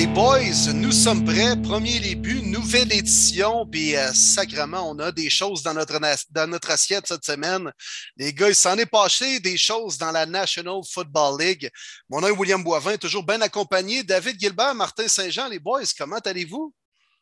Les boys, nous sommes prêts. Premier début, nouvelle édition. Puis euh, sacrement, on a des choses dans notre, dans notre assiette cette semaine. Les gars, il s'en est passé des choses dans la National Football League. Mon nom est William Boivin, toujours bien accompagné. David Gilbert, Martin Saint-Jean, les boys, comment allez-vous?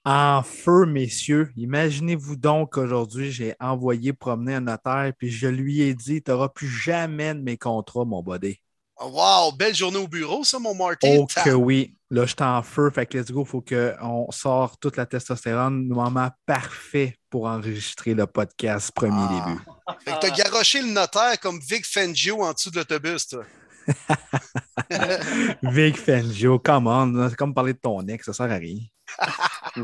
En feu, messieurs. Imaginez-vous donc qu'aujourd'hui, j'ai envoyé promener un notaire, puis je lui ai dit Tu n'auras plus jamais de mes contrats, mon body. Wow, belle journée au bureau, ça, mon Martin. Oh que oui. Là, je suis en feu. Fait que let's go, il faut qu'on sorte toute la testostérone. Moment parfait pour enregistrer le podcast premier ah. début. Fait que t'as garoché le notaire comme Vic Fangio en dessous de l'autobus, toi. Vic Fangio, come on. C'est comme parler de ton ex, ça sert à rien.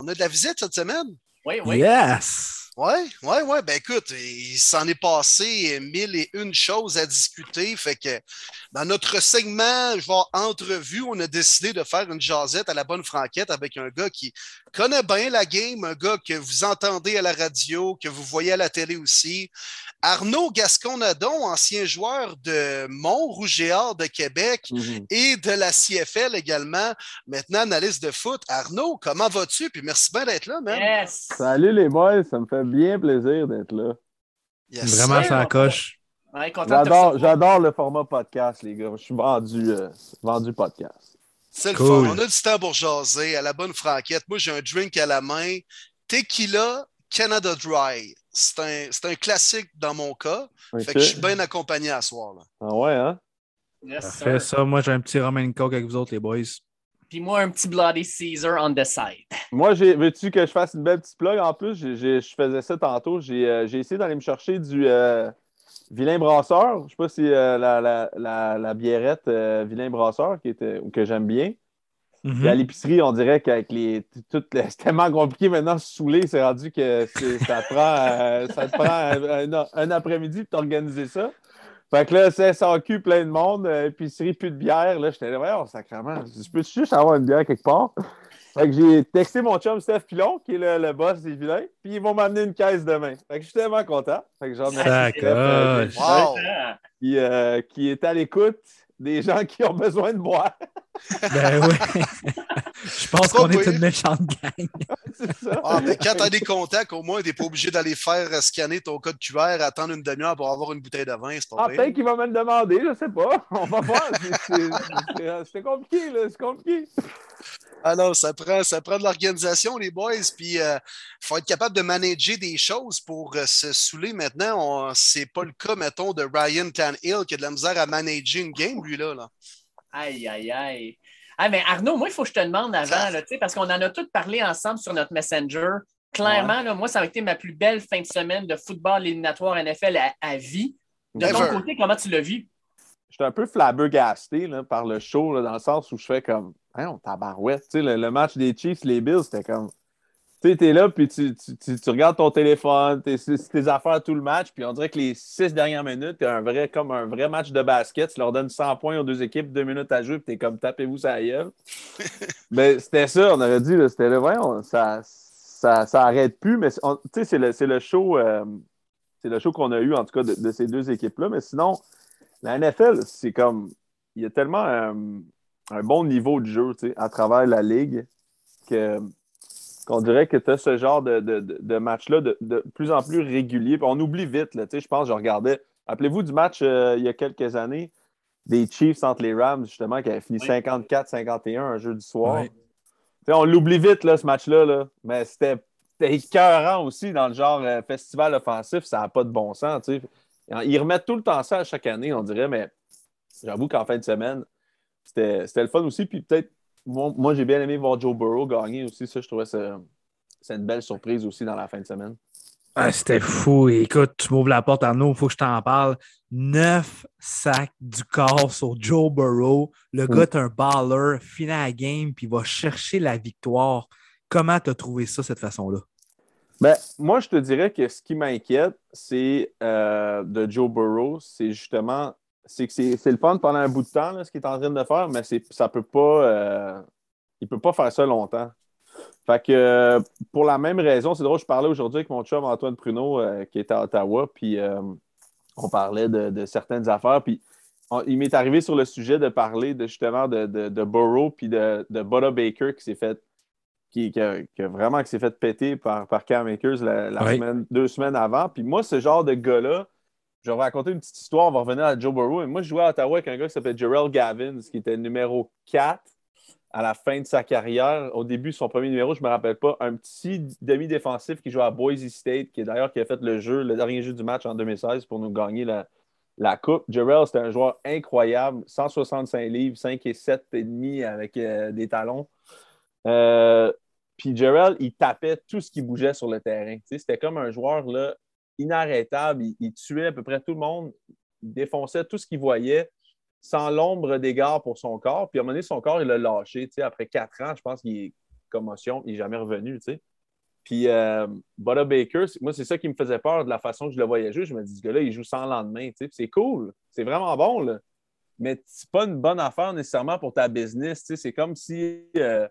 On a de la visite cette semaine? Oui, oui. Yes! Oui, oui, oui. Ben écoute, il s'en est passé mille et une choses à discuter. Fait que dans notre segment, vois entrevue, on a décidé de faire une jasette à la bonne franquette avec un gars qui connaît bien la game, un gars que vous entendez à la radio, que vous voyez à la télé aussi. Arnaud Gascon-Nadon, ancien joueur de Mont-Rougeard de Québec mhm. et de la CFL également, maintenant analyste de foot. Arnaud, comment vas-tu? Puis merci bien d'être là, man. Salut les boys, ça me fait bien plaisir d'être là. Vraiment, ça coche. J'adore le format podcast, les gars. Je suis vendu, euh, vendu podcast. C'est le fun. On a du temps pour jaser à la bonne franquette. Moi, j'ai un drink à la main. Tequila Canada Dry. C'est un, un, classique dans mon cas. Fait que je suis bien accompagné à soir. Là. Ah ouais, hein? Fais ça. Moi, j'ai un petit Roman Coke avec vous autres, les boys. Puis moi, un petit Bloody Caesar on the side. Moi, veux-tu que je fasse une belle petite plug en plus? je faisais ça tantôt. J'ai euh, essayé d'aller me chercher du euh, Vilain Brasseur. Je ne sais pas si euh, la, la, la, biérette Vilain Brasseur qui était, que j'aime bien. Mhm. à l'épicerie, on dirait qu'avec les. Tout, c'est tellement compliqué maintenant de saouler. C'est rendu que ça prend, ça te prend un, après-midi pour t'organiser ça. Fait que là, c'est SAQ, plein de monde, euh, épicerie, plus de bière. Là, j'étais là, ouais, oh, sacrément. Je peux juste avoir une bière quelque part? Fait que j'ai texté mon chum Steph Pilon, qui est le, boss des vilains, puis ils vont m'amener une caisse demain. Fait que je suis tellement content. Fait que j'en euh, wow. qui, euh, qui est à l'écoute des gens qui ont besoin de boire. ben oui. Je pense qu'on est une méchante gang. c'est ça. Ah, mais quand tu as des contacts, au moins, tu n'es pas obligé d'aller faire scanner ton code QR, attendre une demi-heure pour avoir une bouteille de vin. Ah, peut-être qu'il va me le demander, je ne sais pas. On va voir. C'est compliqué, là. C'est compliqué. Ah non, ça prend, ça prend de l'organisation, les boys. Puis il euh, faut être capable de manager des choses pour euh, se saouler maintenant. C'est pas le cas, mettons, de Ryan Tannehill qui a de la misère à manager une game, lui, là. Aïe, aïe, aïe. Ah, mais Arnaud, moi, il faut que je te demande avant, là, parce qu'on en a tous parlé ensemble sur notre Messenger. Clairement, là, moi, ça a été ma plus belle fin de semaine de football éliminatoire NFL à, vie. De ton côté, comment tu l'as vu? J'étais un peu flabbergasté là, par le show, dans le sens où je fais comme, hein, on tabarouette. Le, le match des Chiefs, les Bills, c'était comme, tu sais, es là, puis tu, regardes ton téléphone, tu tes affaires tout le match, puis on dirait que les six dernières minutes, c'est un vrai, comme un vrai match de basket. Tu leur donnes 100 points aux deux équipes, deux minutes à jouer, puis es comme tapez-vous ça gueule. mais c'était ça, on aurait dit, c'était là, voyons, ça, ça, ça arrête plus, mais tu sais, c'est le, le, show, euh, c'est le show qu'on a eu, en tout cas, de, ces deux équipes-là. Mais sinon, la NFL, c'est comme, il y a tellement un, un bon niveau de jeu, tu sais, à travers la ligue que on dirait que tu as ce genre de, de, match-là de, plus en plus régulier. on oublie vite, là, je pense, je regardais. Appelez-vous du match euh, il y a quelques années des Chiefs entre les Rams, justement, qui avait fini 54-51 un jeu du soir. On l'oublie vite, là, ce match-là, là, mais c'était écœurant aussi dans le genre euh, festival offensif, ça n'a pas de bon sens. Ils remettent tout le temps ça à chaque année, on dirait, mais j'avoue qu'en fin de semaine, c'était le fun aussi. Puis peut-être moi, j'ai bien aimé voir Joe Burrow gagner aussi. Ça, je trouvais ça c'est une belle surprise aussi dans la fin de semaine. Ah, c'était fou. Écoute, tu m'ouvres la porte, Arnaud, il faut que je t'en parle. Neuf sacs du corps sur Joe Burrow. Le gars est un baller, finit la game, puis va chercher la victoire. Comment tu as trouvé ça, cette façon-là? Ben, moi, je te dirais que ce qui m'inquiète, c'est euh, de Joe Burrow, c'est justement c'est que c'est le fun pendant un bout de temps, ce qu'il est en train de faire, mais ça peut pas. Euh, il peut pas faire ça longtemps. Fait que euh, pour la même raison, c'est drôle, je parlais aujourd'hui avec mon chum Antoine Pruneau euh, qui est à Ottawa, puis on parlait de, certaines affaires. Puis il m'est arrivé sur le sujet de parler de, justement de, de, de Burrow puis de, de Baker qui s'est fait qui, qui, a, vraiment qui s'est fait péter par, par Cam Akers la, semaine, deux semaines avant. Puis moi, ce genre de gars-là, je vais raconter une petite histoire, on va revenir à Joe Burrow. Moi, je jouais à Ottawa avec un gars qui s'appelle Jarrell Gavins, qui était numéro 4 à la fin de sa carrière. Au début, son premier numéro, je ne me rappelle pas, un petit demi-défensif qui jouait à Boise State, qui est d'ailleurs qui a fait le jeu, le dernier jeu du match en 2016 pour nous gagner la, la Coupe. Jarrell, c'était un joueur incroyable, 165 livres, 5 et 7 et demi avec euh, des talons. Euh, puis Jarrell, il tapait tout ce qui bougeait sur le terrain. C'était comme un joueur là, inarrêtable. Il, tuait à peu près tout le monde. Il défonçait tout ce qu'il voyait sans l'ombre d'égard pour son corps. Puis à un moment son corps, il l'a lâché. Après quatre ans, je pense qu'il est commotion. Il n'est jamais revenu. Puis euh, Baker, moi, c'est ça qui me faisait peur de la façon que je le voyais. Je me dis, ce gars-là, il joue sans lendemain. C'est cool. C'est vraiment bon. Là. Mais c'est pas une bonne affaire nécessairement pour ta business. C'est comme si. Euh,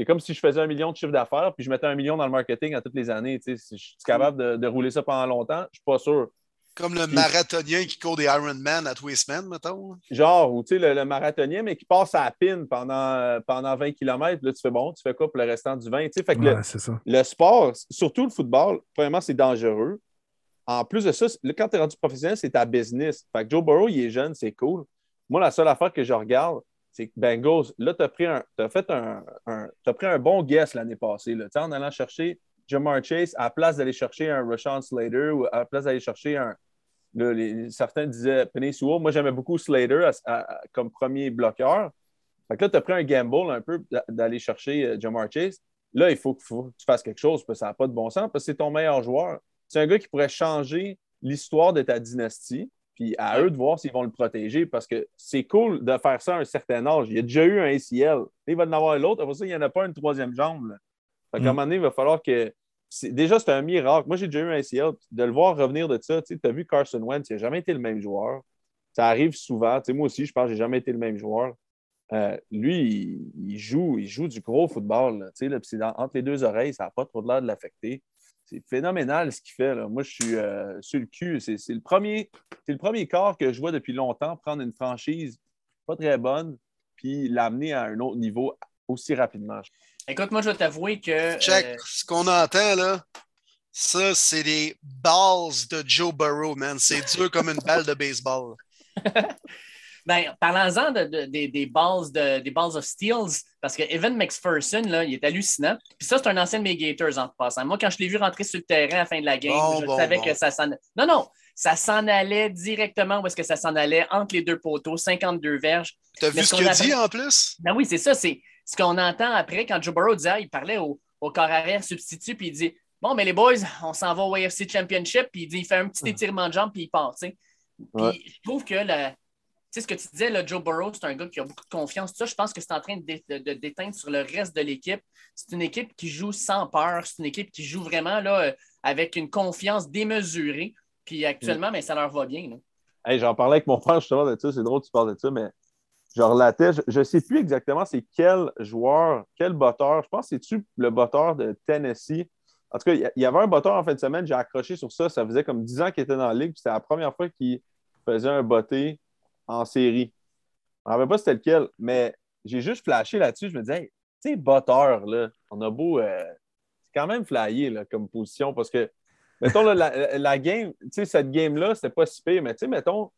c'est comme si je faisais un million de chiffre d'affaires puis je mettais un million dans le marketing à toutes les années. Si je suis capable de, rouler ça pendant longtemps, je ne suis pas sûr. Comme le marathonien qui court des Ironman à tous les semaines, mettons. Genre, ou tu sais, le, marathonien, mais qui passe à la pine pendant, pendant 20 km. Là, tu fais bon, tu fais quoi pour le restant du 20? Fait que le, sport, surtout le football, premièrement, c'est dangereux. En plus de ça, quand tu es rendu professionnel, c'est ta business. Fait que Joe Burrow, il est jeune, c'est cool. Moi, la seule affaire que je regarde, c'est que Bengals, là, tu as un, pris un bon guess l'année passée, là, en allant chercher Jamar Chase à la place d'aller chercher un Rashawn Slater ou à la place d'aller chercher un. certains disaient Penny Sewell. Moi, j'aimais beaucoup Slater comme premier bloqueur. Fait là, tu as pris un gamble un peu d'aller chercher euh, Jamar Chase. Là, il faut, que tu fasses quelque chose parce que ça n'a pas de bon sens parce que c'est ton meilleur joueur. C'est un gars qui pourrait changer l'histoire de ta dynastie. Puis à eux de voir s'ils vont le protéger parce que c'est cool de faire ça à un certain âge. Il y a déjà eu un ACL. Il va en avoir l'autre. Après ça, il n'y en a pas une troisième jambe. À un mm. moment donné, il va falloir que. Déjà, c'est un miracle. Moi, j'ai déjà eu un ACL. De le voir revenir de ça, tu as vu Carson Wentz, il n'a jamais été le même joueur. Ça arrive souvent. moi aussi, je pense que je n'ai jamais été le même joueur. Euh, lui, il, joue, il joue du gros football. Là, entre les deux oreilles, ça n'a pas trop de l'air de l'affecter c'est phénoménal ce qu'il fait. Moi, je suis euh, sur le cul. C'est le, premier, le premier corps que je vois depuis longtemps prendre une franchise pas très bonne puis l'amener à un autre niveau aussi rapidement. Écoute, moi, je vais t'avouer que. Check, euh, ce qu'on entend là, ça, c'est des balls de Joe Burrow, man. C'est dur comme une balle de baseball. Ben, parlant-en des, balls de, des balls of steals, parce que Evan McPherson, là, il est hallucinant. Puis ça, c'est un ancien de mes Gators en passant. Moi, quand je l'ai vu rentrer sur le terrain à la fin de la game, je savais que ça s'en Non, non, ça s'en allait directement où est-ce que ça s'en allait entre les deux poteaux, 52 verges. T'as vu ce qu'il a dit en plus? Ben oui, c'est ça. C'est ce qu'on entend après quand Joe Burrow disait, il parlait au, au corps arrière substitut, puis il dit Bon, mais les boys, on s'en va au AFC Championship, puis il dit il fait un petit étirement de jambe, puis il part. Puis je trouve que la, sais, ce que tu disais, là, Joe Burrow, c'est un gars qui a beaucoup de confiance. Ça, je pense que c'est en train de, déteindre sur le reste de l'équipe. C'est une équipe qui joue sans peur. C'est une équipe qui joue vraiment là, avec une confiance démesurée. Puis actuellement, mais ça leur va bien. J'en parlais avec mon frère justement de ça. C'est drôle tu parles de ça, mais je relatais. Je ne sais plus exactement c'est quel joueur, quel botteur. Je pense que c'est-tu le botteur de Tennessee? En tout cas, il y avait un botteur en fin de semaine. J'ai accroché sur ça. Ça faisait comme 10 ans qu'il était dans la ligue. C'était la première fois qu'il faisait un botté en série. Je ne rappelle pas c'était lequel, mais j'ai juste flashé là-dessus. Je me disais, tu sais, botteur, là, on a beau. Euh, c'est quand même flyé là, comme position parce que, mettons, la, game, tu sais, cette game-là, c'était pas si pire, mais tu sais, mettons,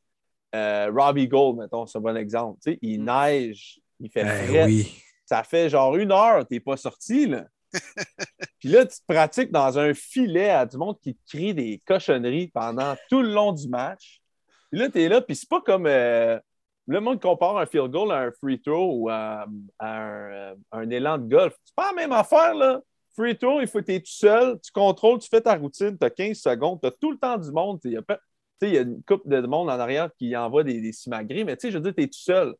euh, Robbie Gold, mettons, c'est un bon exemple. Tu sais, il mm. neige, il fait ben frais. Ça fait genre une heure, tu n'es pas sorti, là. Puis là, tu te pratiques dans un filet à du monde qui crie des cochonneries pendant tout le long du match. Puis là, tu es là, puis c'est pas comme. Euh, le monde compare un field goal à un free throw ou à, euh, un, élan de golf. C'est pas la même affaire, là. Free throw, il faut que tu es tout seul, tu contrôles, tu fais ta routine, tu as 15 secondes, tu as tout le temps du monde. Il y, a, une couple de monde en arrière qui envoie des, des simagrées, mais tu sais, je veux dire, tu es tout seul.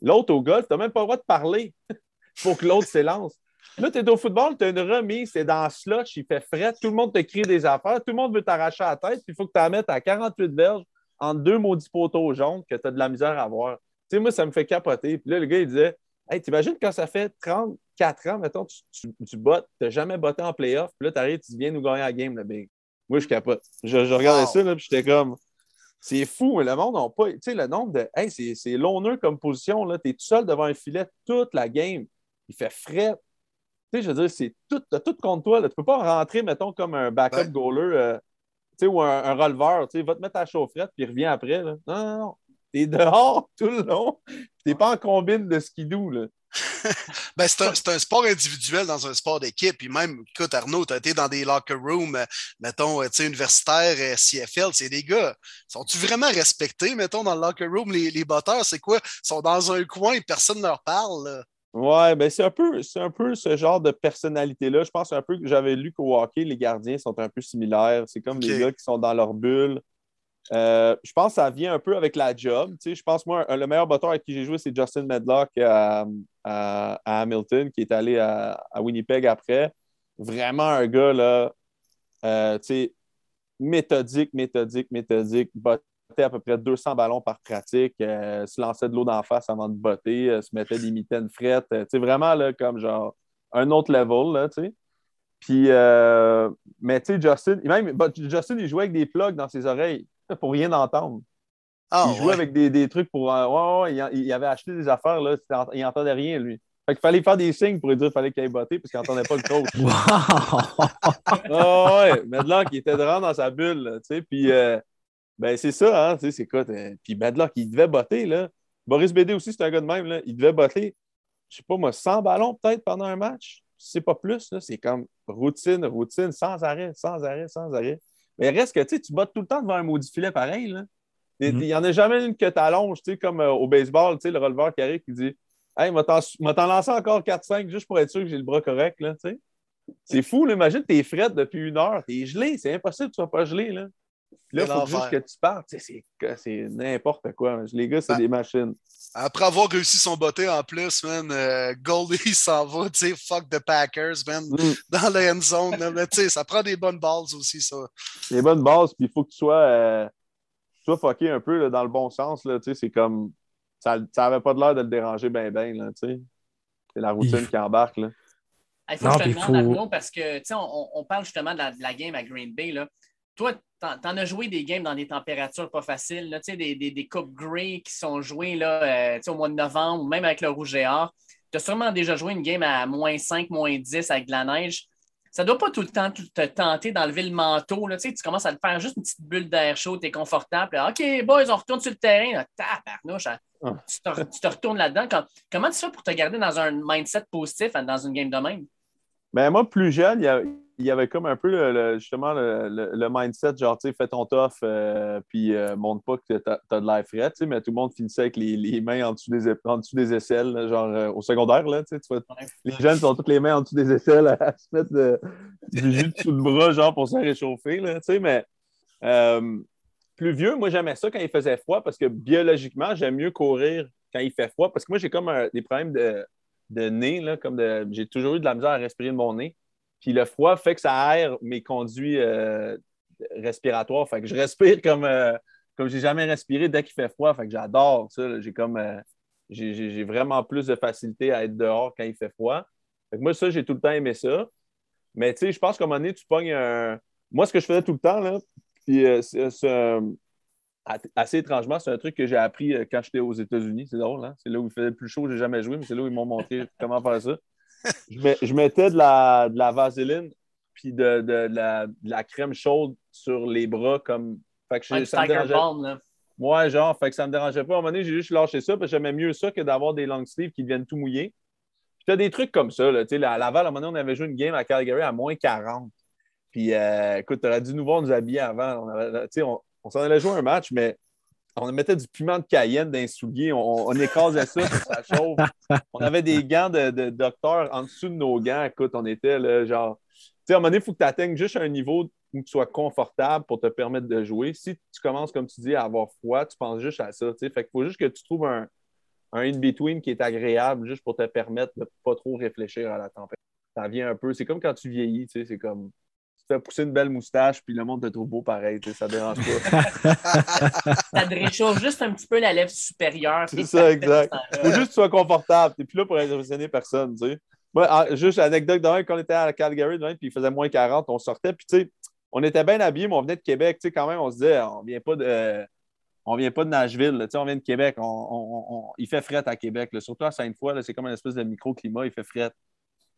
L'autre au golf, tu n'as même pas le droit de parler pour que l'autre s'élance. Là, tu es au football, tu as une remise, c'est dans slush, il fait frais, tout le monde te crie des affaires, tout le monde veut t'arracher la tête, puis il faut que tu la mettes à 48 verges entre deux maudits poteaux jaunes que tu as de la misère à voir. Tu sais, moi, ça me fait capoter. Puis là, le gars, il disait Hey, t'imagines quand ça fait 34 ans, mettons, tu, tu, tu bottes, tu n'as jamais botté en playoff, puis là, tu arrives, tu viens nous gagner la game, le big. Moi, je capote. Je, regardais ça, là, puis j'étais comme C'est fou, mais le monde n'a pas. Tu sais, le nombre de. Hey, c'est l'honneur comme position, là. Tu es tout seul devant un filet toute la game. Il fait frais. Tu sais, je veux dire, c'est tout, tout contre toi. Là. Tu peux pas rentrer, mettons, comme un backup goaler euh, ou un, un releveur. Tu sais, va te mettre à chaufferette puis reviens après. Là. Non, non, non. T'es dehors tout le long. T'es pas en combine de skidoo, là. ben, c'est un, un, sport individuel dans un sport d'équipe. Puis même, écoute, Arnaud, tu as été dans des locker rooms, euh, mettons, euh, universitaires, euh, CFL, c'est des gars. Sont-tu vraiment respectés, mettons, dans le locker room, les, les batteurs? C'est quoi? Ils sont dans un coin et personne ne leur parle. Ouais, ben c'est un, peu, un peu ce genre de personnalité-là. Je pense un peu que j'avais lu qu'au hockey, les gardiens sont un peu similaires. C'est comme les gars qui sont dans leur bulle. Euh, je pense que ça vient un peu avec la job. Tu sais, je pense, moi, le meilleur batteur avec qui j'ai joué, c'est Justin Medlock à, Hamilton, qui est allé à, Winnipeg après. Vraiment un gars, là, euh, tu sais, méthodique, méthodique, méthodique, bottait à peu près 200 ballons par pratique, euh, se lançait de l'eau d'en face avant de botter, se mettait des mitaines frettes. tu sais, vraiment, là, comme genre un autre level, là, tu sais. Puis, mais tu sais, Justin, même, Justin, il jouait avec des plugs dans ses oreilles. pour rien entendre. Ah, il jouait avec des, des, trucs pour. Euh, ouais, ouais, il, avait acheté des affaires, là, il n'entendait rien, lui. Fait qu'il fallait faire des signes pour lui dire qu'il fallait qu'il aille botter parce qu'il n'entendait pas le coach. Wow! ouais, Medlock, il était vraiment dans sa bulle, tu sais. Puis, euh, ben, c'est ça, hein, tu sais, c'est quoi. Puis Medlock, il devait botter, là. Boris Bédé aussi, c'est un gars de même, là. Il devait botter, je sais pas moi, 100 ballons peut-être pendant un match. C'est pas plus, là. C'est comme routine, routine, sans arrêt, sans arrêt, sans arrêt. Mais reste que tu bottes tout le temps devant un maudit filet pareil. Là. Il n'y mhm. en a jamais une que tu allonges, comme euh, au baseball, le releveur qui arrive qui dit Hey, m'a t'en lancer encore 4-5 juste pour être sûr que j'ai le bras correct. Là, c'est fou, là, imagine, t'es fret depuis une heure, t'es gelé, c'est impossible que tu sois pas gelé. Là. Là, il faut juste que tu partes. C'est n'importe quoi. Les gars, c'est ben, des machines. Après avoir réussi son botté en plus, man, euh, Goldie s'en va, tu sais, fuck the Packers, man, mm. dans la end zone. mais tu sais, ça prend des bonnes bases aussi, ça. Des bonnes bases, puis il faut que tu sois, euh, sois fucké un peu là, dans le bon sens, tu sais, c'est comme. Ça n'avait pas de l'air de le déranger bien, bien, là, tu sais. C'est la routine qui embarque, là. Il faut que je te demande, faut... parce que, tu sais, on, on, parle justement de la, de la, game à Green Bay, là. Toi, t'en, en as joué des games dans des températures pas faciles, là, des, des, des Coupes Grey qui sont jouées là, euh, au mois de novembre ou même avec le Rouge et Or. Tu as sûrement déjà joué une game à moins 5, moins 10 avec de la neige. Ça ne doit pas tout le temps te tenter d'enlever le manteau. Là, tu commences à te faire juste une petite bulle d'air chaud, tu es confortable. OK, boys, on retourne sur le terrain. Tabarnouche, hein. ah. tu, te, tu, te, retournes là-dedans. comment tu fais pour te garder dans un mindset positif dans une game de même? Ben, moi, plus jeune, il y, avait comme un peu le, justement le, mindset, genre, tu sais, fais ton tough, euh, puis euh, montre pas que tu as, de l'air frais, tu sais, mais tout le monde finissait avec les, mains en dessous des, en dessous des aisselles, genre euh, au secondaire, là, tu sais, les jeunes sont toutes les mains en dessous des aisselles à, se mettre du jus sous le bras, genre, pour se réchauffer, là, tu sais, mais plus vieux, moi, j'aimais ça quand il faisait froid parce que biologiquement, j'aime mieux courir quand il fait froid parce que moi, j'ai comme des problèmes de de nez, là, comme de, j'ai toujours eu de la misère à respirer de mon nez. Puis le froid fait que ça aère mes conduits euh, respiratoires. Fait que je respire comme, euh, comme j'ai jamais respiré dès qu'il fait froid. Fait que j'adore ça. J'ai comme euh, j'ai, vraiment plus de facilité à être dehors quand il fait froid. Fait que moi, ça, j'ai tout le temps aimé ça. Mais tu sais, je pense qu'à un moment donné, tu pognes un. Moi, ce que je faisais tout le temps, là, puis c'est, assez étrangement, c'est un truc que j'ai appris euh, quand j'étais aux États-Unis. C'est drôle, hein? C'est là où il faisait le plus chaud, j'ai jamais joué, mais c'est là où ils m'ont montré comment faire ça. Je, mettais de la, de la vaseline puis de, la, crème chaude sur les bras comme. Fait que ça me dérangeait... Ouais, genre, fait que ça me dérangeait pas. À un moment donné, j'ai juste lâché ça parce que j'aimais mieux ça que d'avoir des long sleeves qui deviennent tout mouillés. Puis t'as des trucs comme ça. Là, à Laval, à un moment donné, on avait joué une game à Calgary à moins 40. Puis euh, écoute, t'aurais dû nous voir nous habiller avant. On, avait, on, on s'en allait jouer un match, mais on mettait du piment de Cayenne dans les souliers, on, écrasait ça, ça chauffe. On avait des gants de, docteur en dessous de nos gants. Écoute, on était là, genre. Tu sais, à un moment donné, il faut que tu atteignes juste un niveau où tu sois confortable pour te permettre de jouer. Si tu commences, comme tu dis, à avoir froid, tu penses juste à ça. Tu sais. Fait qu'il faut juste que tu trouves un, un in-between qui est agréable juste pour te permettre de ne pas trop réfléchir à la température. Ça vient un peu. C'est comme quand tu vieillis, tu sais, c'est comme fais pousser une belle moustache, puis le monde te trouve beau pareil, ça dérange pas. ça te réchauffe juste un petit peu la lèvre supérieure. C'est ça, exact. Faut juste que tu sois confortable. T'es plus là pour impressionner personne, tu sais. Moi, ah, juste anecdote de quand on était à Calgary, puis il faisait moins 40, on sortait, puis tu sais, on était bien habillés, mais on venait de Québec, tu sais, quand même, on se disait, on vient pas de. on vient pas de Nashville, là, on vient de Québec. On, on- on- il fait fret à Québec. là. Surtout à Sainte-Foy, c'est comme une espèce de microclimat, il fait fret.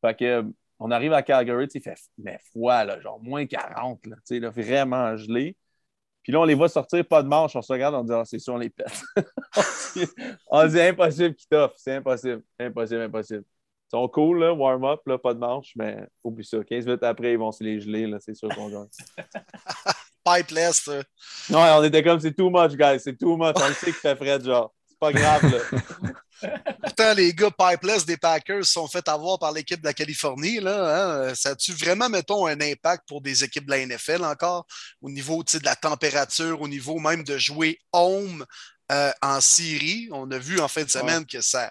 Fait que, on arrive à Calgary, il fait mais froid, là, genre moins 40, là, tu sais, là, vraiment gelé. Puis là, on les voit sortir, pas de manche, on se regarde, on dit, ah, c'est sûr, on les pète. on dit, on dit, impossible qu'ils t'offrent, c'est impossible, impossible, impossible. Ils sont cool, là, warm-up, là, pas de manche, mais oublie ça. 15 minutes après, ils vont se les geler, là, c'est sûr qu'on gagne. Pipeless, là. Non, on était comme, c'est too much, guys, c'est too much. On le sait qu'il fait frais, genre. C'est pas grave, là. Pourtant, les gars Pipeless des Packers sont fait avoir par l'équipe de la Californie. Là, hein. Ça a-tu vraiment, mettons, un impact pour des équipes de la NFL encore, au niveau de la température, au niveau même de jouer home euh, en série? On a vu en fin de semaine que ça a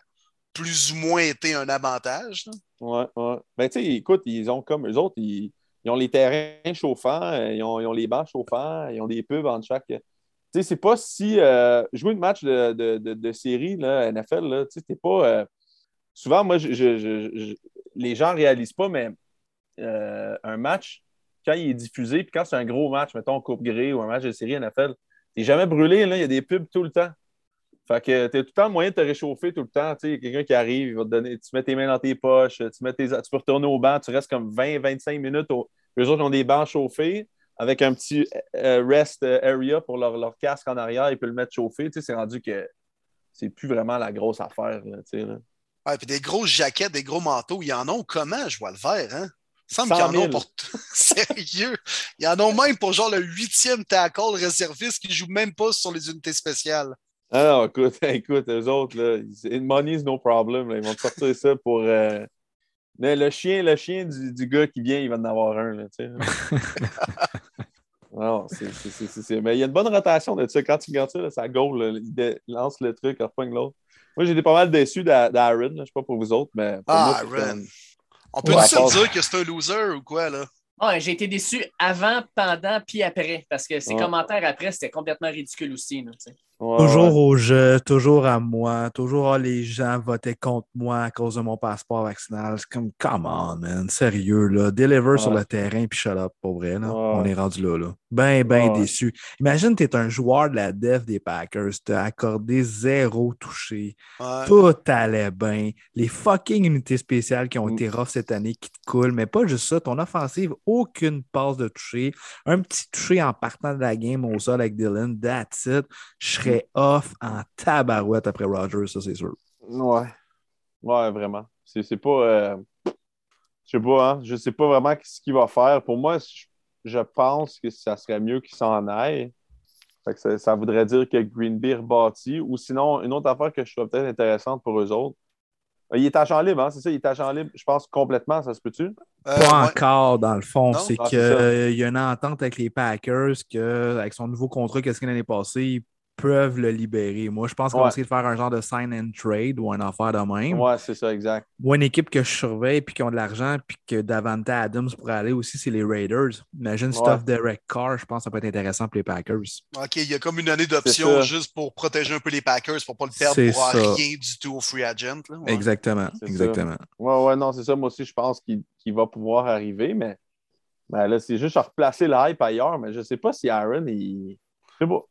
plus ou moins été un avantage. là. Ouais, ouais. Ben, tu sais, écoute, ils ont comme eux autres, ils, ils ont les terrains chauffants, euh, ils ont, ils ont les bancs chauffants, ils ont des pubs entre chaque. Sais, c'est pas si. euh, jouer une match de, de, de, de série, là, NFL, là, tu sais, t'es pas. euh, souvent, moi, je, je- les gens réalisent pas, mais euh, un match, quand il est diffusé, puis quand c'est un gros match, mettons Coupe Grey ou un match de série NFL, t'es jamais brûlé, là, il y a des pubs tout le temps. Fait que t'as tout le temps moyen de te réchauffer tout le temps. Tu sais, quelqu'un qui arrive, il va te donner, tu mets tes mains dans tes poches, tu, mets tes, tu peux retourner au banc, tu restes comme 20-25 minutes. Au, eux autres ont des bancs chauffés avec un petit euh, rest area pour leur, leur casque en arrière, ils peuvent le mettre. Tu sais, c'est rendu que c'est plus vraiment la grosse affaire. Là, tu sais, là. Ouais, puis des grosses jaquettes, des gros manteaux, ils en ont comment, je vois le vert, hein? Il semble 100 qu'ils en 000. ont pour tout. Sérieux? Ils en ont même pour genre le huitième tackle réserviste qui joue même pas sur les unités spéciales. Ah non, écoute, écoute, eux autres, là, money is no problem. là. ils vont te sortir ça pour. euh, mais le chien, le chien du, du gars qui vient, il va en avoir un. Là, non, c'est, c'est, c'est, c'est- c'est- Mais il y a une bonne rotation de ça. Quand tu regardes ça, là, ça goal. là, il dé- lance le truc, il repogne l'autre. Moi, j'ai été pas mal déçu d'A- d'Aaron. Je sais pas pour vous autres, mais pour Ah, moi, Aaron. On peut Ouais, se dire que c'est un loser ou quoi, là? Ouais, j'ai été déçu avant, pendant, puis après, parce que ses Ouais. commentaires après, c'était complètement ridicule aussi. là, tu sais. Ouais, Toujours ouais. au jeu, toujours à moi, toujours ah, les gens votaient contre moi à cause de mon passeport vaccinal. C'est comme, come on, man, sérieux, là. Deliver sur le terrain, puis shut up, pour vrai, là. On est rendu là, là. Ben, ben Ouais. déçu. Imagine, t'es un joueur de la def des Packers, t'as accordé zéro touché. Ouais. Tout allait bien. Les fucking unités spéciales qui ont Mm. été rough cette année qui te coulent, mais pas juste ça. Ton offensive, aucune passe de toucher. Un petit touché en partant de la game au sol avec Dylan. That's it. Je serais off en tabarouette après Rogers, ça c'est sûr. Ouais. Ouais, vraiment. C'est c'est pas. euh, Je sais pas, hein. Je sais pas vraiment ce qu'il va faire. Pour moi, je, je pense que ça serait mieux qu'il s'en aille. Fait que ça, ça voudrait dire que Green Bay rebâtit. Ou sinon, une autre affaire que je trouve peut-être intéressante pour eux autres. Euh, Il est agent libre, hein, c'est ça? Il est agent libre, je pense, complètement, ça se peut-tu? Euh, Pas ouais. encore, dans le fond. C'est Ah, qu'il ça. y a une entente avec les Packers que, avec son nouveau contrat qu'est-ce qu'il a l'année passée, peuvent le libérer. Moi, je pense qu'on va Ouais. essayer de faire un genre de sign and trade ou un affaire de même. Ouais, c'est ça, exact. Moi, une équipe que je surveille puis qui ont de l'argent puis que Davante Adams pourrait aller aussi, c'est les Raiders. Imagine si t'offres Derek Carr, je pense que ça peut être intéressant pour les Packers. OK, il y a comme une année d'option juste pour protéger un peu les Packers pour pas le perdre pour ça. rien du tout au free agent. là. Ouais. Exactement. Exactement. Ouais, ouais, non, c'est ça. Moi aussi, je pense qu'il va pouvoir arriver, mais ben là, c'est juste à replacer le hype ailleurs, mais je sais pas si Aaron, il.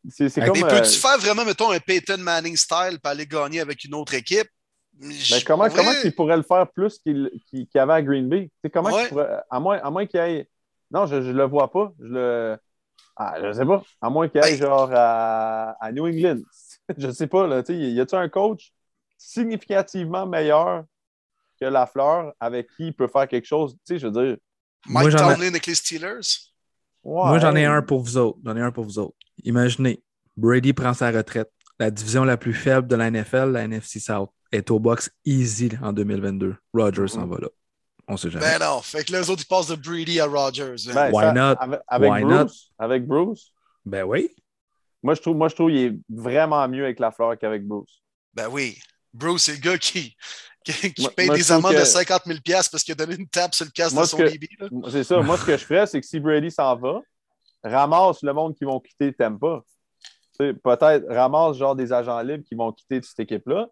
C'est c'est Mais comme. Mais euh, peux-tu faire vraiment, mettons, un Peyton Manning style pour aller gagner avec une autre équipe? Mais Je- comment, comment il pourrait le faire plus qu'il qu'il qu'il avait à Green Bay? Tu sais, comment Ouais. pourrait- à moins, à moins qu'il aille. Non, je ne le vois pas. Je le. Ah, je sais pas. À moins qu'il aille Ben- genre à, à New England. je sais pas. Là, tu sais, y a-tu un coach significativement meilleur que Lafleur avec qui il peut faire quelque chose? Tu sais, je veux dire. Moi, Mike j'en ai- Tomlin avec les Steelers? Moi, j'en ai un pour vous autres. J'en ai un pour vous autres. Imaginez, Brady prend sa retraite. La division la plus faible de la NFL, la NFC South, est au box easy en 2022. Rogers s'en Mhm. va là. On sait jamais. Ben non. Fait que les autres, ils passent de Brady à Rogers. Ben, Why ça- not? Avec, avec Why Bruce, avec Bruce, Ben oui. moi je trouve, moi je trouve qu'il est vraiment mieux avec Lafleur qu'avec Bruce. Ben oui. Bruce, c'est le gars qui, qui, qui Moi- paye moi, des amendes que- de 50 000 parce qu'il a donné une tape sur le casque de son que-. C'est ça. Moi, ce que je ferais, c'est que si Brady s'en va, ramasse le monde qui vont quitter Tampa. Peut-être ramasse genre des agents libres qui vont quitter cette équipe-là.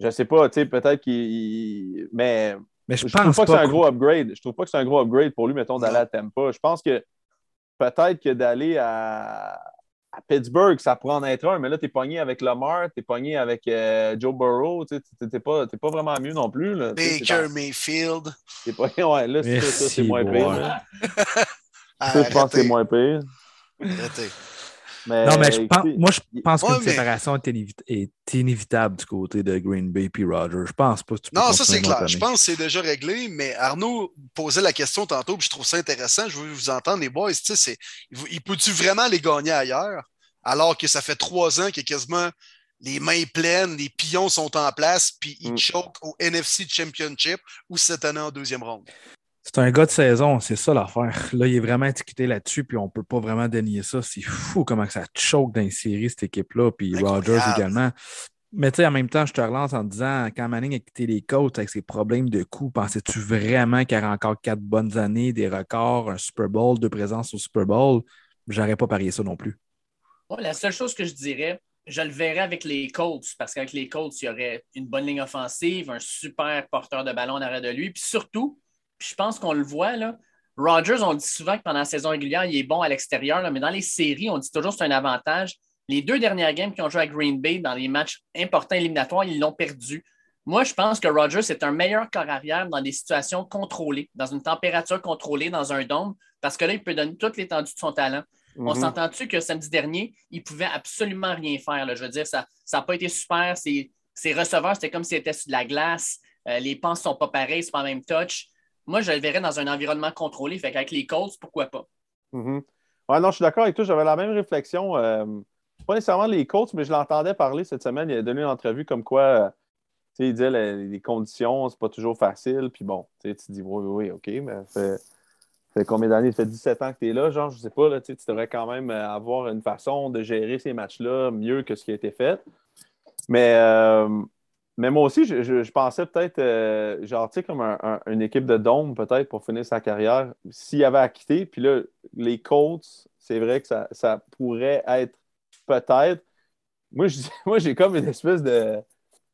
Je sais pas, tu sais, peut-être qu'il. Mais Mais je, je trouve pense pas pas. que c'est un gros upgrade. Je trouve pas que c'est un gros upgrade pour lui, mettons, d'aller à Tampa. Je pense que peut-être que d'aller à, à Pittsburgh, ça pourrait en être un, mais là, tu es pogné avec Lamar, tu es pogné avec euh, Joe Burrow, tu n'es pas, pas, vraiment mieux non plus. Là, Baker Mayfield. T'es pas... Ouais, là, c'est moins pire. je pense que c'est moins pire. Arrêtez. Mais, non, mais je pense, moi, je pense qu'une séparation est, inévitable du côté de Green Bay et Rogers. Je pense pas que tu peux Non, ça c'est clair. Je pense que c'est déjà réglé, mais Arnaud posait la question tantôt, puis je trouve ça intéressant. Je veux vous entendre, les boys. Il, il peut-tu vraiment les gagner ailleurs, alors que ça fait trois ans qu'il y a quasiment les mains pleines, les pions sont en place, puis ils mm. choquent au NFC Championship ou cette année en deuxième ronde? C'est un gars de saison, c'est ça l'affaire. Là, il est vraiment étiqueté là-dessus, puis on ne peut pas vraiment dénier ça. C'est fou comment ça choque dans les séries, cette équipe-là, puis Rogers également. Mais tu sais, en même temps, je te relance en disant, quand Manning a quitté les côtes avec ses problèmes de coups, pensais-tu vraiment qu'il y aurait encore quatre bonnes années, des records, un Super Bowl, deux présences au Super Bowl? J'aurais pas parié ça non plus. la seule chose que je dirais, je le verrais avec les Colts, parce qu'avec les Colts, il y aurait une bonne ligne offensive, un super porteur de ballon en arrêt de lui, puis surtout, je pense qu'on le voit, là. Rodgers, on dit souvent que pendant la saison régulière, il est bon à l'extérieur, mais dans les séries, on dit toujours que c'est un avantage. Les deux dernières games qui ont joué à Green Bay dans les matchs importants éliminatoires, ils l'ont perdu. Moi, je pense que Rodgers est un meilleur corps arrière dans des situations contrôlées, dans une température contrôlée, dans un dôme, parce que là, il peut donner toute l'étendue de son talent. On mhm. s'entend-tu que samedi dernier, il pouvait absolument rien faire? Je veux dire, ça n'a pas été super. Ses, receveurs, c'était comme s'il était sur de la glace. Euh, les ne sont pas pareilles, c'est pas le même touch moi, je le verrais dans un environnement contrôlé. Fait qu'avec les Colts, pourquoi pas? Mm non, je suis d'accord avec toi. J'avais la même réflexion. Euh, pas nécessairement les Colts, mais je l'entendais parler cette semaine. Il a donné une entrevue comme quoi, euh, il disait les, conditions, c'est pas toujours facile. Puis bon, tu te dis, oui, oui, OK, mais ça fait, combien d'années? Ça fait 17 ans que tu es là, genre, je sais pas, là, tu devrais quand même euh, avoir une façon de gérer ces matchs-là mieux que ce qui a été fait. Mais mais moi aussi, je, pensais peut-être, euh, genre, tu sais, comme une équipe de dôme, peut-être, pour finir sa carrière, s'il avait à quitter. Puis là, les Colts, c'est vrai que ça, pourrait être peut-être. Moi, j'ai comme une espèce de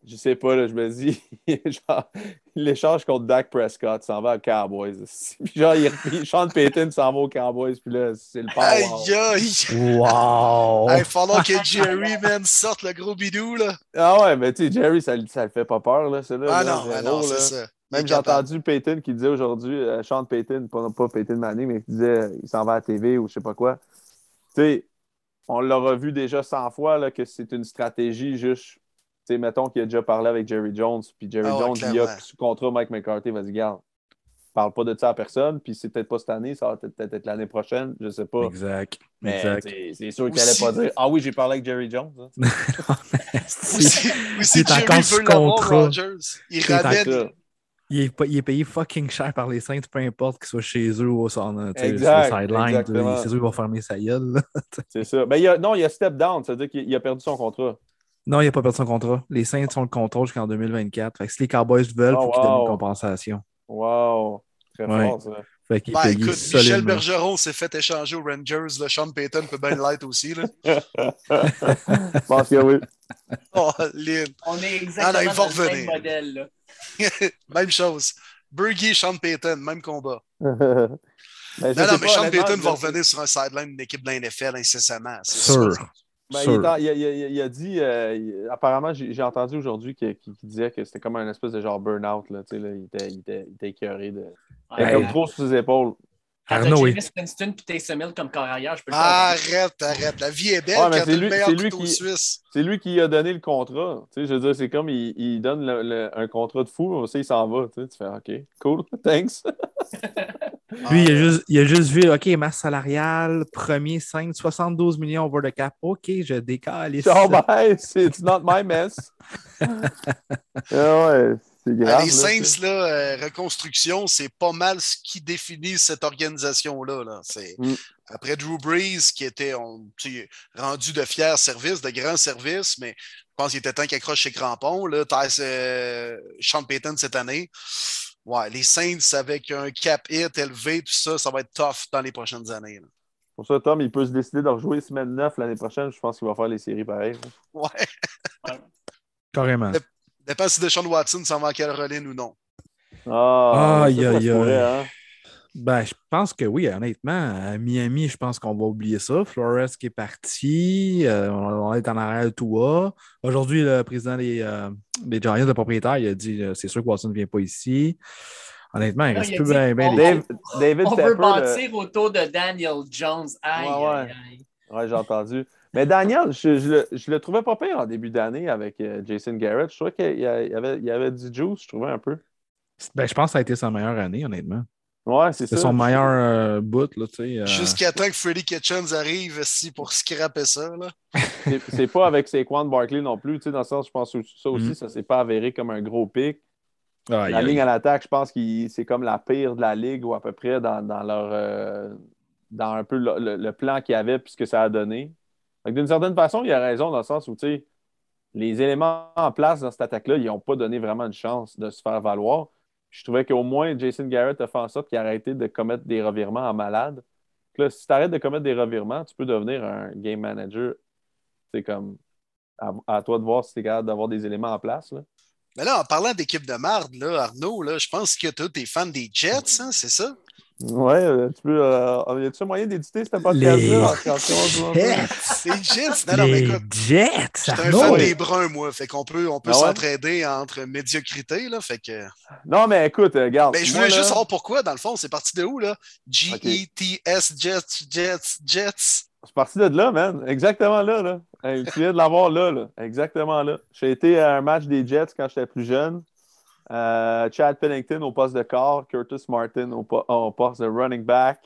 je sais pas, là, je me dis, genre, l'échange contre Dak Prescott s'en va aux Cowboys. Puis genre, il, il chante Payton s'en va aux Cowboys, puis là, c'est le power. Aïe, aïe! Wow! Il falloir que Jerry, man, sorte le gros bidou, là. Ah ouais, mais tu sais, Jerry, ça, ça le fait pas peur, là, c'est là. Ah non, ah non, c'est ça. Même j'ai entendu Payton qui disait aujourd'hui, euh, chante Payton, pas, pas Payton Manning, mais qui disait, il s'en va à la TV ou je sais pas quoi. Tu sais, on l'aura vu déjà 100 fois, là, que c'est une stratégie juste mettons qu'il a déjà parlé avec Jerry Jones, puis Jerry ah Jones, il a sous contrat Mike McCarthy, vas-y, garde. Parle pas de ça à personne, puis c'est peut-être pas cette année, ça va peut-être être, l'année prochaine, je sais pas. Exact. Mais c'est sûr qu'il n'allait pas dire Ah oui, j'ai parlé avec Jerry Jones. Hein. il est encore sous contrat. Il ramène. Il est, il est, payé fucking cher par les Saints, peu importe qu'il soit chez eux ou sur, le sideline. C'est sûr qu'il va fermer sa gueule. c'est ça. Ben, il a, non, il a step down, c'est-à-dire qu'il a perdu son contrat. Non, il n'a pas perdu son contrat. Les Saints sont le contrôle jusqu'en 2024. Fait que si les Cowboys veulent, il oh, faut qu'ils donnent une compensation. Wow! Très fort, ça. Fait ben, écoute, Michel Bergeron s'est fait échanger aux Rangers. Le Sean Payton peut bien l'être aussi. Là. Je pense que oui. Oh, Lynn. On est exactement ah, dans le même modèle. Là. même chose. Bergie, Sean Payton, même combat. Ben, non, non, mais Sean Payton va revenir sur un sideline d'une équipe de la NFL incessamment. Sûr. Ben, il, a dit, euh, apparemment, j'ai entendu aujourd'hui qu'il disait que c'était comme un espèce de genre burn-out. Là, il, était, il, était, il était écœuré de. Il avait trop sur ses épaules. Arnaud, oui. Winston puis Taysom comme carrière, je peux le Arrête, arrête. La vie est belle ouais, quand c'est lui, le lui qui, Suisse. C'est lui qui a donné le contrat. Tu sais, je veux dire, c'est comme il, il donne le, un contrat de fou, aussi il s'en va. Tu, sais, tu fais OK, cool, thanks. lui, il a, juste, il a juste vu OK, masse salariale, premier 5, 72 millions over the cap. OK, je décale. Oh, bye, it's not my mess. ouais. Euh, les Saints, là, euh, reconstruction, c'est pas mal ce qui définit cette organisation-là. C'est mm. Après Drew Brees, qui était rendu de fiers services, de grands services, mais je pense qu'il était temps qu'il accroche ses crampons. Là, euh, Sean Payton cette année. Ouais, les Saints avec un cap hit élevé, tout ça, ça va être tough dans les prochaines années. Pour ça, Tom, il peut se décider de rejouer semaine 9 l'année prochaine. Je pense qu'il va faire les séries pareilles. Ouais. Carrément. Dépend si Deshaun Watson s'en va à Caroline ou non. Ah, aïe, aïe, aïe. Ben, je pense que oui, honnêtement. À Miami, je pense qu'on va oublier ça. Flores qui est parti. euh, on est en arrière de Tua. Aujourd'hui, le président des, euh, des Giants, le propriétaire, il a dit euh, c'est sûr que Watson ne vient pas ici. Honnêtement, il reste plus dit, bien. on- les- Dave- David On veut le- bâtir autour de Daniel Jones. Aïe, Ouais, ouais. aïe, aïe. Ouais, j'ai entendu. Mais Daniel, je, je le, je le trouvais pas pire en début d'année avec euh, Jason Garrett. Je trouvais qu'il avait, il y avait du juice, je trouvais un peu. Ben, je pense que ça a été sa meilleure année, honnêtement. Ouais, c'est ça. C'est son meilleur euh, bout, là, tu sais. euh, Jusqu'à temps que Freddy Kitchens arrive ici pour scraper ça. Là. C'est- pas avec Saquon Barkley non plus. Tu sais, dans le sens, je pense que ça aussi, Mhm. ça s'est pas avéré comme un gros pic. La ligne à l'attaque, je pense que c'est comme la pire de la ligue ou à peu près dans, dans leur euh, dans un peu le, le- le plan qu'il y avait puis ce que ça a donné. D'une certaine façon, il a raison dans le sens où tu sais, les éléments en place dans cette attaque-là, ils n'ont pas donné vraiment une chance de se faire valoir. Je trouvais qu'au moins Jason Garrett a fait en sorte qu'il a arrêté de commettre des revirements en malade. Si tu arrêtes de commettre des revirements, tu peux devenir un game manager. C'est comme à, toi de voir si tu es capable d'avoir des éléments en place. Là. Mais là, en parlant d'équipe de marde, là, Arnaud, là, je pense que toi, t'es fan des Jets, hein, c'est ça? Ouais, euh, tu peux. Euh, y a-tu moyen d'éditer cette podcast-là? Les en- Les Jets? Non, non, mais Les écoute, Jets, je suis un fan des Bruns, moi. Fait qu'on peut, on peut Ah ouais? s'entraider entre médiocrité, là. Fait que. Non, mais écoute, euh, regarde. Mais je voulais là- juste savoir pourquoi, dans le fond, c'est parti de où, là? G-E-T-S, Jets, Jets, Jets. C'est parti de là, man. Exactement là. là. Hey, tu viens de l'avoir là, là. Exactement là. J'ai été à un match des Jets quand j'étais plus jeune. Euh, Chad Pennington au poste de corps, Curtis Martin au, po- au poste de running back,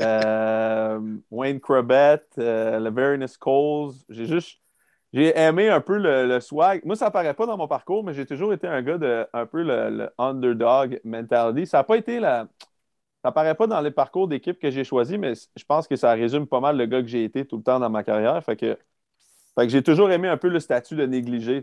euh, Wayne Corbett, euh, Coles. J'ai juste. Aimé un peu le, swag. Moi, ça paraît pas dans mon parcours, mais j'ai toujours été un gars de un peu le, underdog mentality. Ça n'a pas été la. Ça paraît pas dans les parcours d'équipe que j'ai choisi, mais je pense que ça résume pas mal le gars que j'ai été tout le temps dans ma carrière. Fait que, j'ai toujours aimé un peu le statut de négligé.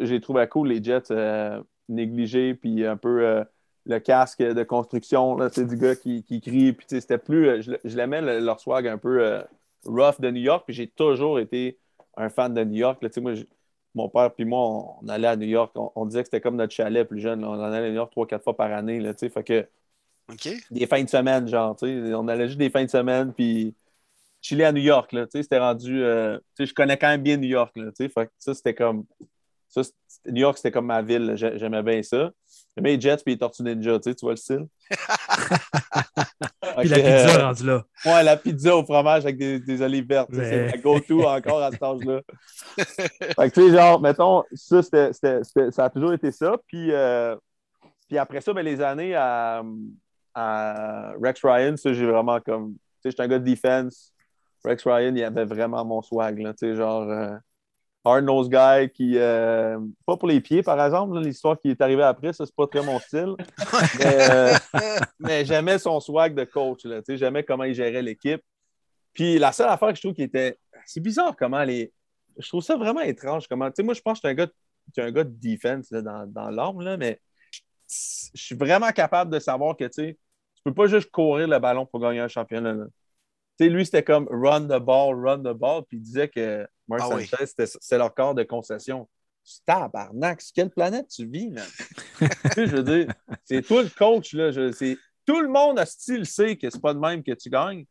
J'ai trouvé cool les Jets euh, négligés, puis un peu euh, le casque de construction là, du gars qui, qui crie. Puis c'était plus. euh, Je, je l'aimais le- leur swag un peu euh, rough de New York, puis j'ai toujours été un fan de New York. là. Tu sais, moi, mon père puis moi, on, on allait à New York. On, on disait que c'était comme notre chalet plus jeune. là. On en allait à New York trois, quatre fois par année. Là, tu sais. fait que OK? des fins de semaine, genre, tu sais. On allait juste des fins de semaine, puis chiller à New York, là, tu sais. C'était rendu, euh, tu sais, je connais quand même bien New York, là, tu sais. Fait que ça, c'était comme, ça, New York, c'était comme ma ville, j'aimais bien ça. J'aimais les Jets puis les Tortues Ninja, tu sais, tu vois le style? Puis la pizza euh, rendue là. Ouais, la pizza au fromage avec des, des olives vertes. C'est la go-to encore à cet âge-là. fait que, tu sais, genre, mettons, ça, ça a toujours été ça. Puis, euh, puis après ça, ben, les années à, à Rex Ryan, ça, j'ai vraiment comme. Tu sais, j'étais un gars de defense. Rex Ryan, il avait vraiment mon swag, là. Tu sais, genre. euh, hard-nosed guy qui. euh, pas pour les pieds, par exemple, l'histoire qui est arrivée après, ça, c'est pas très mon style. mais, euh, mais j'aimais son swag de coach. Là, tu sais, j'aimais comment il gérait l'équipe. Puis la seule affaire que je trouve qui était. C'est bizarre comment les. Je trouve ça vraiment étrange. Comment... Tu sais, moi, je pense que je suis un gars, suis un gars de defense là, dans, dans l'âme, là, mais je suis vraiment capable de savoir que tu peux pas juste courir le ballon pour gagner un championnat. là. Lui, c'était comme run the ball, run the ball, puis il disait que Mark Ah. Sanchez, c'est leur corps de concession. Tabarnak, sur quelle planète tu vis, man? Tu sais, je veux dire, c'est toi le coach, là. Je, tout le monde a style sait que c'est pas de même que tu gagnes.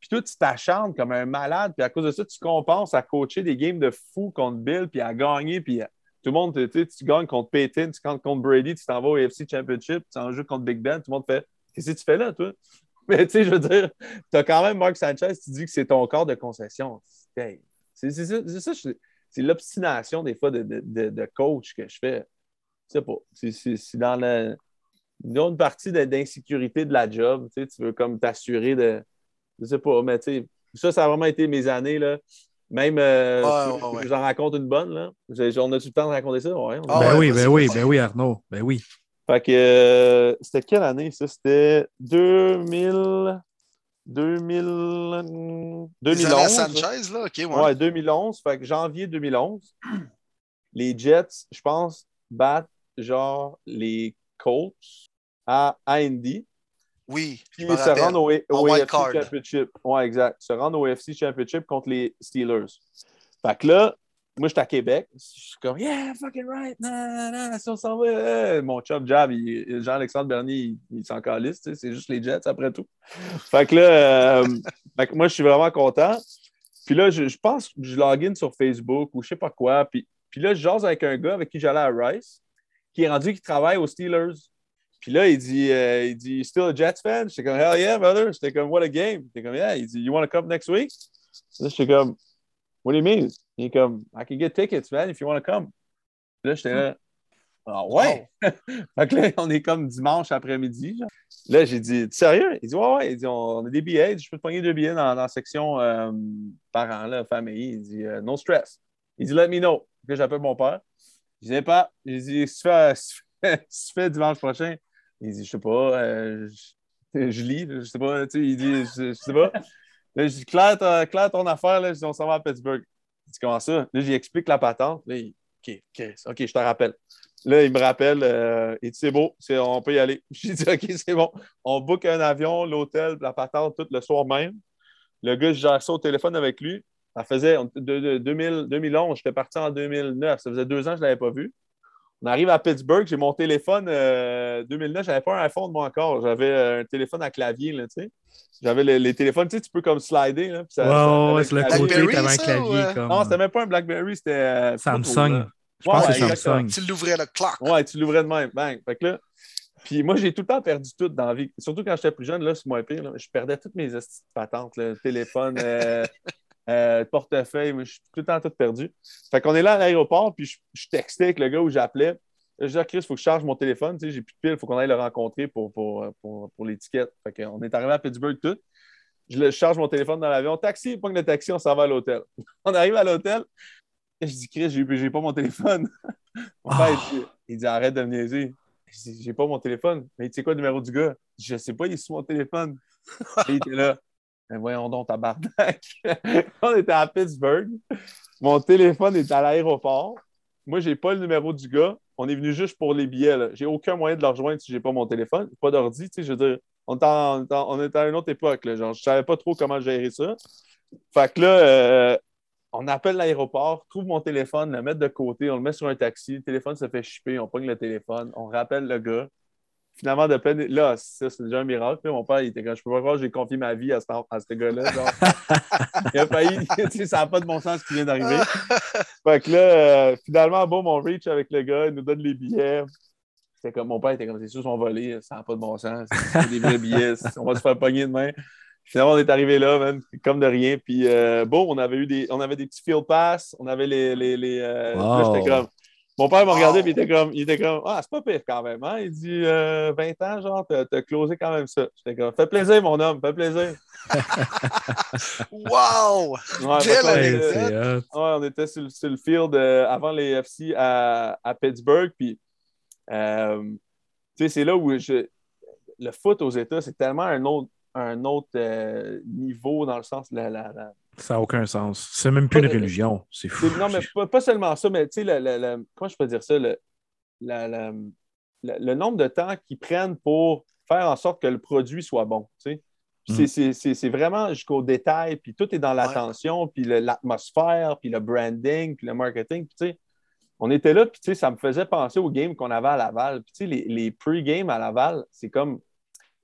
Puis toi, tu t'acharnes comme un malade, puis à cause de ça, tu compenses à coacher des games de fou contre Bill, puis à gagner, puis à- tout le monde, tu sais, tu gagnes contre Peyton, tu gagnes contre Brady, tu t'en vas au AFC Championship, tu en joues contre Big Ben, tout le monde fait Qu'est-ce que tu fais là, toi? Mais tu sais, je veux dire, tu as quand même Mark Sanchez, tu dis que c'est ton corps de concession. Hey, C'est c'est ça, c'est l'obstination des fois de, de- de- de coach que je fais. Je sais pas. C'est- dans la- une autre partie de- d'insécurité de la job. Tu sais, tu veux comme t'assurer de. Je sais pas, mais tu sais, ça, ça a vraiment été mes années. Là. Même, euh, Ouais, ouais, que ouais. j'en raconte une bonne. Là. On a-tu le temps de raconter ça? On a- Ah ben oui, ben oui, ben oui, Arnaud. Ben oui. Fait que euh, c'était quelle année ça? C'était 2000. 2000. Les années à 2011. Sanchez, là, OK, ouais. Ouais, 2011. Fait que janvier 2011, les Jets, je pense, battent genre les Colts à Indy. Oui, Puis me se rendent au, au wild AFC card. Championship. Ouais, exact. Se rendent au AFC Championship contre les Steelers. Fait que là, moi, j'étais à Québec. Je suis comme, yeah, fucking right, nah, nah, si on s'en va. Mon chum Jab, Jean-Alexandre Bernier, il, il s'en calisse, c'est juste les Jets après tout. Fait que là, euh, moi, je suis vraiment content. Puis là, je, je pense que je login sur Facebook ou je sais pas quoi. Puis, puis là, je jase avec un gars avec qui j'allais à Rice, qui est rendu qui travaille aux Steelers. Puis là, il dit, euh, il dit, still a Jets fan? J'étais comme, hell yeah, brother. J'étais comme, what a game. J'étais comme, yeah. Il dit, you want to come next week? Là, j'étais comme, what do you mean? Il est comme, I can get tickets, man, if you want to come. Puis là, j'étais là, ah ouais? fait que là, on est comme dimanche après-midi. Là, j'ai dit, Tu sérieux? Il dit, ouais, ouais. Il dit, on, a des billets. Je peux te pogner deux billets dans, dans la section euh, parents, là, famille. Il dit, euh, no stress. Il dit, let me know. Puis là, j'appelle mon père. Je dis, pas. J'ai dit, si tu fais, si tu fais- dimanche prochain, il dit, je sais pas, euh, je, je lis, je sais pas, tu sais, il dit, je, je sais pas. Là, je dis, Claire, Claire, ton affaire, là, je dis, on s'en va à Pittsburgh. Il dit, comment ça? Là, j'y explique la patente. Là, il, OK, OK, OK, je te rappelle. Là, il me rappelle, euh, il dit, c'est beau, on peut y aller. J'ai dit, OK, c'est bon. On book un avion, l'hôtel, la patente, tout le soir même. Le gars, je gère ça au téléphone avec lui. Ça faisait de, de- 2000 2011, j'étais parti en 2009. Ça faisait deux ans que je ne l'avais pas vu. On arrive à Pittsburgh, j'ai mon téléphone. euh, 2009, je n'avais pas un iPhone, moi encore. J'avais euh, un téléphone à clavier, là, tu sais. J'avais les, les téléphones, tu sais, tu peux comme slider. Là, puis ça- Ouais, ça- le clavier. côté, t'avais un clavier euh? comme. Non, c'était même pas un Blackberry, c'était. euh, Samsung. Je pense Ouais, que c'est exactement. Samsung. Tu l'ouvrais le clock. Ouais, tu l'ouvrais de même. Bang. Fait que là, puis moi, j'ai tout le temps perdu tout dans la vie. Surtout quand j'étais plus jeune, là, c'est moins pire. là. Je perdais toutes mes patentes, là, téléphone, euh, euh, portefeuille. Je suis tout le temps tout perdu. Fait qu'on est là à l'aéroport, puis je, je textais avec le gars où j'appelais. Je dis, Ah, Chris, il faut que je charge mon téléphone. Tu sais, j'ai plus de piles, il faut qu'on aille le rencontrer pour, pour, pour, pour l'étiquette. Fait qu'on est arrivé à Pittsburgh tout. Je, le- je charge mon téléphone dans l'avion. Taxi, pas le taxi, on s'en va à l'hôtel. On arrive à l'hôtel. Et je dis, Chris, j'ai pas mon téléphone. Mon père, il dit, il dit, arrête de me niaiser. Je dis, j'ai pas mon téléphone. Mais tu sais quoi le numéro du gars? Je sais pas, il est sur mon téléphone. Et il était là. Mais voyons donc, tabarnak. On était à Pittsburgh. Mon téléphone est à l'aéroport. Moi, j'ai pas le numéro du gars. On est venu juste pour les billets. J'ai aucun moyen de le rejoindre si j'ai pas mon téléphone. Pas d'ordi, tu sais, je veux dire. On est à une autre époque. Là. Genre, je savais pas trop comment gérer ça. Fait que là, euh, on appelle l'aéroport, trouve mon téléphone, le met de côté, on le met sur un taxi, le téléphone se fait chipper, on pogne le téléphone, on rappelle le gars. Finalement, de peine, là, ça, c'est déjà un miracle. Mon père, il était comme, je peux pas croire j'ai confié ma vie à ce, à ce gars-là. genre. il a failli, tu sais, ça n'a pas de bon sens ce qui vient d'arriver. fait que là, euh, finalement, bon, on reach avec le gars, il nous donne les billets. C'était comme, mon père était comme, c'est sûr, ils sont volés, ça n'a pas de bon sens. C'est des vrais billets, on va se faire pogner demain. Finalement, on est arrivé là, man, comme de rien. Puis, euh, bon, on avait eu des, on avait des petits field pass, on avait les. les, les euh, Wow. là, j'étais comme. Mon père m'a regardé, puis il était comme, il était comme, ah, c'est pas pire quand même, hein? Il dit, euh, 20 ans, genre, t'as t'as closé quand même ça. J'étais comme, fais plaisir, mon homme, fais plaisir. Wow! Ouais, Quelle hot. Ouais, on était sur, le- sur le field euh, avant les FC à, à Pittsburgh. Puis, euh, tu sais, c'est là où je, le foot aux États, c'est tellement un autre, un autre euh, niveau dans le sens. La, la, la- Ça n'a aucun sens. C'est même plus une religion. C'est fou. non, mais pas, pas seulement ça, mais tu sais, le, le- le- comment je peux dire ça? Le, la- la- le, le nombre de temps qu'ils prennent pour faire en sorte que le produit soit bon. Tu sais. Puis Mm. c'est- c'est- C'est c'est vraiment jusqu'au détail, puis tout est dans l'attention, puis le- l'atmosphère, puis le branding, puis le marketing. Puis, tu sais, on était là, puis tu sais, ça me faisait penser aux games qu'on avait à Laval. Puis, tu sais, les, les pre-games à Laval, c'est comme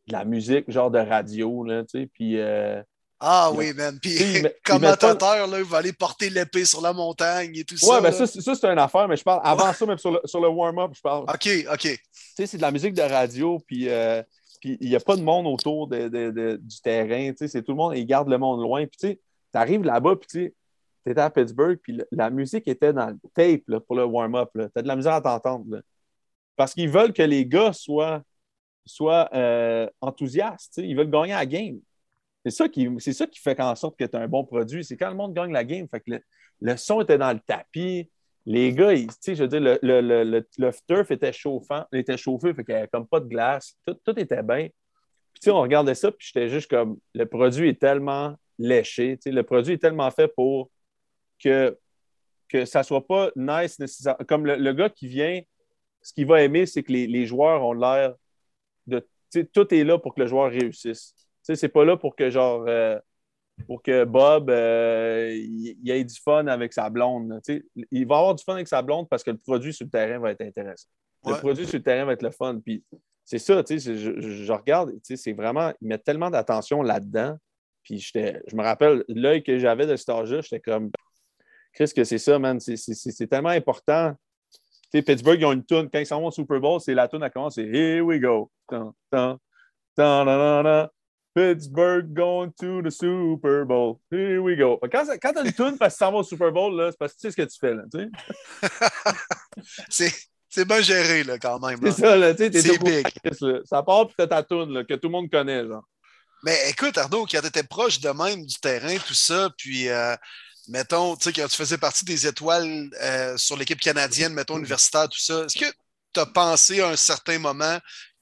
de la musique, genre de radio, là, tu sais, puis... euh, Ah oui, man. Puis, il il commentateur, là, il va aller porter l'épée sur la montagne et tout Ouais, ça. ben là. ça, c'est- ça, c'est une affaire, mais je parle avant ça, même sur le, sur le warm-up, je parle. OK, OK. Tu sais, c'est de la musique de radio, puis euh, puis il n'y a pas de monde autour de- de- de- du terrain, tu sais, c'est tout le monde, ils gardent le monde loin. Puis tu sais, arrives là-bas, puis tu sais, étais à Pittsburgh, puis la musique était dans le tape là, pour le warm-up. Tu as de la misère à t'entendre. là. Parce qu'ils veulent que les gars soient, soient euh, enthousiastes, tu sais, ils veulent gagner la game. C'est ça, qui, c'est ça qui fait en sorte que tu as un bon produit. C'est quand le monde gagne la game. Fait que le, le son était dans le tapis. Les gars, ils- tu sais, je veux dire, le, le, le, le- le turf était chauffant, il était chauffé, fait qu'il n'y avait comme pas de glace. Tout, tout était bien. Puis, tu sais, on regardait ça, puis j'étais juste comme, le produit est tellement léché, tu sais, le produit est tellement fait pour que, que ça soit pas nice nécessairement. Comme le, le gars qui vient, ce qu'il va aimer, c'est que les, les joueurs ont l'air de. tu sais, tout est là pour que le joueur réussisse. Tu sais, c'est pas là pour que, genre, euh, pour que Bob euh, ait du fun avec sa blonde. là. Tu sais, il va avoir du fun avec sa blonde parce que le produit sur le terrain va être intéressant. Le Ouais. produit sur le terrain va être le fun. Puis c'est ça, tu sais, je, je- je regarde, tu sais, c'est vraiment, ils mettent tellement d'attention là-dedans. Puis je me rappelle, l'œil que j'avais de cet âge-là, j'étais comme, Chris, que c'est ça, man. C'est- tellement important. Tu sais, Pittsburgh, ils ont une tune. Quand ils s'en vont au Super Bowl, c'est la tune à commence, c'est Here we go. Tan, tan, tan. Pittsburgh going to the Super Bowl. Here we go. Quand, ça- quand t'as une tune parce que s'en vas au Super Bowl, là, c'est parce que tu sais ce que tu fais. Là, tu sais. C'est c'est bien géré, là, quand même. là. C'est ça, là, tu sais, t'es C'est big. Là. Ça part, puis t'as ta tune là, que tout le monde connaît. Genre. Mais écoute, Arnaud, quand tu étais proche de même du terrain, tout ça, puis euh, mettons, tu sais, quand tu faisais partie des étoiles euh, sur l'équipe canadienne, mettons, universitaire, tout ça, est-ce que tu as pensé à un certain moment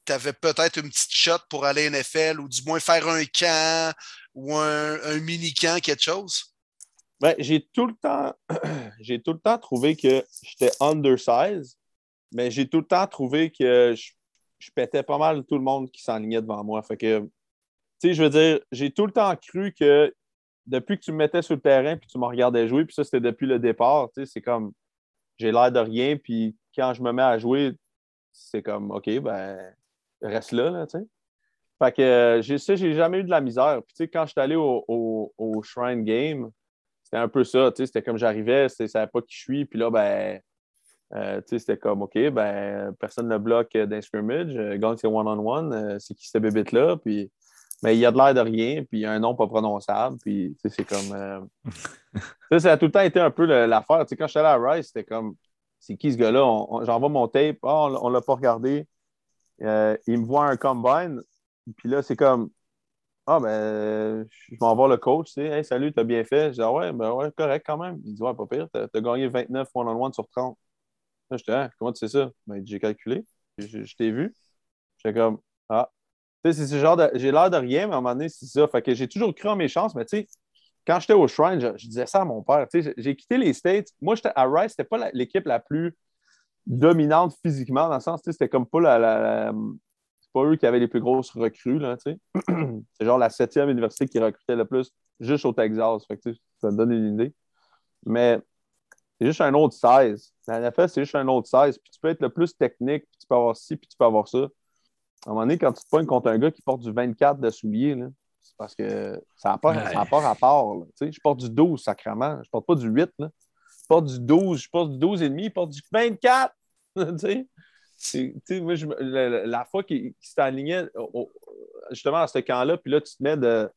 tu avais peut-être une petite shot pour aller NFL ou du moins faire un camp ou un, un mini-camp, quelque chose? Ben, j'ai tout le temps j'ai tout le temps trouvé que j'étais undersized, mais j'ai tout le temps trouvé que je, je pétais pas mal tout le monde qui s'enlignait devant moi. Fait que, tu sais, je veux dire, j'ai tout le temps cru que depuis que tu me mettais sur le terrain puis tu me regardais jouer, puis ça, c'était depuis le départ, tu sais, c'est comme j'ai l'air de rien, puis quand je me mets à jouer, c'est comme OK, ben reste là, là, tu sais. Fait que euh, j'ai ça, j'ai jamais eu de la misère. Puis tu sais, quand je suis allé au, au, au Shrine Game, c'était un peu ça, tu sais, c'était comme j'arrivais, c'était- ça savait pas qui je suis, puis là, ben, euh, tu sais, c'était comme, OK, ben, personne ne bloque d'un scrimmage, euh, gagne c'est one-on-one, euh, c'est qui cette bébête-là, puis, mais il y a de l'air de rien, puis il y a un nom pas prononçable, puis, tu sais, c'est comme, euh, ça, ça a tout le temps été un peu l'affaire, tu sais, quand je suis allé à Rice, c'était comme, c'est qui ce gars-là? J'envoie mon tape, Ah, on, on l'a pas regardé, Euh, il me voit un combine, puis là, c'est comme, ah, ben, je m'en vais le coach, tu sais, hey, salut, t'as bien fait? Je dis, ah ouais, ben ouais, correct quand même. Il dit, ouais, pas pire, t'as as gagné 29 one-on-one sur 30. Là, j'étais, ah, comment tu sais ça? Ben, j'ai calculé, je, je t'ai vu. J'étais comme, ah. Tu sais, c'est ce genre de. J'ai l'air de rien, mais à un moment donné, c'est ça. Fait que j'ai toujours cru en mes chances, mais tu sais, quand j'étais au Shrine, je, je disais ça à mon père. Tu sais, j'ai quitté les States. Moi, j'étais à Rice, c'était pas l'équipe la plus dominante physiquement, dans le sens, c'était comme pas la- la- la c'est pas eux qui avaient les plus grosses recrues, là, tu sais. c'est genre la septième université qui recrutait le plus juste au Texas. Fait que, ça te donne une idée. Mais c'est juste un autre 16. La NFL, c'est juste un autre 16. Puis tu peux être le plus technique, puis tu peux avoir ci, puis tu peux avoir ça. À un moment donné, quand tu te pognes contre un gars qui porte du 24 de souliers, là, c'est parce que ça n'a pas, Ouais. ça a pas rapport. là. Tu sais, je porte du 12 sacrement. Je porte pas du 8. Là. Porte du 12, je porte du 12 et demi, il porte du 24. tu sais? La, fois qu'il au- au- justement à ce camp-là, puis là, tu te mets de.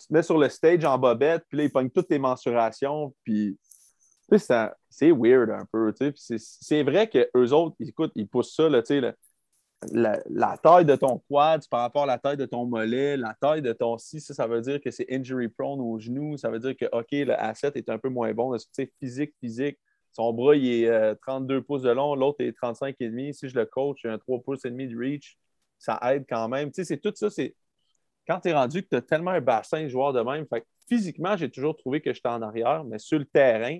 Tu te mets sur le stage en bobette, puis là, il pogne toutes tes mensurations, puis c'est weird un peu, c'est- vrai qu'eux autres, écoute, ils poussent ça, là, tu sais, le- la, taille de ton quad par rapport à la taille de ton mollet, la taille de ton si, ça, ça veut dire que c'est injury prone au genou, ça veut dire que, OK, le asset est un peu moins bon, sais, physique, physique. Son bras, il est euh, 32 pouces de long, l'autre est 35 et demi. Si je le coach, j'ai un 3 pouces et demi de reach, ça aide quand même. Tu sais, c'est tout ça, c'est quand tu es rendu que tu as tellement un bassin joueur de même. Fait que physiquement, j'ai toujours trouvé que j'étais en arrière, mais sur le terrain,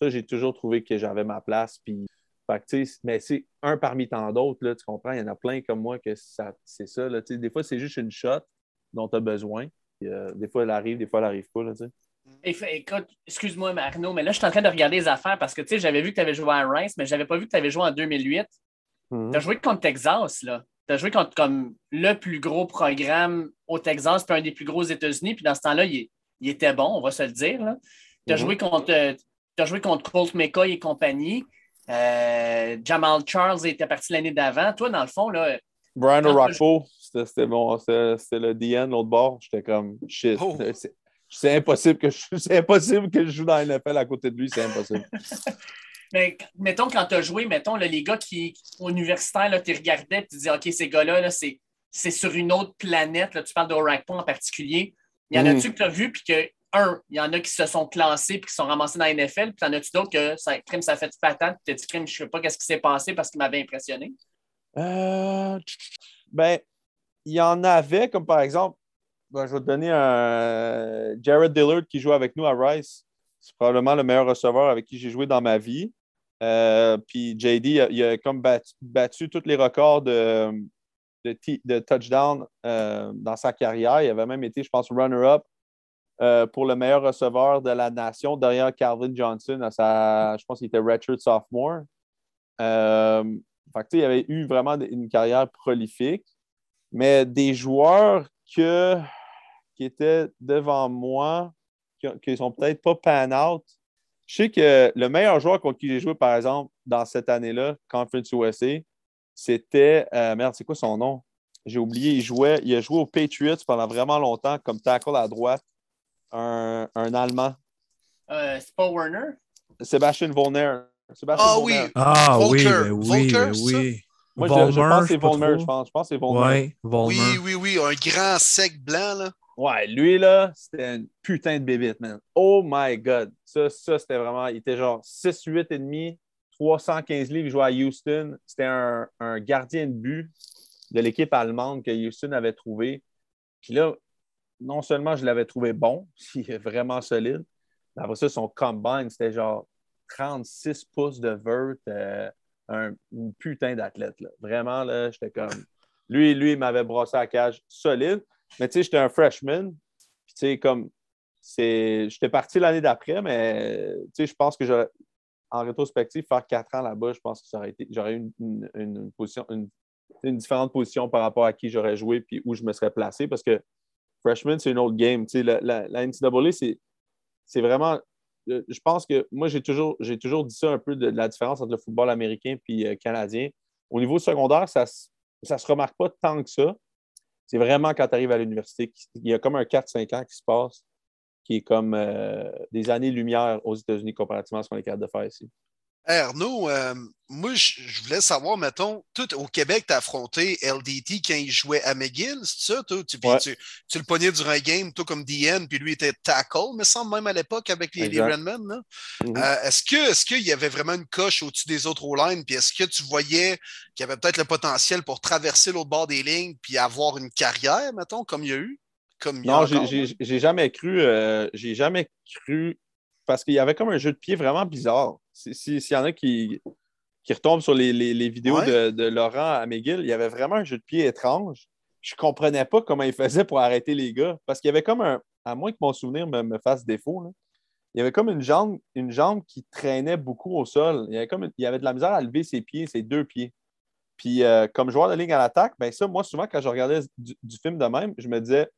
ça, j'ai toujours trouvé que j'avais ma place. Puis, fait que, mais c'est un parmi tant d'autres, tu comprends? Il y en a plein comme moi que ça, c'est ça. Là, des fois, c'est juste une shot dont tu as besoin. Euh, des fois, elle arrive, des fois, elle n'arrive pas. Là, Écoute, excuse-moi, Arnaud, mais là, je suis en train de regarder les affaires parce que, tu sais, j'avais vu que tu avais joué à Rice, mais je n'avais pas vu que tu avais joué en 2008. Mhm. Tu as joué contre Texas, là. Tu as joué contre comme le plus gros programme au Texas, puis un des plus gros aux États-Unis. Puis dans ce temps-là, il, il était bon, on va se le dire. Tu as, Mhm. joué contre, euh, t'as joué contre Colt McCoy et compagnie. Euh, Jamal Charles était parti l'année d'avant. Toi, dans le fond, là, Brian Quand O'Rourke, c'était c'était le DN, l'autre bord. J'étais comme shit. Oh. C'est- C'est impossible que je c'est impossible que je joue dans la NFL à côté de lui, c'est impossible. mais, mettons, quand tu as joué, mettons, là, les gars qui, universitaires, tu regardais et tu disais, OK, ces gars-là, là, c'est c'est sur une autre planète. Là, tu parles d'Orakpo en particulier. Il y en a-tu que tu as vu, puis que, un, il y en a qui se sont classés puis qui sont ramassés dans la NFL, puis en as-tu d'autres que ça, crime, ça fait du patate, puis tu as dit, crime, je sais pas qu'est-ce qui s'est passé parce qu'il m'avait impressionné? Euh, ben, il y en avait, comme par exemple, ben, je vais te donner un Jared Dillard qui joue avec nous à Rice. C'est probablement le meilleur receveur avec qui j'ai joué dans ma vie. Euh, puis JD, il a, comme battu, tous les records de, de touchdown euh, dans sa carrière. Il avait même été, je pense, runner-up euh, pour le meilleur receveur de la nation derrière Calvin Johnson à sa, je pense qu'il était redshirt sophomore. Euh, il avait eu vraiment une carrière prolifique. Mais des joueurs que, qui étaient devant moi, qui ne sont peut-être pas pan out, je sais que le meilleur joueur contre qui j'ai joué, par exemple, dans cette année-là, Conference USA, c'était. euh, merde, c'est quoi son nom? J'ai oublié. Il, jouait, il a joué aux Patriots pendant vraiment longtemps comme tackle à droite. Un, un Allemand. Euh, c'est pas Warner? Sébastien Volner. Sébastien Ah Volner. oui. Ah oui, Volker. ben oui, Volker, ben oui. Moi, je, je pense que c'est Volmer, je pense. Je pense que c'est Volmer. Ouais, Volmer. Oui, oui, oui, un grand sec blanc, là. Ouais, lui, là, c'était une putain de bébite, man. Oh my God. Ça, ça c'était vraiment. Il était genre 6, 8 et demi, 315 livres. Il jouait à Houston. C'était un, un gardien de but de l'équipe allemande que Houston avait trouvé. Puis là, non seulement je l'avais trouvé bon, il est vraiment solide, mais après ça, son combine, c'était genre 36 pouces de vert, euh, un une putain d'athlète. là. Vraiment, là, j'étais comme. Lui, lui, il m'avait brossé à cage solide. Mais tu sais, j'étais un freshman. Puis tu sais, comme. c'est J'étais parti l'année d'après, mais tu sais, je pense que j'aurais- en rétrospective, faire quatre ans là-bas, je pense que. J'aurais eu une position, une, une différente position par rapport à qui j'aurais joué puis où je me serais placé parce que freshman, c'est une autre game. La, NCAA, c'est vraiment. euh, Je pense que moi, j'ai toujours, toujours dit ça un peu de, la différence entre le football américain et euh, canadien. Au niveau secondaire, ça ne se remarque pas tant que ça. C'est vraiment quand tu arrives à l'université, il y a comme un 4-5 ans qui se passe, qui est comme euh, des années-lumière aux États-Unis comparativement à ce qu'on est capable de faire ici. Hey, Arnaud, euh, moi, je voulais savoir, mettons, tout au Québec, tu as affronté LDT quand il jouait à McGill, c'est ça? Toi? Tu, Ouais. tu, tu le pognais durant un game, toi comme DN, puis lui était tackle, me semble, même à l'époque avec les, les. Redmen. Euh, est-ce qu'il y avait vraiment une coche au-dessus des autres O-line? Puis est-ce que tu voyais qu'il y avait peut-être le potentiel pour traverser l'autre bord des lignes puis avoir une carrière, mettons, comme il y a eu? Comme Non, j'ai jamais cru, euh, j'ai jamais cru, parce qu'il y avait comme un jeu de pied vraiment bizarre. Si- si- S'il y en a qui, qui retombent sur les, les- les vidéos Ouais. de, de Laurent à McGill, il y avait vraiment un jeu de pied étrange. Je comprenais pas comment il faisait pour arrêter les gars, parce qu'il y avait comme un, à moins que mon souvenir me, me fasse défaut, là, il y avait comme une jambe, une jambe qui traînait beaucoup au sol. Il y avait, comme, une- il y avait de la misère à lever ses pieds, ses deux pieds. Puis euh, comme joueur de ligne à l'attaque, ben ça, moi, souvent, quand je regardais du, du film de même, je me disais,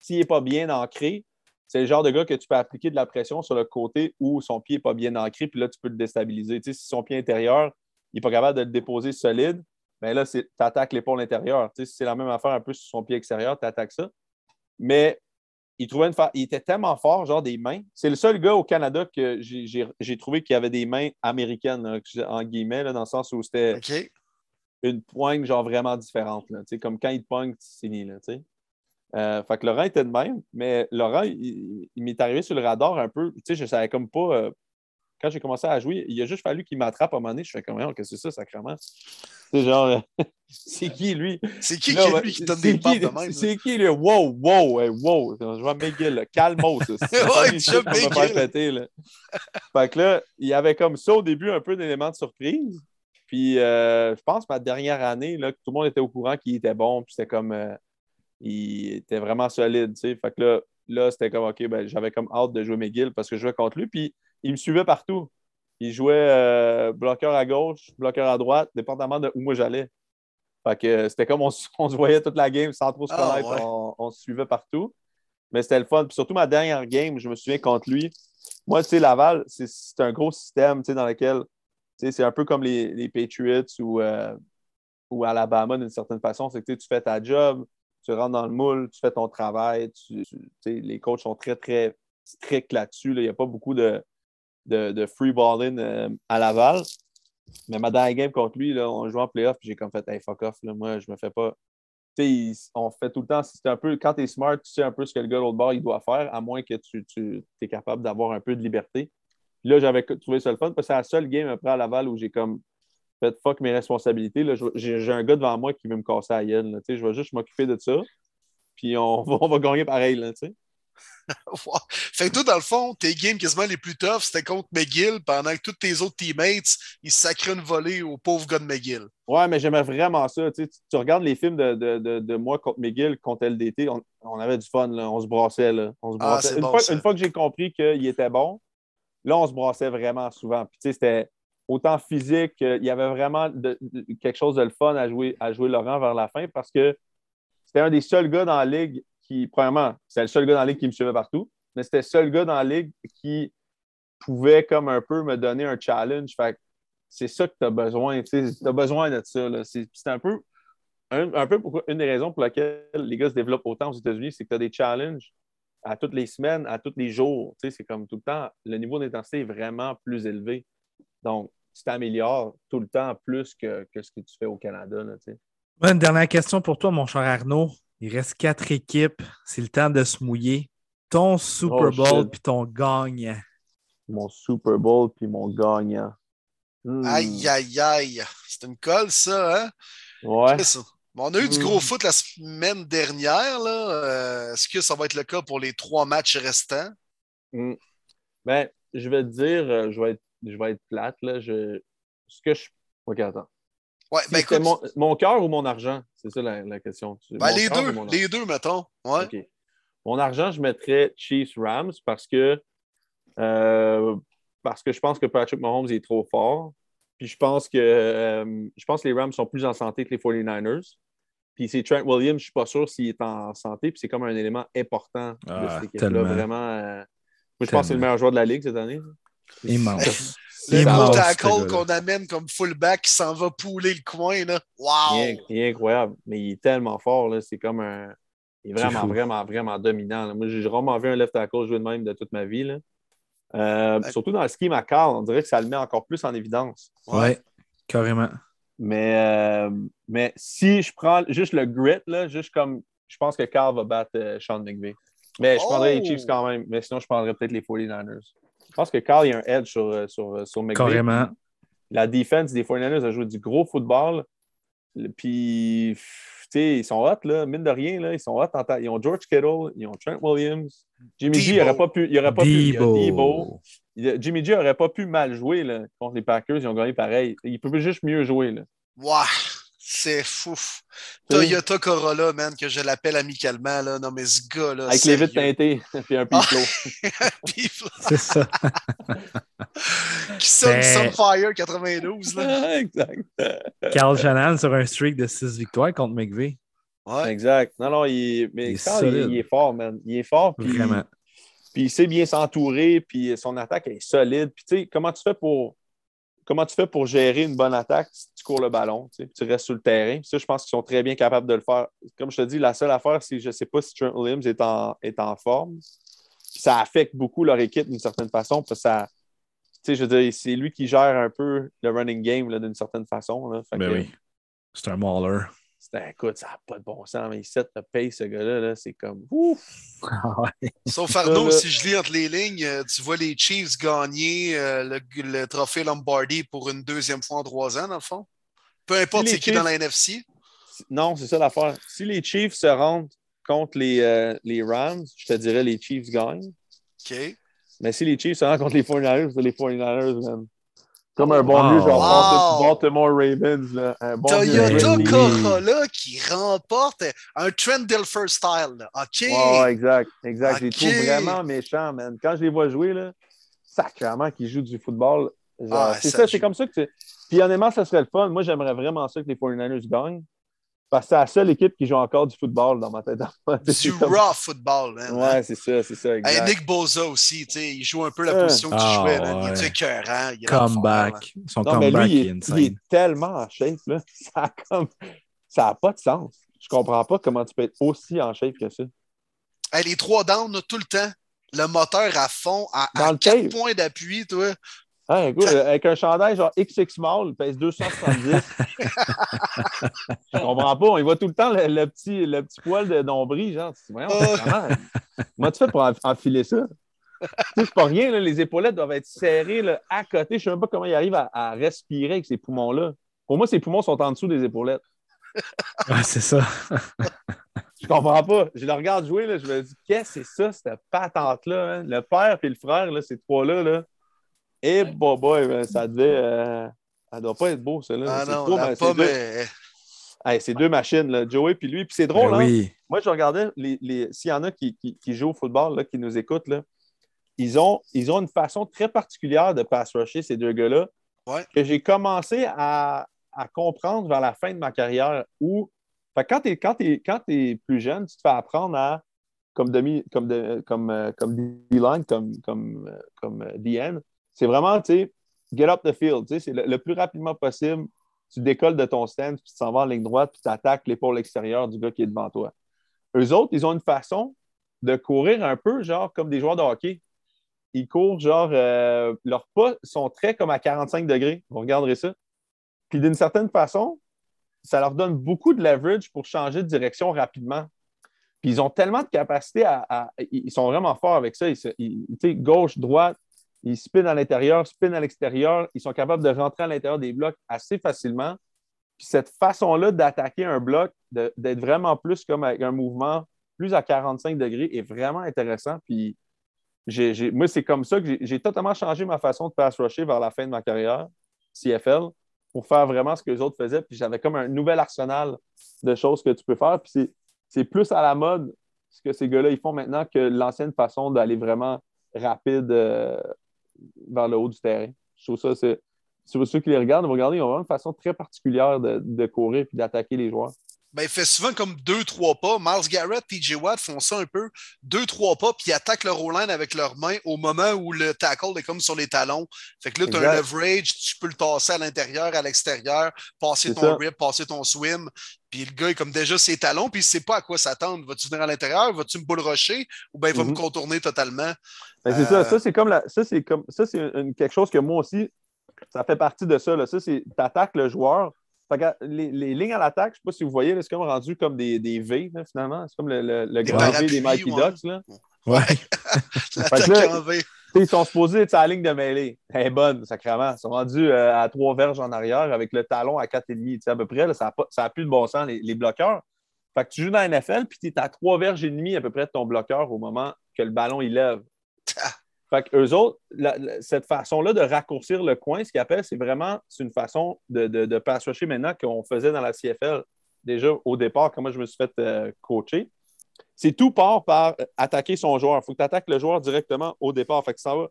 s'il n'est pas bien ancré, c'est le genre de gars que tu peux appliquer de la pression sur le côté où son pied n'est pas bien ancré, puis là, tu peux le déstabiliser. Tu sais, si son pied intérieur, il n'est pas capable de le déposer solide, bien là, tu attaques l'épaule intérieure. Tu sais, si c'est la même affaire un peu sur son pied extérieur, tu attaques ça. Mais il, trouvait une fa- il était tellement fort, genre des mains. C'est le seul gars au Canada que j'ai- trouvé qui avait des mains américaines, j'ai- en guillemets, là, dans le sens où c'était une poigne genre vraiment différente. Là, Tu sais, comme quand il te pogne, c'est fini. Là, tu sais. Euh, fait que Laurent était de même, mais Laurent, il, il m'est arrivé sur le radar un peu. Tu sais, je savais comme pas. euh, quand j'ai commencé à jouer, il a juste fallu qu'il m'attrape à un moment donné. Je fais comme, qu'est-ce que c'est ça, sacrément? C'est genre, euh, c'est qui lui? C'est qui, Là, qui, ouais, lui, qui donne des qui, de même? C'est qui, lui? Wow, wow, hey, wow. Je vois McGill, ça. C'est Ouais, va me faire péter, là. Fait que là, il y avait comme ça au début un peu d'éléments de surprise. Puis euh, je pense ma dernière année, là, que tout le monde était au courant qu'il était bon, puis c'était comme. euh, il était vraiment solide. Fait que là, là c'était comme, OK, ben, j'avais comme hâte de jouer McGill parce que je jouais contre lui, puis il me suivait partout. Il jouait euh, bloqueur à gauche, bloqueur à droite, dépendamment de où moi j'allais. Fait que euh, c'était comme on, se voyait toute la game sans trop se Ah, connaître, ouais. on, on se suivait partout. Mais c'était le fun. Puis surtout ma dernière game, je me souviens contre lui. Moi, tu sais, Laval, c'est- un gros système, dans lequel, c'est un peu comme les, les Patriots ou, euh, ou Alabama d'une certaine façon. C'est que tu fais ta job, tu rentres dans le moule, tu fais ton travail. Tu, les coachs sont très, très stricts là-dessus. là. Il n'y a pas beaucoup de, free balling euh, à Laval. Mais ma dernière game contre lui, là, on joue en playoff, j'ai comme fait, hey, fuck off, moi, je me fais pas. On fait tout le temps, c'est un peu, quand tu es smart, tu sais un peu ce que le gars de l'autre bord il doit faire, à moins que tu, tu es capable d'avoir un peu de liberté. Puis là, j'avais trouvé ça le fun, parce que c'est la seule game après à Laval où j'ai comme fait fuck mes responsabilités. J'ai un gars devant moi qui veut me casser la gueule. là. Je vais juste m'occuper de ça. Puis on va, on va gagner pareil. Là. Fait que toi, dans le fond, tes games quasiment les plus toughs, c'était contre McGill pendant que tous tes autres teammates, ils sacraient une volée au pauvre gars de McGill. Ouais, mais j'aimais vraiment ça. Tu, tu- regardes les films de, de, de, de moi contre McGill, contre LDT, on, on avait du fun, là. on se brassait. Là. On se Ah, brassait. une, bon, fois, ça. une fois que j'ai compris qu'il était bon, là, on se brassait vraiment souvent. Puis, tu sais, c'était autant physique, euh, il y avait vraiment quelque chose de le fun à jouer, à jouer Laurent vers la fin parce que c'était un des seuls gars dans la ligue qui, premièrement, c'était le seul gars dans la ligue qui me suivait partout, mais c'était le seul gars dans la ligue qui pouvait comme un peu me donner un challenge. Fait c'est ça que tu as besoin. Tu as besoin de ça. C'est un peu, une des raisons pour laquelle les gars se développent autant aux États-Unis, c'est que tu as des challenges à toutes les semaines, à tous les jours. C'est comme tout le temps, le niveau d'intensité est vraiment plus élevé. Donc, tu t'améliores tout le temps plus que, que ce que tu fais au Canada. Là, Une dernière question pour toi, mon cher Arnaud. Il reste quatre équipes. C'est le temps de se mouiller. Ton Super Oh, Bowl puis ton gagnant. Mon Super Bowl puis mon gagnant. Hmm. Aïe, aïe, aïe. C'est une colle, ça, hein? Ouais. C'est ça. Bon, on a eu du gros foot la semaine dernière. là. Euh, Est-ce que ça va être le cas pour les trois matchs restants? Hmm. Ben, je vais te dire, euh, je vais être, je vais être plate. Là. Je, ce que je. Ok, attends. Ouais, Si ben écoute, mon, mon cœur ou mon argent? C'est ça la, la question. ben, les deux, les deux, mettons. Ouais. Mon argent, je mettrais Chiefs Rams parce que euh, parce que je pense que Patrick Mahomes est trop fort. Puis je pense que euh, je pense que les Rams sont plus en santé que les 49ers. Puis c'est Trent Williams, je ne suis pas sûr s'il est en santé. Puis c'est comme un élément important de Ah, cette équipe-là. tellement. Vraiment. euh, moi, je pense que c'est le meilleur joueur de la Ligue cette année. Immense. Le Immense, tackle qu'on amène comme fullback qui s'en va pouler le coin, là. Il Wow! est, il est incroyable, mais il est tellement fort. là. C'est comme un. Il est vraiment, vraiment, vraiment dominant. là. Moi, j'ai rarement vu un left tackle jouer de même de toute ma vie. là. Euh, Ouais. Surtout dans le scheme à Carl, on dirait que ça le met encore plus en évidence. Ouais, carrément. Mais, euh, mais si je prends juste le grit, là, juste comme je pense que Carl va battre euh, Sean McVay. Mais je prendrais les Oh! Chiefs quand même. Mais sinon, je prendrais peut-être les 49ers. Je pense que Carl, il y a un edge sur, euh, sur, euh, sur McVay. Carrément. La défense des 49ers a joué du gros football. Le- Puis, pff, tu sais, ils sont hot, là. Mine de rien, là. Ils sont hot. en Ils ont George Kittle, ils ont Trent Williams. Jimmy G, il Debo. n'aurait pas pu. Il aurait pas pu. Debo. Jimmy G n'aurait pas pu mal jouer là, contre les Packers. Ils ont gagné pareil. Il peut juste mieux jouer. Là. Wow! C'est fou. Toyota Corolla, man, que je l'appelle amicalement, là. Non, mais ce gars-là. Avec les vitres teintées puis un Ah. piflo. Puis, C'est ça. qui sonne Mais- Sunfire 92, là. exact. Carl Shannon sur un streak de 6 victoires contre McVay. Ouais. Exact. Non, non, il, mais Il est Carl, il, solide. il est fort, man. Il est fort. Puis, Vraiment. Puis il sait bien s'entourer, puis son attaque est solide. Puis tu sais, comment tu fais pour comment tu fais pour gérer une bonne attaque? Si tu cours le ballon, tu, sais, tu restes sur le terrain. Puis ça, je pense qu'ils sont très bien capables de le faire. Comme je te dis, la seule affaire, c'est que je ne sais pas si Trent Williams est en, est en forme. Puis ça affecte beaucoup leur équipe d'une certaine façon, parce que ça. Tu sais, je veux dire, c'est lui qui gère un peu le running game d'une certaine façon. Là. Fait Ben que oui. C'est un mauler. C'était- écoute, ça n'a pas de bon sens, mais il set le pace, ce gars-là, là, c'est comme ouf! Sauf Arnaud, là. si je lis entre les lignes, euh, tu vois les Chiefs gagner euh, le, le trophée Lombardi pour une deuxième fois en trois ans, dans le fond. Peu importe Si c'est qui dans Chiefs- la NFC. Non, c'est ça l'affaire. Si les Chiefs se rendent contre les, euh, les Rams, je te dirais les Chiefs gagnent. OK. Mais si les Chiefs se rendent contre les 49ers, c'est les 49ers, man. Comme un bon vieux genre Wow. Baltimore Ravens. Là. Un bon Toyota. Corolla qui remporte un Trent Dilfer style. là. OK. Ouais, exact. Exact. Je les trouve vraiment méchants, man. Quand je les vois jouer, là, sacrément qu'ils jouent du football. Genre, Ah, c'est ça ça, c'est comme ça que tu. Puis honnêtement, ça serait le fun. Moi, j'aimerais vraiment ça que les 49ers gagnent. Parce que c'est la seule équipe qui joue encore du football dans ma tête. Du comme- raw football, man. Ouais, c'est ça, c'est ça. Hey. Nick Boza aussi, tu sais, il joue un peu la position que tu Ah, jouais. man. Il ouais. est écœurant. Il Comeback. Son Non, mais comeback lui, il est insane. il est tellement en shape, là. Ça a comme. Ça n'a pas de sens. Je comprends pas comment tu peux être aussi en shape que ça. Hey, les trois downs, tout le temps. Le moteur à fond, à, Dans à quatre points d'appui, toi. Hein, écoute, avec un chandail genre XX il pèse 270. Je comprends pas. On y voit tout le temps le, le petit, le petit poil de nombril. Genre, Voyons, Oh. comment, comment tu fais pour en- enfiler ça? Tu sais, c'est pas rien, là, les épaulettes doivent être serrées là, à côté. Je sais même pas comment il arrive à, à respirer avec ces poumons-là. Pour moi, ses poumons sont en dessous des épaulettes. Ouais, c'est ça. Je comprends pas. Je le regarde jouer, là, je me dis, qu'est-ce que c'est ça, cette patente-là? hein? Le père et le frère, là, ces trois-là, là. Et bah, boy, ben, ça devait. euh, Ça doit pas être beau, ça. Là. Ah C'est non, trop, la mais c'est pomme deux- Hey, c'est deux machines, là, Joey puis lui. Puis c'est drôle, Ben hein? oui. Moi, je regardais, les, les- s'il y en a qui, qui- qui jouent au football, là, qui nous écoutent, là, ils, ont, ils ont une façon très particulière de pass rusher, ces deux gars-là, Ouais. que j'ai commencé à, à comprendre vers la fin de ma carrière. Où, fait quand tu es, quand t'es- quand t'es plus jeune, tu te fais apprendre à, comme demi, comme, de- comme, euh, comme D-line, comme, comme, euh, comme euh, DN, c'est vraiment, tu sais, get up the field. C'est le, plus rapidement possible. Tu décolles de ton stand, puis tu t'en vas en ligne droite, puis tu attaques l'épaule extérieure du gars qui est devant toi. Eux autres, ils ont une façon de courir un peu, genre comme des joueurs de hockey. Ils courent, genre, euh, leurs pas sont très comme à 45 degrés. Vous regarderez ça. Puis d'une certaine façon, ça leur donne beaucoup de leverage pour changer de direction rapidement. Puis ils ont tellement de capacité à. ils sont vraiment forts avec ça. Ils, ils- gauche, droite, ils spinent à l'intérieur, spinent à l'extérieur. Ils sont capables de rentrer à l'intérieur des blocs assez facilement. Puis cette façon-là d'attaquer un bloc, d'être vraiment plus comme avec un mouvement plus à 45 degrés est vraiment intéressant. Puis moi, c'est comme ça que j'ai- totalement changé ma façon de pass rusher vers la fin de ma carrière, CFL, pour faire vraiment ce que les autres faisaient. Puis j'avais comme un nouvel arsenal de choses que tu peux faire. Puis c'est- c'est plus à la mode ce que ces gars-là ils font maintenant que l'ancienne façon d'aller vraiment rapide euh, vers le haut du terrain. Je trouve ça, c'est. Ceux qui les regardent, vous regardez, ils ont vraiment une façon très particulière de, de courir et d'attaquer les joueurs. Ben, il fait souvent comme deux, trois pas. Miles Garrett, TJ Watt font ça un peu. Deux, trois pas, puis ils attaquent leur O-line avec leurs mains au moment où le tackle est comme sur les talons. Fait que là, tu as un leverage, tu peux le tasser à l'intérieur, à l'extérieur, passer ton ça. rip, passer ton swim. Puis le gars est comme déjà ses talons, puis il sait pas à quoi s'attendre. Vas-tu venir à l'intérieur? Vas-tu me bull rusher? Ou bien il va me contourner totalement? Ben, c'est Euh, ça. Ça, c'est comme la, ça, c'est comme ça, c'est une- quelque chose que moi aussi, ça fait partie de ça. Là. Ça, c'est tu attaques le joueur. Fait que les, les lignes à l'attaque, je ne sais pas si vous voyez, c'est comme rendu comme des, des V, là, finalement. C'est comme le, le- le grand V des Mighty ouais. Ducks. Là. Ouais. L'attaque là- en V. Ils sont supposés être sur la ligne de mêlée. Elle est bonne, sacrément. Ils sont rendus euh, à trois verges en arrière avec le talon à 4,5. Tu sais, à peu près, là, ça n'a plus de bon sens, les, les bloqueurs. Fait que tu joues dans la NFL, puis tu es à trois verges et demi à peu près de ton bloqueur au moment que le ballon il lève. Fait que eux autres, cette façon-là de raccourcir le coin, ce qu'ils appellent, c'est vraiment une façon de, de, de pass maintenant qu'on faisait dans la CFL déjà au départ, moi je me suis fait euh, coacher. C'est tout part par euh, attaquer son joueur. Il faut que tu attaques le joueur directement au départ. Fait que ça va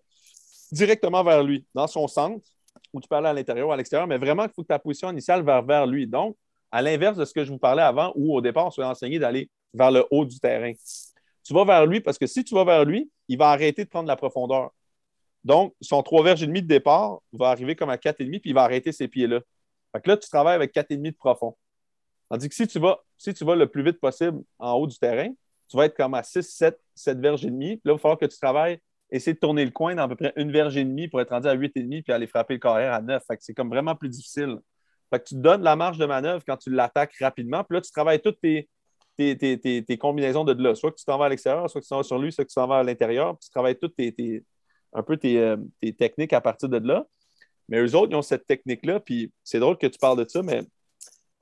directement vers lui, dans son centre, où tu aller à l'intérieur ou à l'extérieur, mais vraiment, il faut que ta position initiale va vers lui. Donc, à l'inverse de ce que je vous parlais avant, où au départ, on se fait enseigner d'aller vers le haut du terrain. Tu vas vers lui parce que si tu vas vers lui, il va arrêter de prendre la profondeur. Donc, son 3 verges et demi de départ va arriver comme à 4,5 puis il va arrêter ses pieds-là. Fait que là, tu travailles avec 4,5 de profond. Tandis que si tu, vas, si tu vas le plus vite possible en haut du terrain, tu vas être comme à 6, 7, 7 verges et demi. Là, il va falloir que tu travailles, essayer de tourner le coin dans à peu près une verge et demie pour être rendu à 8,5 puis aller frapper le carrière à 9. Fait c'est comme vraiment plus difficile. Fait que tu te donnes la marge de manœuvre quand tu l'attaques rapidement. Puis là, tu travailles toutes tes, tes, tes, tes, tes combinaisons de là. Soit que tu t'en vas à l'extérieur, soit que tu t'en vas sur lui, soit que tu t'en vas à l'intérieur. Puis tu travailles toutes tes, tes- un peu tes, euh, tes techniques à partir de là. Mais eux autres, ils ont cette technique-là. Puis c'est drôle que tu parles de ça, mais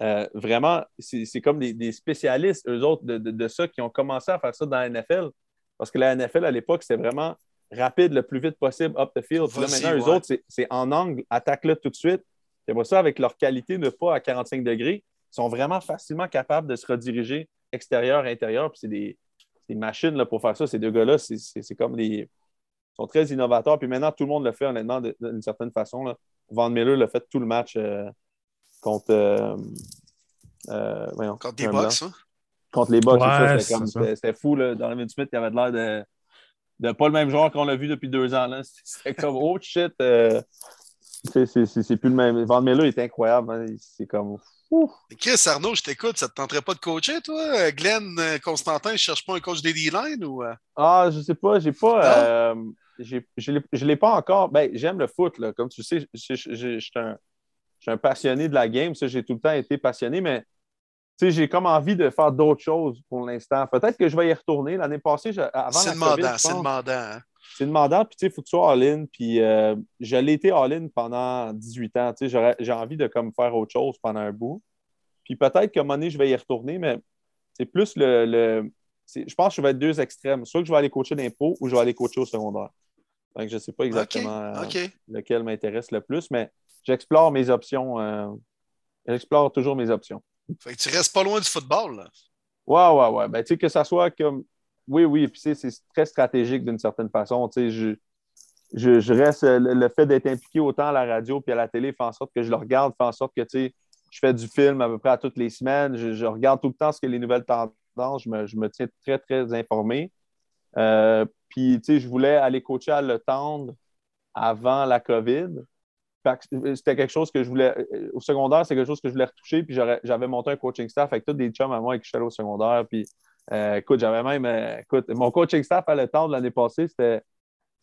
euh, vraiment, c'est c'est comme des, des spécialistes, eux autres, de, de- de ça, qui ont commencé à faire ça dans la NFL. Parce que la NFL, à l'époque, c'était vraiment rapide le plus vite possible up the field. Puis là, maintenant, eux ouais. autres, c'est- c'est en angle, attaque-le tout de suite. Puis après ça, avec leur qualité de pas à 45 degrés, ils sont vraiment facilement capables de se rediriger extérieur, intérieur. Puis c'est des, des machines là, pour faire ça. Ces deux gars-là, c'est- comme des. Ils sont très innovateurs. Puis maintenant, tout le monde le fait, honnêtement, d'une certaine façon. Là. Van Miller l'a fait tout le match euh, contre. euh, euh, voyons, Contre des box, hein? Contre les Ouais, c'est c'était fou. Là. Donovan Smith, il avait l'air de, de pas le même joueur qu'on l'a vu depuis deux ans. là. C'était comme, oh shit, euh, c'est- c'est c'est- c'est plus le même. Van Miller est incroyable. hein. C'est comme. Chris Arnaud, je t'écoute, ça te tenterait pas de coacher, toi? Euh, Glenn euh, Constantin, je cherche pas un coach des D-line ou. euh? Ah, je sais pas, j'ai pas. euh, j'ai- je l'ai- je l'ai pas encore. Ben, j'aime le foot, là. Comme tu sais, je suis un, passionné de la game. Ça, j'ai tout le temps été passionné, mais tu sais, j'ai comme envie de faire d'autres choses pour l'instant. Peut-être que je vais y retourner. L'année passée, je- avant C'est demandant, c'est demandant. hein? C'est demandant, puis tu sais, il faut que tu sois all-in. Puis euh, je l'ai été all-in pendant 18 ans. Tu sais, j'aurais- j'ai envie de comme faire autre chose pendant un bout. Puis peut-être qu'à un moment donné, je vais y retourner, mais c'est plus le. le je pense que je vais être deux extrêmes. Soit que je vais aller coacher d'impôt ou je vais aller coacher au secondaire. Donc, je ne sais pas exactement euh, lequel m'intéresse le plus, mais j'explore mes options. euh, j'explore toujours mes options. Fait que tu restes pas loin du football, là. Ouais, ouais, ouais. Ben, tu sais, que ça soit comme. Oui, oui, puis c'est très stratégique d'une certaine façon. Je. Le, fait d'être impliqué autant à la radio puis à la télé fait en sorte que je le regarde, fait en sorte que, je fais du film à peu près à toutes les semaines. Je, regarde tout le temps ce que les nouvelles tendances. Je me, tiens très, très informé. Euh, puis, je voulais aller coacher à Le Tendre avant la COVID. C'était quelque chose que je voulais. euh, Au secondaire, c'est quelque chose que je voulais retoucher. Puis j'avais monté un coaching staff avec tous des chums à moi qui je suis au secondaire. Puis euh, écoute, j'avais même. euh, écoute, mon coaching staff à le temps de l'année passée, c'était.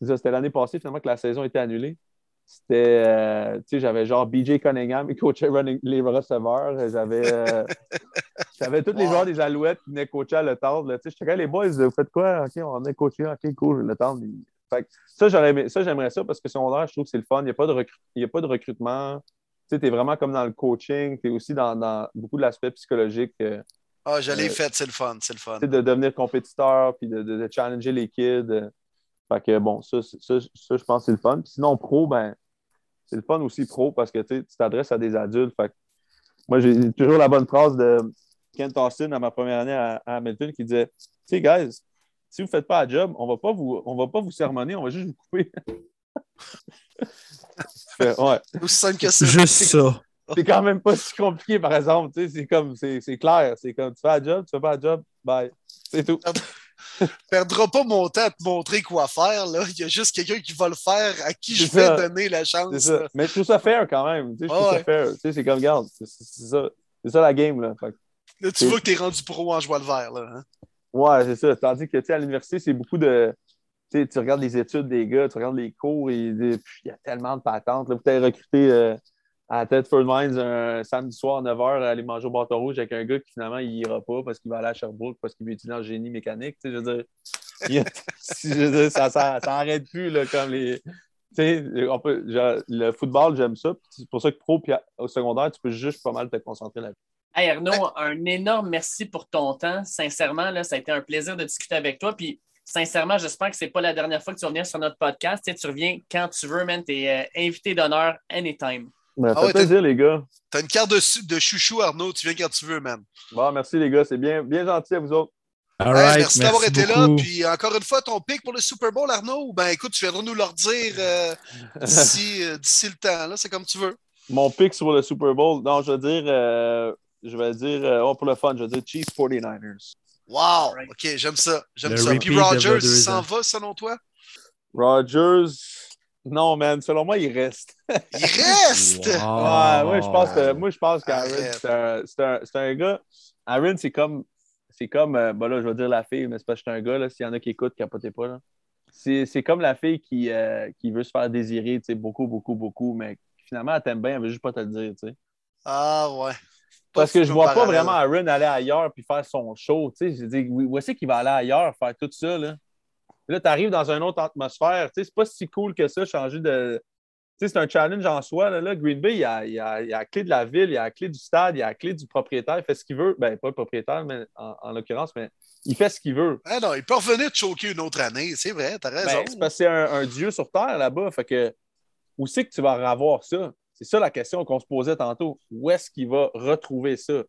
C'était l'année passée, finalement, que la saison était annulée. C'était. euh, tu sais, j'avais genre BJ Cunningham, qui coachait running- les receveurs. J'avais. j'avais tous les joueurs des Alouettes qui venaient coacher à le temps. Tu sais, j'étais comme, les boys, vous faites quoi? OK, on est coaché. OK, cool, le temps. Fait que ça, j'aimerais ça parce que secondaire, je trouve que c'est le fun. Il n'y a, pas de recru- il y a pas de recrutement. Tu sais, es vraiment comme dans le coaching. Tu es aussi dans, dans beaucoup de l'aspect psychologique. euh, Ah, je l'ai Euh, fait, c'est le fun, c'est le fun. de devenir compétiteur puis de, de- de challenger les kids. Fait que bon, ça, ça, ça, je pense que c'est le fun. Puis sinon, pro, ben, c'est le fun aussi pro parce que tu t'adresses à des adultes. Fait que moi, j'ai toujours la bonne phrase de Kent Austin à ma première année à, à Hamilton qui disait Tu sais, guys, si vous ne faites pas la job, on va pas vous, on va pas vous sermonner, on va juste vous couper. Fais, ouais. Aussi simple que ça. Juste ça. C'est quand même pas si compliqué, par exemple. Tu sais, C'est comme, c'est c'est clair. C'est comme, tu fais la job, tu fais pas la job, bye. C'est tout. perdras pas mon temps à te montrer quoi faire. Là. Il y a juste quelqu'un qui va le faire à qui je vais donner la chance. ça. Mais je trouve ça fair quand même. Tu sais, je trouve Ah ça ouais. fair. Tu sais, c'est comme, regarde, c'est ça. C'est ça la game, là. Fait Là, tu vois que tu es rendu pro en jouant le vert. Là, hein. ouais, c'est ça. Tandis que, tu sais, à l'université, c'est beaucoup de. Tu regardes les études des gars, tu regardes les cours, et il y a tellement de patentes. Là, vous recruté euh, à Tedford Mines un samedi soir à 9h à aller manger au bâton rouge avec un gars qui finalement il ira pas parce qu'il va aller à Sherbrooke parce qu'il veut étudier en génie mécanique. Je veux dire, ça, ça, ça plus là, comme les. Tu sais, on peut, le football, j'aime ça. C'est pour ça que pro puis au secondaire, tu peux juste pas mal te concentrer là-dessus. Hey Arnaud, un énorme merci pour ton temps. Sincèrement, là, ça a été un plaisir de discuter avec toi. Puis, sincèrement, j'espère que ce n'est pas la dernière fois que tu vas sur notre podcast. Tu, reviens quand tu veux, man. Tu es invité d'honneur anytime. Ah ouais, plaisir, les gars. T'as une carte de, chouchou, Arnaud. Tu viens quand tu veux, man. Bon, merci, les gars. C'est bien, bien gentil à vous autres. All Hey, right, merci d'avoir été là. Puis encore une fois, ton pic pour le Super Bowl, Arnaud, ben écoute, tu viendras nous le redire euh, d'ici euh, d'ici le temps. là. C'est comme tu veux. Mon pick sur le Super Bowl, non, je veux dire, euh, je vais dire, oh, pour le fun, je vais dire Chiefs 49ers. Wow! OK, j'aime ça. J'aime ça. Puis Rogers, il s'en ans. va selon toi? Rogers, non, man, selon moi, il reste. Il reste! Wow. Ouais, ouais, je pense que, moi, je pense qu'Aaron, c'est un, c'est un, c'est un gars. Aaron, c'est comme, c'est comme, euh, ben là, je vais dire la fille, mais c'est parce que je suis un gars, là, s'il y en a qui écoutent, capotez pas, là. C'est, c'est comme la fille qui, euh, qui veut se faire désirer, tu sais, beaucoup, beaucoup, beaucoup, mais finalement, elle t'aime bien, elle veut juste pas te le dire, tu sais. Ah ouais. Parce que je vois pas vraiment Aaron aller ailleurs puis faire son show. Tu sais, je dis, où où est-ce qu'il va aller ailleurs faire tout ça? Là, là tu arrives dans une autre atmosphère. Tu sais, c'est pas si cool que ça, changer de. Tu sais, c'est un challenge en soi. Là, là. Green Bay, il y a, il a- il y a la clé de la ville, il y a la clé du stade, il y a la clé du propriétaire. Il fait ce qu'il veut. Ben, pas le propriétaire, mais en, en l'occurrence, mais il fait ce qu'il veut. Ah non, il peut revenir te choquer une autre année. C'est vrai, t'as raison. Ben, c'est parce que c'est un, un dieu sur Terre là-bas. Fait que où c'est que tu vas avoir ça? C'est ça la question qu'on se posait tantôt. Où est-ce qu'il va retrouver ça?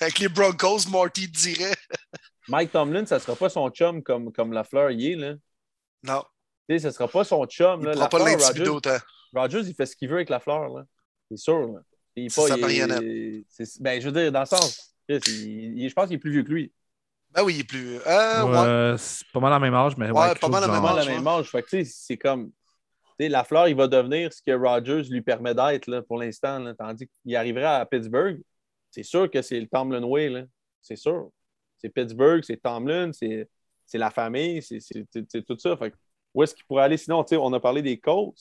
Avec, les Broncos, Marty dirait. Mike Tomlin, ça ne sera pas son chum comme, comme Lafleur y est. Là. Non, Tu sais, ce ne sera pas son chum. il Là. ne pas l'intimider autant. Rodgers, il fait ce qu'il veut avec Lafleur. Là. C'est sûr. Là. Il est C'est pas- sa marionnette. ben, je veux dire, dans le sens, il- il- je pense qu'il est plus vieux que lui. Ben oui, il est plus. Euh, ouais. Ouais, c'est pas mal la même âge, mais Ouais, ouais, quelque pas mal la même âge. la même âge. Fait que, tu sais, c'est comme. Tu sais, Lafleur, il va devenir ce que Rodgers lui permet d'être là, pour l'instant. là. Tandis qu'il arriverait à Pittsburgh, c'est sûr que c'est le Tomlin Way. là. C'est sûr. C'est Pittsburgh, c'est Tomlin, c'est la famille, c'est tout ça. Fait où est-ce qu'il pourrait aller? Sinon? On a parlé des Colts.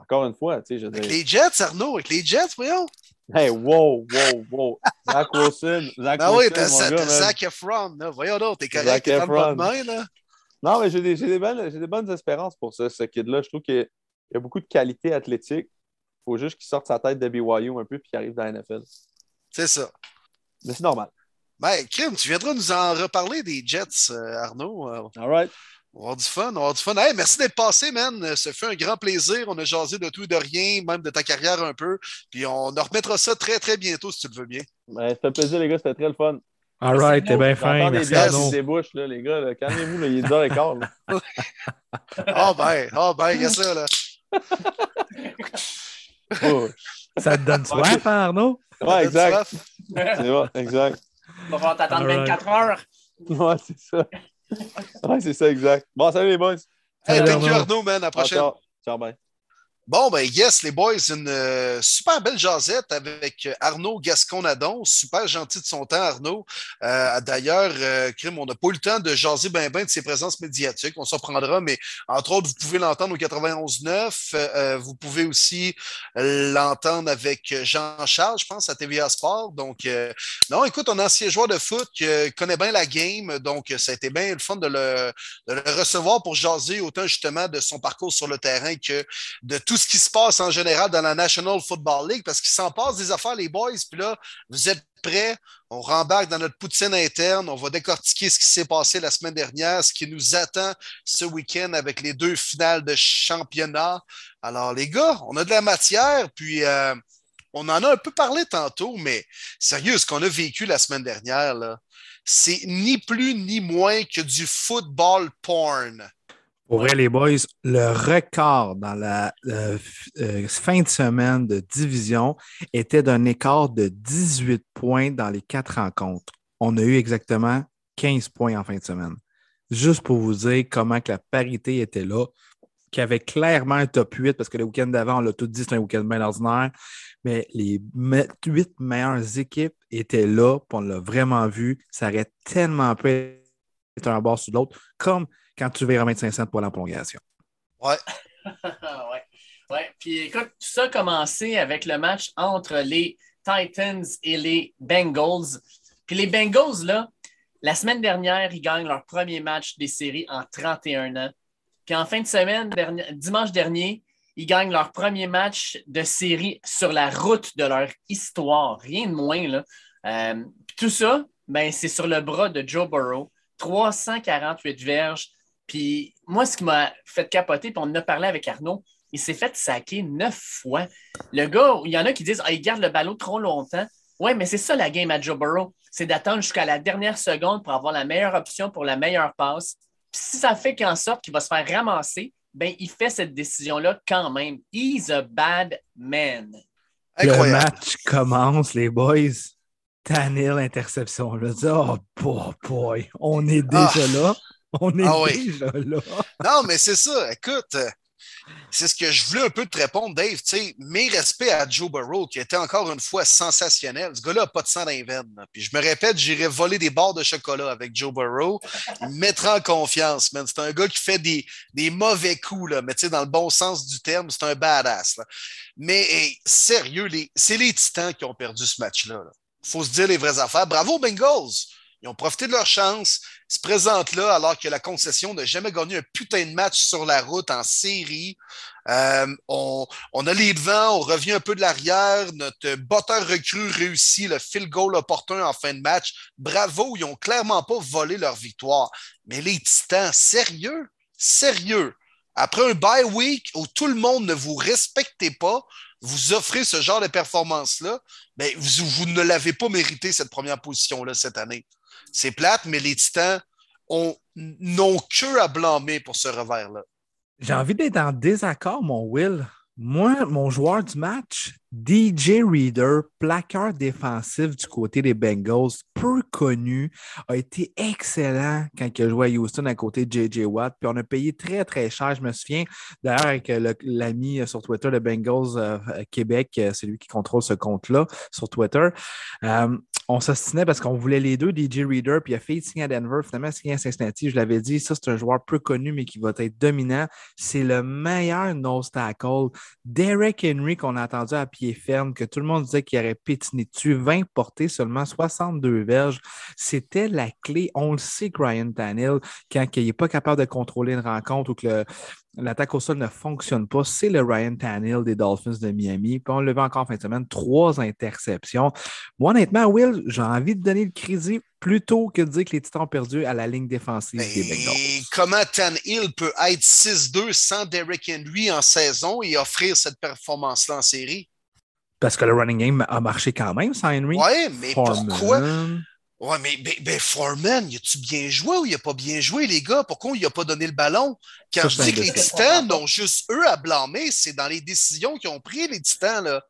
Encore une fois, tu sais, je Avec les Jets, Arnaud, avec les Jets, voyons. Hey, wow, wow, wow. Zach Wilson. Zach Ah oui, Wilson, gars, t'as man. Zac Efron. Là. Voyons donc, t'es correct, t'es pas de main, là. Non, mais j'ai des, des, des bonnes espérances pour ça, ce kid-là. Je trouve qu'il y a- il y a beaucoup de qualité athlétique. Il faut juste qu'il sorte sa tête de BYU un peu puis qu'il arrive dans la NFL. C'est ça. Mais c'est normal. Ben, Kim, tu viendras nous en reparler des Jets, euh, Arnaud. Euh, All right. On va avoir du fun, on va avoir du fun. Hey, merci d'être passé, man. Ce fut un grand plaisir. On a jasé de tout et de rien, même de ta carrière un peu. Puis on en remettra ça très, très bientôt, si tu le veux bien. Ben, ça fait plaisir, les gars. C'était très le fun. All right, t'es bien fin. Merci, là, les gars. Calmez-vous, il est 10h15. là. Ah ben, ah ben, il y a ça, là. Oh. Ça te donne soif, hein, Arnaud? Ouais, exact. C'est bon, exact. On va falloir t'attendre All right. 24 heures. Ouais, c'est ça. Ouais, c'est ça, exact. Bon, salut les boys. Hey, thank you, Arnaud. Man. À la Ah, prochaine. Ciao, ciao, bye. Bon, ben yes, les boys, une euh, super belle jasette avec Arnaud Gascon-Nadon. Super gentil de son temps, Arnaud. Euh, D'ailleurs, euh, on n'a pas eu le temps de jaser ben ben de ses présences médiatiques. On s'en prendra, mais entre autres, vous pouvez l'entendre au 91.9. Euh, euh, vous pouvez aussi l'entendre avec Jean-Charles, je pense, à TVA Sport. Donc, euh, non, écoute, un ancien joueur de foot qui euh, connaît bien la game. Donc, ça a été bien le fun de le, de le recevoir pour jaser autant justement de son parcours sur le terrain que de tout ce qui se passe en général dans la National Football League parce qu'il s'en passe des affaires, les boys. Puis là, vous êtes prêts? On rembarque dans notre poutine interne. On va décortiquer ce qui s'est passé la semaine dernière, ce qui nous attend ce week-end avec les deux finales de championnat. Alors, les gars, on a de la matière. Puis, euh, on en a un peu parlé tantôt, mais sérieux, ce qu'on a vécu la semaine dernière, c'est ni plus ni moins que du football porn. Pour vrai, les boys, le record dans la euh, fin de semaine de division était d'un écart de 18 points dans les quatre rencontres. On a eu exactement 15 points en fin de semaine. Juste pour vous dire comment que la parité était là, qu'il y avait clairement un top 8, parce que le week-end d'avant, on l'a tout dit, c'est un week-end bien ordinaire, mais les huit meilleures équipes étaient là, puis on l'a vraiment vu. Ça aurait tellement pu être un bord sur l'autre, comme quand tu verras 25 cents pour la prolongation. Ouais. ouais. Ouais. Puis écoute, tout ça a commencé avec le match entre les Titans et les Bengals. Puis les Bengals, là, la semaine dernière, ils gagnent leur premier match des séries en 31 ans. Puis en fin de semaine, dimanche dernier, ils gagnent leur premier match de série sur la route de leur histoire. Rien de moins, là. Euh, puis tout ça, ben, c'est sur le bras de Joe Burrow. 348 verges. Puis moi, ce qui m'a fait capoter, puis on en a parlé avec Arnaud, il s'est fait saquer neuf fois. Le gars, il y en a qui disent ah, il garde le ballon trop longtemps. Ouais, mais c'est ça la game à Joe Burrow. C'est d'attendre jusqu'à la dernière seconde pour avoir la meilleure option pour la meilleure passe. Puis si ça fait qu'en sorte qu'il va se faire ramasser, ben il fait cette décision-là quand même. He's a bad man. Le Incroyable. match commence, les boys. Tannehill, interception. Là, dis, oh boy, boy, on est déjà Ah. là. On est Ah oui. déjà là. Non, mais c'est ça. Écoute, euh, c'est ce que je voulais un peu te répondre, Dave. Tu sais, mes respects à Joe Burrow, qui était encore une fois sensationnel. Ce gars-là n'a pas de sang dans les veines. là. Puis je me répète, j'irai voler des barres de chocolat avec Joe Burrow. Il me mettra en confiance, man. C'est un gars qui fait des, des mauvais coups, là, mais dans le bon sens du terme, c'est un badass. là. Mais hey, sérieux, les, c'est les Titans qui ont perdu ce match-là. Il faut se dire les vraies affaires. Bravo, Bengals! Ils ont profité de leur chance, se présentent là alors que la concession n'a jamais gagné un putain de match sur la route en série. Euh, on, a les devants, on revient un peu de l'arrière. Notre botteur recrue réussit le field goal opportun en fin de match. Bravo, ils n'ont clairement pas volé leur victoire. Mais les Titans, sérieux? Sérieux? Après un bye week où tout le monde ne vous respectait pas, vous offrez ce genre de performance-là, ben, vous, vous ne l'avez pas mérité, cette première position-là, cette année. C'est plate, mais les Titans ont- n'ont que à blâmer pour ce revers-là. J'ai envie d'être en désaccord, mon Will. Moi, mon joueur du match, DJ Reader, plaqueur défensif du côté des Bengals, peu connu, a été excellent quand il a joué à Houston à côté de JJ Watt. Puis on a payé très, très cher. Je me souviens, d'ailleurs, avec le- l'ami sur Twitter de Bengals euh, Québec, euh, c'est lui qui contrôle ce compte-là sur Twitter. Euh, on s'ostinait parce qu'on voulait les deux, DJ Reader, puis il a fait signer à Denver, finalement signé à Cincinnati. Je l'avais dit, ça, c'est un joueur peu connu, mais qui va être dominant. C'est le meilleur nose tackle. Derek Henry, qu'on a entendu à pied ferme, que tout le monde disait qu'il aurait pétiné dessus, 20 portées, seulement 62 verges. C'était la clé. On le sait que Ryan Tannehill, quand il n'est pas capable de contrôler une rencontre ou que l'attaque au sol ne fonctionne pas, c'est le Ryan Tannehill des Dolphins de Miami. Puis on le voit encore en fin de semaine, trois interceptions. Moi, honnêtement, Will, j'ai envie de donner le crédit plutôt que de dire que les Titans ont perdu à la ligne défensive des Bengals. Comment Tannehill peut être 6-2 sans Derrick Henry en saison et offrir cette performance-là en série? Parce que le running game a marché quand même sans Henry. Oui, mais pourquoi? Ouais, mais ben, ben Foreman, a-tu bien joué ou il a pas bien joué, les gars? Pourquoi il a pas donné le ballon? Quand je dis que les Titans ont juste eux à blâmer, c'est dans les décisions qu'ils ont prises, les Titans. Là.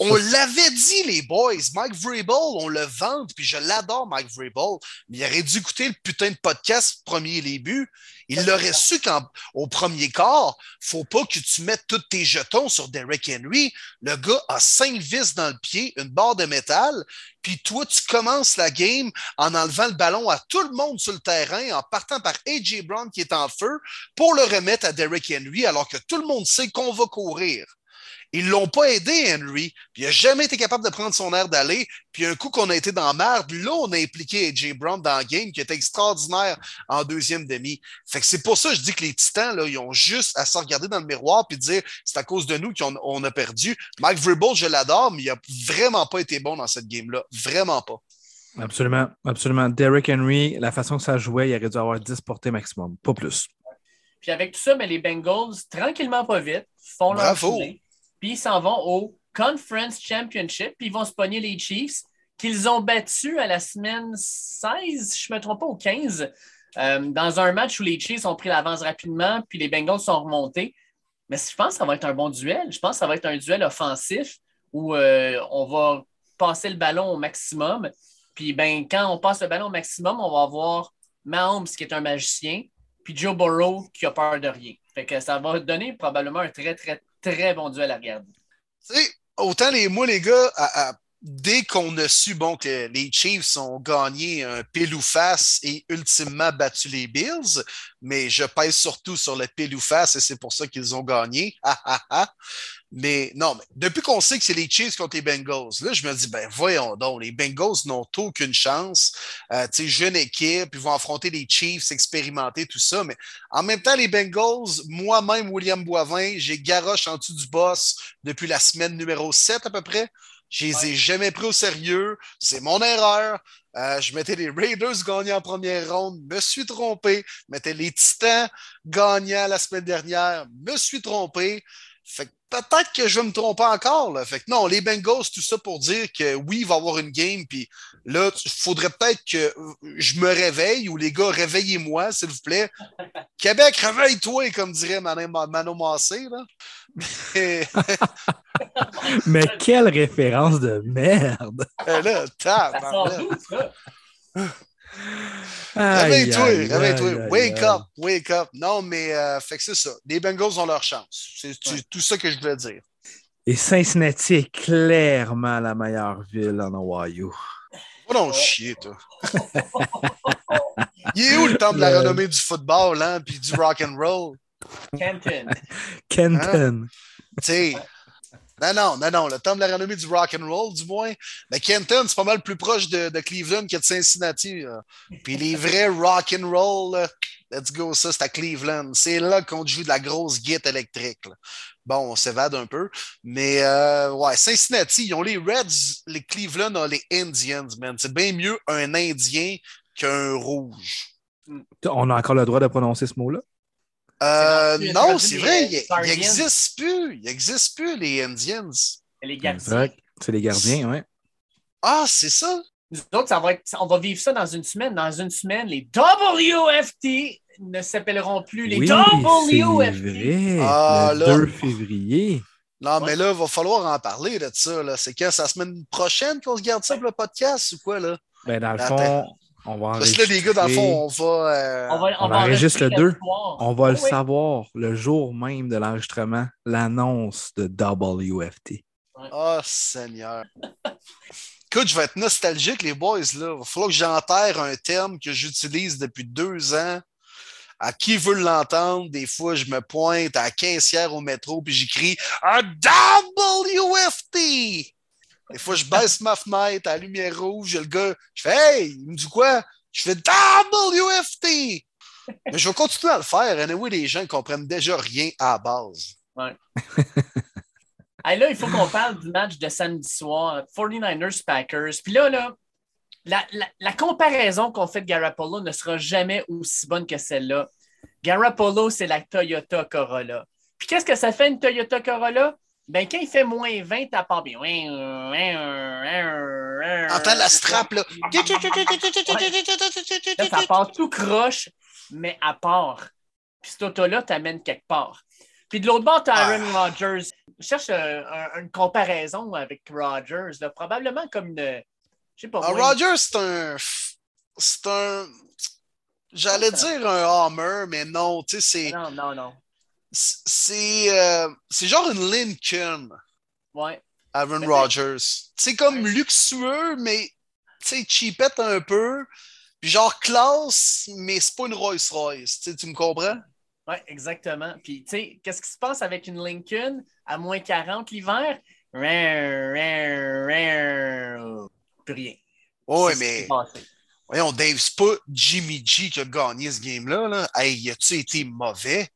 On l'avait dit, les boys. Mike Vrabel, on le vante, puis je l'adore, Mike Vrabel. Mais il aurait dû écouter le putain de podcast premier début. Il l'aurait su qu'au premier quart, faut pas que tu mettes tous tes jetons sur Derek Henry. Le gars a cinq vis dans le pied, une barre de métal, puis toi, tu commences la game en enlevant le ballon à tout le monde sur le terrain, en partant par A.J. Brown qui est en feu, pour le remettre à Derek Henry, alors que tout le monde sait qu'on va courir. Ils l'ont pas aidé, Henry. Puis il n'a jamais été capable de prendre son air d'aller. Puis un coup qu'on a été dans merde, là, on a impliqué AJ Brown dans le game qui était extraordinaire en deuxième demi. Fait que c'est pour ça que je dis que les Titans, là, ils ont juste à se regarder dans le miroir puis dire c'est à cause de nous qu'on on a perdu. Mike Vrabel, je l'adore, mais il n'a vraiment pas été bon dans cette game-là. Vraiment pas. Absolument, absolument. Derrick Henry, la façon que ça jouait, il aurait dû avoir 10 portées maximum, pas plus. Puis avec tout ça, mais les Bengals, tranquillement pas vite, font leur tournée puis ils s'en vont au Conference Championship, puis ils vont se pogner les Chiefs, qu'ils ont battus à la semaine 16, je ne me trompe pas, au 15, euh, dans un match où les Chiefs ont pris l'avance rapidement, puis les Bengals sont remontés. Mais je pense que ça va être un bon duel. Je pense que ça va être un duel offensif où euh, on va passer le ballon au maximum. Puis ben, quand on passe le ballon au maximum, on va avoir Mahomes qui est un magicien, puis Joe Burrow qui a peur de rien. Fait que ça va donner probablement un très, très, très bon duel à regarder. Tu sais, autant les, moi, les gars, dès qu'on a su bon, que les Chiefs ont gagné un pile ou face et ultimement battu les Bills, mais je pèse surtout sur le pile ou face et c'est pour ça qu'ils ont gagné. Mais non, mais depuis qu'on sait que c'est les Chiefs contre les Bengals, là, je me dis, ben voyons donc, les Bengals n'ont aucune chance. Euh, tu jeune équipe, ils vont affronter les Chiefs, expérimenter tout ça. Mais en même temps, les Bengals, moi-même, William Boivin, j'ai garoche en dessous du boss depuis la semaine numéro 7 à peu près. Je les ai jamais pris au sérieux. C'est mon erreur. Euh, je mettais les Raiders gagnants en première ronde, me suis trompé. Je mettais les Titans gagnants la semaine dernière, me suis trompé. Fait que peut-être que je vais me tromper encore. Fait que non, les Bengals, tout ça pour dire que oui, il va y avoir une game, puis là, il faudrait peut-être que je me réveille ou les gars, réveillez-moi, s'il vous plaît. Québec, réveille-toi, comme dirait Mano Massé. Là. Mais... Mais quelle référence de merde! Eh là, Réveille-toi, réveille-toi. Wake up, wake up. Non, mais euh, fait que c'est ça. Les Bengals ont leur chance. C'est tout ça que je voulais dire. Et Cincinnati est clairement la meilleure ville en Ohio. Va donc chier, toi. Il est où le temps de la renommée du football, hein, puis du rock and roll? Kenton. Kenton. Hein? Tu sais, non, non, non, non. Le temps de la renommée du rock and roll, du moins. Mais Kenton, c'est pas mal plus proche de, Cleveland que de Cincinnati. Puis les vrais rock and roll, let's go, ça, c'est à Cleveland. C'est là qu'on joue de la grosse guitare électrique. Bon, on s'évade un peu. Mais euh, ouais, Cincinnati, ils ont les Reds, les Cleveland ont les Indians, man. C'est bien mieux un Indien qu'un rouge. On a encore le droit de prononcer ce mot-là? Euh, non, c'est vrai, il n'existe plus. Il n'existe plus, les Indians. Les gardiens. C'est les gardiens, oui. Ah, c'est ça? Nous autres, ça va être, on va vivre ça dans une semaine. Dans une semaine, les WFT ne s'appelleront plus les oui, WFT. Vrai, ah, le 2 février. Non, mais là, il va falloir en parler de ça. C'est quand? C'est la semaine prochaine qu'on se garde ça pour le podcast ou quoi? Là? Ben, dans le fond, on va Parce que là, les gars, dans le fond, on va. Euh... On, va, on, on enregistre le 2. On va le savoir le jour même de l'enregistrement, l'annonce de WFT. Oh, Seigneur. Écoute, je vais être nostalgique, les boys. Là. Il va falloir que j'enterre un terme que j'utilise depuis deux ans À qui veut l'entendre, des fois, je me pointe à la caissière au métro puis j'écris un WFT. Des fois, je baisse ma fenêtre à la lumière rouge, le gars, je fais Hey, il me dit quoi? Je fais WFT. Mais je vais continuer à le faire. Anyway, les gens ne comprennent déjà rien à la base. Ouais. Là, il faut qu'on parle du match de samedi soir, 49ers-Packers. Puis là, là la, la, comparaison qu'on fait de Garapolo ne sera jamais aussi bonne que celle-là. Garapolo, c'est la Toyota Corolla. Puis qu'est-ce que ça fait une Toyota Corolla? Ben, quand il fait moins 20, t'as pas bien. Entends la strap, là. Là, ça part tout croche, mais à part. Puis cette auto-là t'amène quelque part. Puis de l'autre bord, t'as Aaron Rodgers. Je cherche un- un- une comparaison avec Rodgers, là. probablement comme une. Je sais pas. Ah, moi, Rogers, c'est un. C'est un. J'allais dire un Hammer, mais non, tu sais, c'est. Non, non, non. C'est euh, c'est genre une Lincoln, Ouais. Aaron Rodgers. C'est comme luxueux, mais tu cheapette un peu. Puis genre classe, mais c'est pas une Rolls-Royce. Tu sais, tu me comprends? Oui, exactement. Puis, tu sais, qu'est-ce qui se passe avec une Lincoln à moins 40 l'hiver? Plus rien. Oui, mais voyons, Dave, c'est pas Jimmy G qui a gagné ce game-là. Là. Hey, a-tu été mauvais?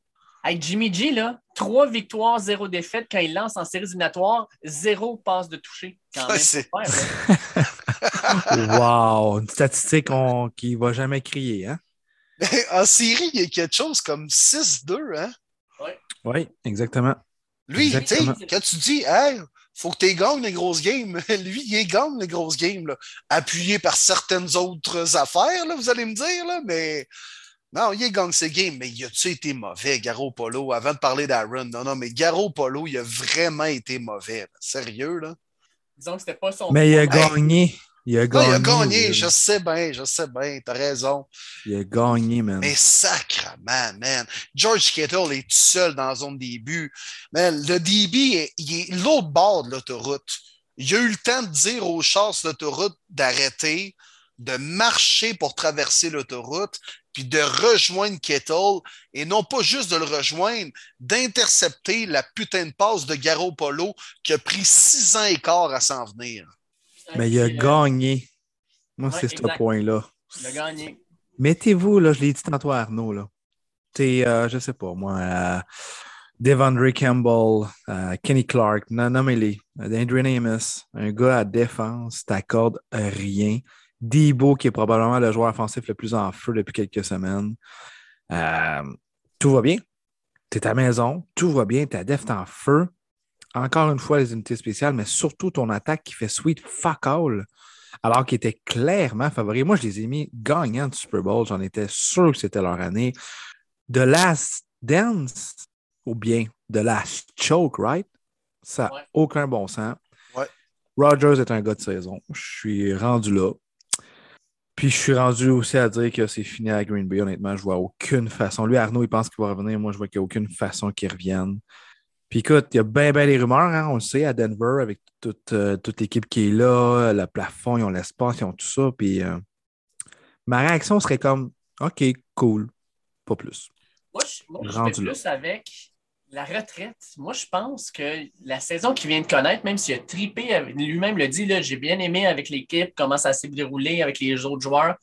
Hey, Jimmy G, là, trois victoires, zéro défaite quand il lance en séries éliminatoires, zéro passe de toucher. Quand même. Ouais. wow! Une statistique on- qui va jamais crier, hein? en série, il y a quelque chose comme 6-2, hein? Oui, exactement. Lui, tu sais, Exactement. quand tu dis, hey, faut que tu gagnes les grosses games, lui, il gagne les grosses games, là, appuyé par certaines autres affaires, là, vous allez me dire, là, mais non, il gagne ses games, mais il a-tu été mauvais, Garo Polo, avant de parler d'Aaron? Non, non, mais Garo Polo, il a vraiment été mauvais, là. sérieux, là? Disons que c'était pas son. Mais il a gagné. Il a Non, gagné. il a gagné, je sais bien, je sais bien, t'as raison. Il a gagné, man. Mais sacrement, man. George Kittle est tout seul dans la zone des buts. Man, le DB, est- il est l'autre bord de l'autoroute. Il a eu le temps de dire aux chars sur l'autoroute d'arrêter, de marcher pour traverser l'autoroute, puis de rejoindre Kittle, et non pas juste de le rejoindre, d'intercepter la putain de passe de Garo Polo qui a pris six ans et quart à s'en venir. Mais il a gagné. Moi, ouais, c'est ce point-là. Il a gagné. Mettez-vous, là, je l'ai dit tantôt à Arnaud, là. T'es, euh, je sais pas, moi, euh, Devondre Campbell, euh, Kenny Clark, non- nommez-les. Andrew Amos, un gars à défense, t'accordes rien. Debo, qui est probablement le joueur offensif le plus en feu depuis quelques semaines. Euh, tout va bien. T'es à la maison, tout va bien, ta def est en feu. Encore une fois, les unités spéciales, mais surtout ton attaque qui fait sweet fuck all alors qu'ils étaient clairement favoris. Moi, je les ai mis gagnants du Super Bowl. J'en étais sûr que c'était leur année. The Last Dance, ou bien The Last Choke, right? Ça n'a Ouais. aucun bon sens. Ouais. Rogers est un gars de saison. Je suis rendu là. Puis je suis rendu aussi à dire que c'est fini à Green Bay. Honnêtement, je vois aucune façon. Lui, Arnaud, il pense qu'il va revenir. Moi, je vois qu'il n'y a aucune façon qu'il revienne. Puis écoute, il y a bien, bien des rumeurs, hein, on le sait, à Denver, avec toute, euh, toute l'équipe qui est là, le plafond, ils ont l'espace, ils ont tout ça. Puis euh, ma réaction serait comme OK, cool, pas plus. Moi, je, moi, là. plus avec la retraite. Moi, je pense que la saison qu'il vient de connaître, même s'il a tripé, lui-même le dit, j'ai bien aimé avec l'équipe, comment ça s'est déroulé avec les autres joueurs,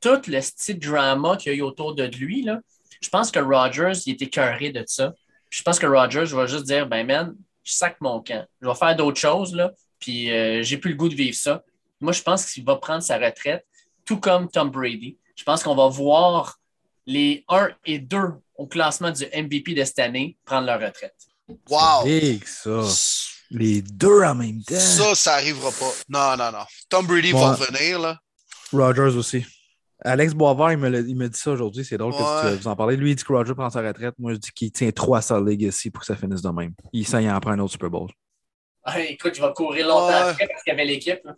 tout le style drama qu'il y a eu autour de lui, là, je pense que Rogers, il était écœuré de ça. Je pense que Rogers va juste dire, ben man, je sac mon camp. Je vais faire d'autres choses, là, puis euh, j'ai plus le goût de vivre ça. Moi, je pense qu'il va prendre sa retraite, tout comme Tom Brady. Je pense qu'on va voir les 1 et 2 au classement du MVP de cette année prendre leur retraite. Wow! Big, ça. Les deux en même temps. Ça, ça arrivera pas. Non, non, non. Tom Brady Ouais. va revenir, là. Rogers aussi. Alex Boisvert, il me, il me dit ça aujourd'hui. C'est drôle que Ouais. tu- vous en parlez. Lui, il dit que Roger prend sa retraite. Moi, je dis qu'il tient trop à sa legacy pour que ça finisse de même. Il sait, il en prend un autre Super Bowl. Ah, écoute, il va courir longtemps Ouais. après parce qu'il y avait l'équipe. là.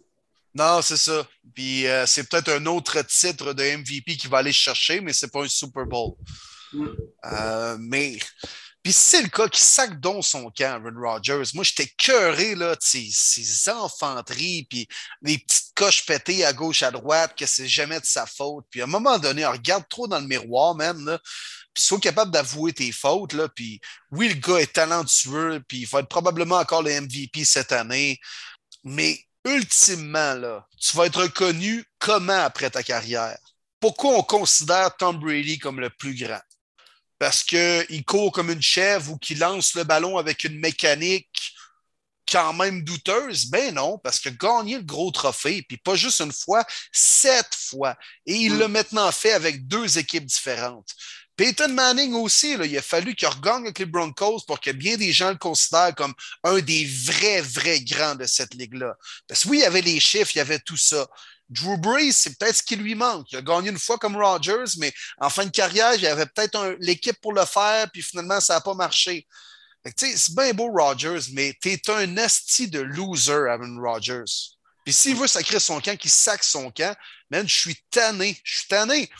Non, c'est ça. Puis euh, c'est peut-être un autre titre de MVP qu'il va aller chercher, mais c'est pas un Super Bowl. Mm. Euh, mais. Puis c'est le cas qui sac donc son camp, Aaron Rodgers. Moi, j'étais cœuré là, de ses, ses enfanteries, puis les petites coches pétées à gauche, à droite, que c'est jamais de sa faute. Puis à un moment donné, on regarde trop dans le miroir. Là. puis sois capable d'avouer tes fautes, là, puis oui, le gars est talentueux, puis il va être probablement encore le MVP cette année, mais ultimement, là, tu vas être reconnu comment après ta carrière? Pourquoi on considère Tom Brady comme le plus grand? Parce qu'il court comme une chèvre ou qu'il lance le ballon avec une mécanique quand même douteuse? Ben non, parce que gagner le gros trophée, puis pas juste une fois, sept fois. Et il mm. l'a maintenant fait avec deux équipes différentes. Peyton Manning aussi, là, il a fallu qu'il regagne avec les Broncos pour que bien des gens le considèrent comme un des vrais, vrais grands de cette ligue-là. Parce que oui, il y avait les chiffres, il y avait tout ça. Drew Brees, c'est peut-être ce qui lui manque. Il a gagné une fois comme Rodgers, mais en fin de carrière, il y avait peut-être l'équipe pour le faire, puis finalement, ça n'a pas marché. C'est bien beau, Rodgers, mais tu es un asti de loser, Aaron Rodgers. Puis s'il veut sacrer son camp, qu'il sac son camp, man, je suis tanné. Je suis tanné.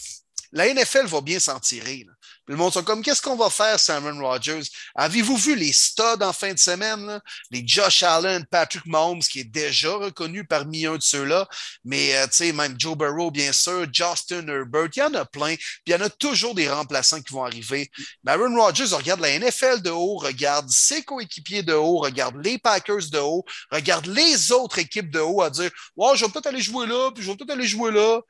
La NFL va bien s'en tirer. Le monde sont comme, qu'est-ce qu'on va faire, Simon Rogers? Avez-vous vu les studs en fin de semaine? Les Josh Allen, Patrick Mahomes, qui est déjà reconnu parmi un de ceux-là, mais euh, même Joe Burrow, bien sûr, Justin Herbert, il y en a plein, puis il y en a toujours des remplaçants qui vont arriver. Mais Aaron Rodgers regarde la NFL de haut, regarde ses coéquipiers de haut, regarde les Packers de haut, regarde les autres équipes de haut à dire, wow, je vais peut-être aller jouer là, puis je vais peut-être aller jouer là.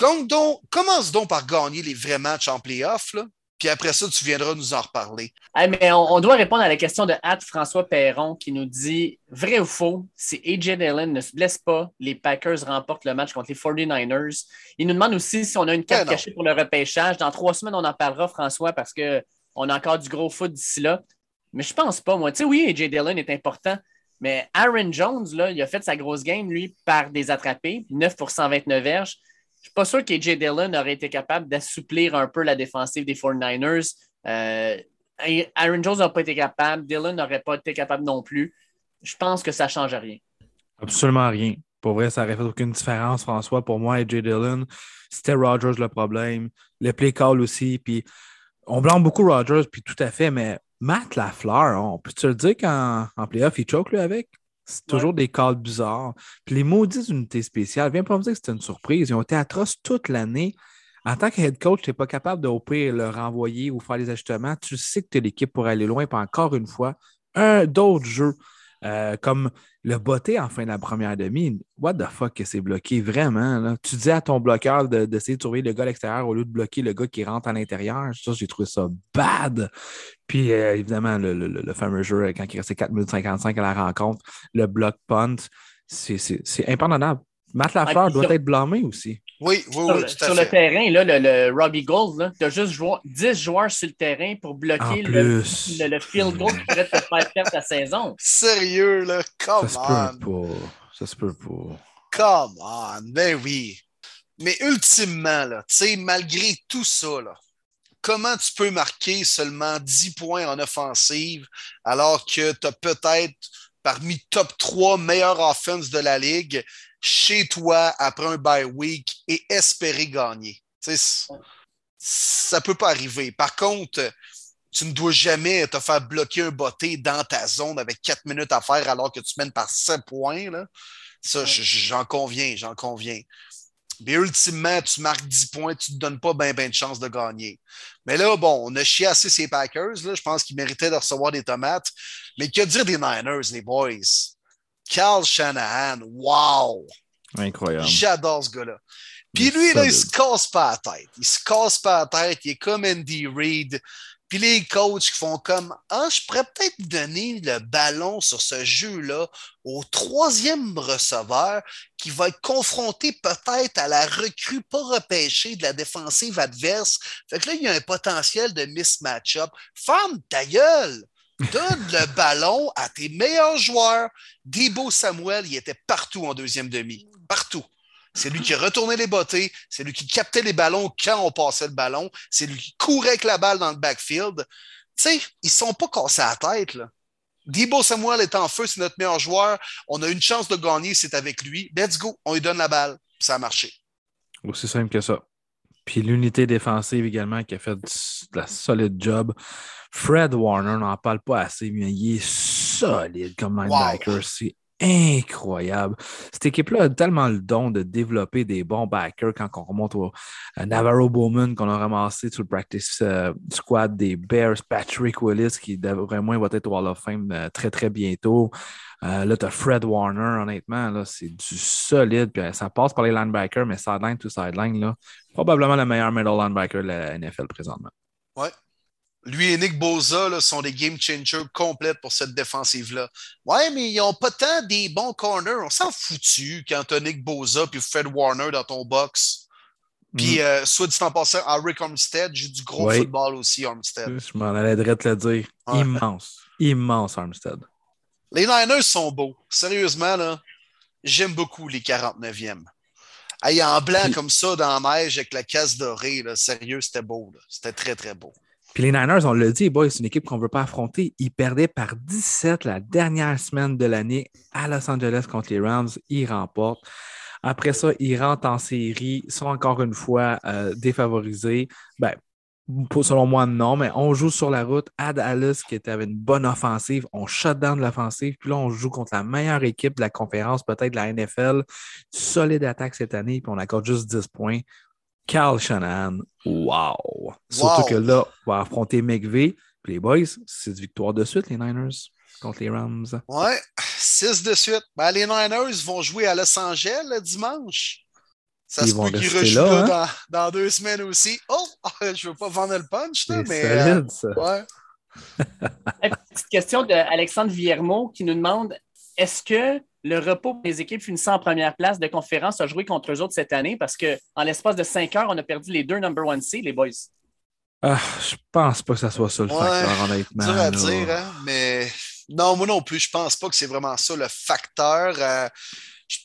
Donc, commence donc par gagner les vrais matchs en playoff, puis après ça, tu viendras nous en reparler. mais on, doit répondre à la question de Hat François Perron qui nous dit vrai ou faux, si AJ Dillon ne se blesse pas, les Packers remportent le match contre les 49ers. Il nous demande aussi si on a une carte ben cachée pour le repêchage. Dans trois semaines, on en parlera, François, parce qu'on a encore du gros foot d'ici là. Mais je pense pas, moi. Tu sais, oui, AJ Dillon est important, mais Aaron Jones, là, il a fait sa grosse game, lui, par des attrapés, 9 pour 129 verges. Je ne suis pas sûr qu'AJ Dillon aurait été capable d'assouplir un peu la défensive des 49ers. Euh, Aaron Jones n'a pas été capable, Dillon n'aurait pas été capable non plus. Je pense que ça ne change rien. Absolument rien. Pour vrai, ça n'aurait fait aucune différence, François. Pour moi, AJ Dillon, c'était Rogers le problème. Le play call aussi. Puis on blâme beaucoup Rogers, puis tout à fait, mais Matt Lafleur, on peut-tu le dire qu'en playoff, il choke lui avec? C'est toujours des calls bizarres. Puis les maudites unités spéciales, viens pas me dire que c'était une surprise. Ils ont été atroces toute l'année. En tant que head coach, tu n'es pas capable de le renvoyer ou faire les ajustements. Tu sais que tu es l'équipe pour aller loin. Puis encore une fois, un d'autres jeux euh, comme le botté en fin de la première demi, what the fuck que c'est bloqué, vraiment. Là. Tu dis à ton bloqueur d'essayer de, trouver le gars à l'extérieur au lieu de bloquer le gars qui rentre à l'intérieur. Ça, j'ai trouvé ça bad. Puis euh, évidemment, le, fameux jeu, quand il restait 4 minutes 55 à la rencontre, le block punt, c'est impardonnable. Matt Lafleur doit être blâmé aussi. Oui, oui, sur, oui, tout à sur le terrain, là, le, Robbie Gold, tu as juste 10 joueurs sur le terrain pour bloquer le, le, field goal qui pourrait te faire perdre ta saison. Sérieux, là? Come Ça on. se peut pas. Ça se peut pas. Come on. Ben oui. Mais ultimement, là, malgré tout ça, là, comment tu peux marquer seulement 10 points en offensive alors que tu as peut-être parmi top 3 meilleures offenses de la ligue chez toi après un bye week et espérer gagner. ça ne peut pas arriver. Par contre, tu ne dois jamais te faire bloquer un botté dans ta zone avec 4 minutes à faire alors que tu mènes par 7 points. Là. Ça, j'en conviens, j'en conviens. Mais ultimement, tu marques 10 points, tu ne te donnes pas bien ben de chance de gagner. Mais là, bon, on a chié assez ces Packers. Là. Je pense qu'ils méritaient de recevoir des tomates. Mais que dire des Niners, les boys? Carl Shanahan, wow! Incroyable. J'adore ce gars-là. Puis lui, là, il se casse pas la tête. Il se casse pas la tête. Il est comme Andy Reid. Puis les coachs qui font comme Ah, je pourrais peut-être donner le ballon sur ce jeu-là au troisième receveur qui va être confronté peut-être à la recrue pas repêchée de la défensive adverse. Fait que là, il y a un potentiel de mismatch-up. Femme ta gueule! Donne le ballon à tes meilleurs joueurs. Debo Samuel, il était partout en deuxième demi. Partout. C'est lui qui retournait les bottées, c'est lui qui captait les ballons quand on passait le ballon, c'est lui qui courait avec la balle dans le backfield. Tu sais, ils ne sont pas cassés à la tête. Là. Debo Samuel est en feu, c'est notre meilleur joueur. On a une chance de gagner, c'est avec lui. Let's go, on lui donne la balle. Ça a marché. Aussi simple que ça. Puis l'unité défensive également qui a fait de la solide job. Fred Warner, on n'en parle pas assez, mais il est solide comme linebacker. C'est incroyable. Cette équipe-là a tellement le don de développer des bons backers quand on remonte au Navarro Bowman qu'on a ramassé sur le practice euh, squad des Bears, Patrick Willis qui vraiment va être au Hall of Fame euh, très très bientôt. Euh, là, tu as Fred Warner, honnêtement, là, c'est du solide. Puis, ça passe par les linebackers, mais sideline to sideline, là, probablement le meilleur middle linebacker de la NFL présentement. Ouais. Lui et Nick Boza sont des game changers complètes pour cette défensive-là. Ouais, mais ils n'ont pas tant des bons corners. On s'en foutu quand tu as Nick Boza puis Fred Warner dans ton box. Puis, mm. euh, soit dit en passant, à Rick Armstead, j'ai du gros football aussi, Armstead. Je m'en allais te le dire. Immense. Immense, Armstead. Les Niners sont beaux. Sérieusement, là, j'aime beaucoup les 49e. Hey, en blanc comme ça, dans la neige, avec la casse dorée, là, sérieux, c'était beau. C'était très, très beau. Puis les Niners, on l'a dit, c'est une équipe qu'on ne veut pas affronter. Ils perdaient par 17 la dernière semaine de l'année à Los Angeles contre les Rams. Ils remportent. Après ça, ils rentrent en série, sont encore une fois euh, défavorisés. Ben, selon moi, non, mais on joue sur la route à Dallas qui était une bonne offensive. On shut down de l'offensive. Puis là, on joue contre la meilleure équipe de la conférence, peut-être de la NFL. Solide attaque cette année, puis on accorde juste 10 points. Carl Shanahan, wow! Surtout que là, on va affronter McVeigh. Puis les boys, c'est victoire de suite, les Niners, contre les Rams. Ouais, 6 de suite. Ben, les Niners vont jouer à Los Angeles le dimanche. Ça se peut qu'ils rejouent là, hein? dans, deux semaines aussi. Oh, je ne veux pas vendre le punch, là, mais. Solide, ça. Ouais. Petite question d'Alexandre Villermo qui nous demande est-ce que le repos des équipes finissant en première place de conférence a joué contre eux autres cette année? Parce qu'en l'espace de cinq heures, on a perdu les deux number one C, les boys. Ah, je pense pas que ça soit ça le facteur, honnêtement. Dur à dire, hein? mais non, moi non plus, je pense pas que c'est vraiment ça le facteur. Euh,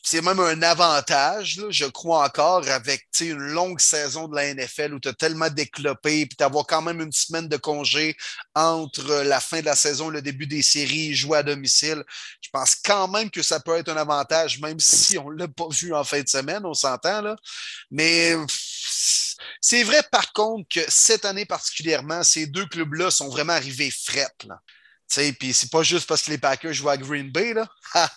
c'est même un avantage, je crois encore, avec une longue saison de la NFL où tu as tellement déclopé, puis d'avoir quand même une semaine de congé entre la fin de la saison et le début des séries, jouer à domicile. Je pense quand même que ça peut être un avantage, même si on ne l'a pas vu en fin de semaine, on s'entend. là. Mais c'est vrai, par contre, que cette année particulièrement, ces deux clubs-là sont vraiment arrivés frettes. Puis c'est pas juste parce que les Packers jouent à Green Bay. Là. Ha,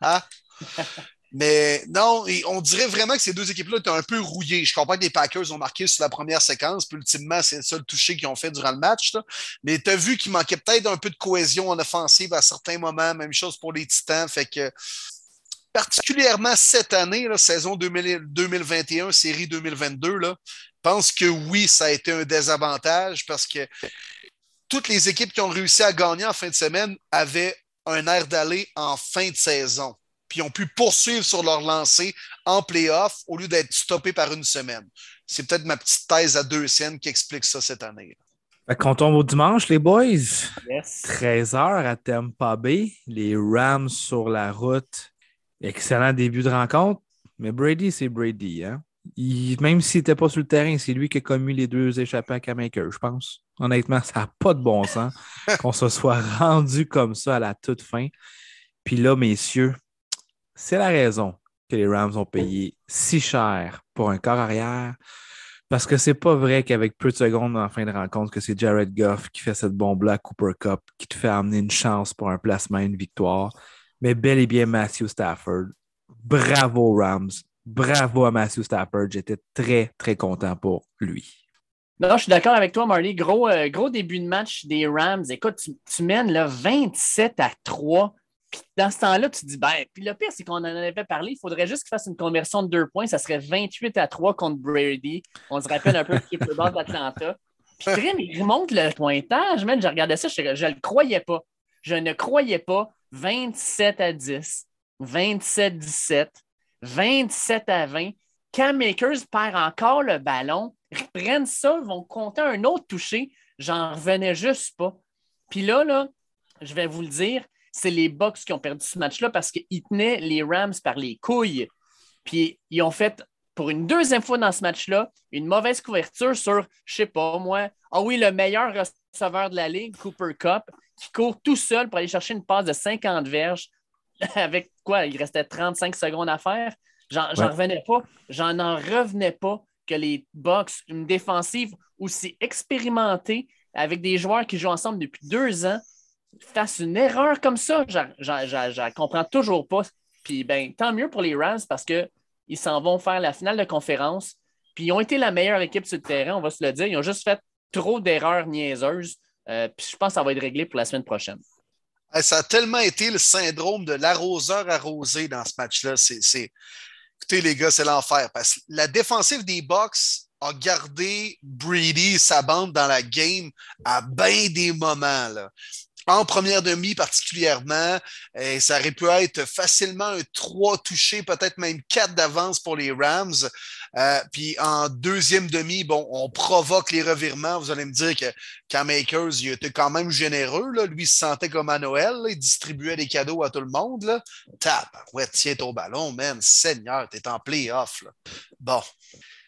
ha. Mais non, on dirait vraiment que ces deux équipes-là étaient un peu rouillées. Je comprends que les Packers ont marqué sur la première séquence, puis ultimement, c'est le seul touché qu'ils ont fait durant le match. Mais tu as vu qu'il manquait peut-être un peu de cohésion en offensive à certains moments. Même chose pour les Titans. Fait que, particulièrement cette année, saison 2021, série 2022, je pense que oui, ça a été un désavantage parce que toutes les équipes qui ont réussi à gagner en fin de semaine avaient un air d'aller en fin de saison puis ont pu poursuivre sur leur lancée en playoff au lieu d'être stoppés par une semaine. C'est peut-être ma petite thèse à deux scènes qui explique ça cette année. Quand on tombe au dimanche, les boys, 13h à Tampa Bay, les Rams sur la route. Excellent début de rencontre, mais Brady, c'est Brady. Hein? même s'il n'était pas sur le terrain, c'est lui qui a commis les deux échappées à Kamaker, je pense. Honnêtement, ça n'a pas de bon sens qu'on se soit rendu comme ça à la toute fin. Puis là, messieurs, c'est la raison que les Rams ont payé si cher pour un corps arrière. Parce que c'est pas vrai qu'avec peu de secondes en fin de rencontre, que c'est Jared Goff qui fait cette bombe-là Cooper Cup, qui te fait amener une chance pour un placement, une victoire. Mais bel et bien Matthew Stafford. Bravo Rams. Bravo à Matthew Stafford. J'étais très, très content pour lui. Non, je suis d'accord avec toi, Marley. Gros, euh, gros début de match des Rams. Écoute, tu, mènes là, 27 à 3 puis dans ce temps-là, tu te dis, ben, puis le pire, c'est qu'on en avait parlé, il faudrait juste qu'il fasse une conversion de deux points, ça serait 28 à 3 contre Brady. On se rappelle un peu le bord d'Atlanta. Puis il remonte le pointage, même, je regardais ça, je ne le croyais pas. Je ne croyais pas. 27 à 10, 27 17, 27 à 20. Cam Makers perd encore le ballon, ils prennent ça, vont compter un autre toucher. J'en revenais juste pas. Puis là, là, je vais vous le dire, c'est les Bucks qui ont perdu ce match-là parce qu'ils tenaient les Rams par les couilles. Puis ils ont fait, pour une deuxième fois dans ce match-là, une mauvaise couverture sur, je sais pas moi, ah oui, le meilleur receveur de la ligue, Cooper Cup, qui court tout seul pour aller chercher une passe de 50 verges avec quoi? Il restait 35 secondes à faire. J'en revenais pas. J'en en revenais pas que les Bucks, une défensive aussi expérimentée, avec des joueurs qui jouent ensemble depuis deux ans, fasse une erreur comme ça. Je ne comprends toujours pas. Puis ben, tant mieux pour les Rams parce qu'ils s'en vont faire la finale de conférence. Puis ils ont été la meilleure équipe sur le terrain, on va se le dire. Ils ont juste fait trop d'erreurs niaiseuses. Euh, puis je pense que ça va être réglé pour la semaine prochaine. Ça a tellement été le syndrome de l'arroseur arrosé dans ce match-là. Écoutez, les gars, c'est l'enfer. Parce que la défensive des Bucks a gardé Brady, sa bande dans la game à bien des moments. Là en première demi particulièrement. Et ça aurait pu être facilement un 3 touché, peut-être même 4 d'avance pour les Rams. Euh, puis en deuxième demi, bon, on provoque les revirements. Vous allez me dire que Cam Akers, il était quand même généreux. Là. Lui, il se sentait comme à Noël. Il distribuait des cadeaux à tout le monde. Là. ouais, tiens ton ballon, man. Seigneur, t'es en playoff. Là. Bon.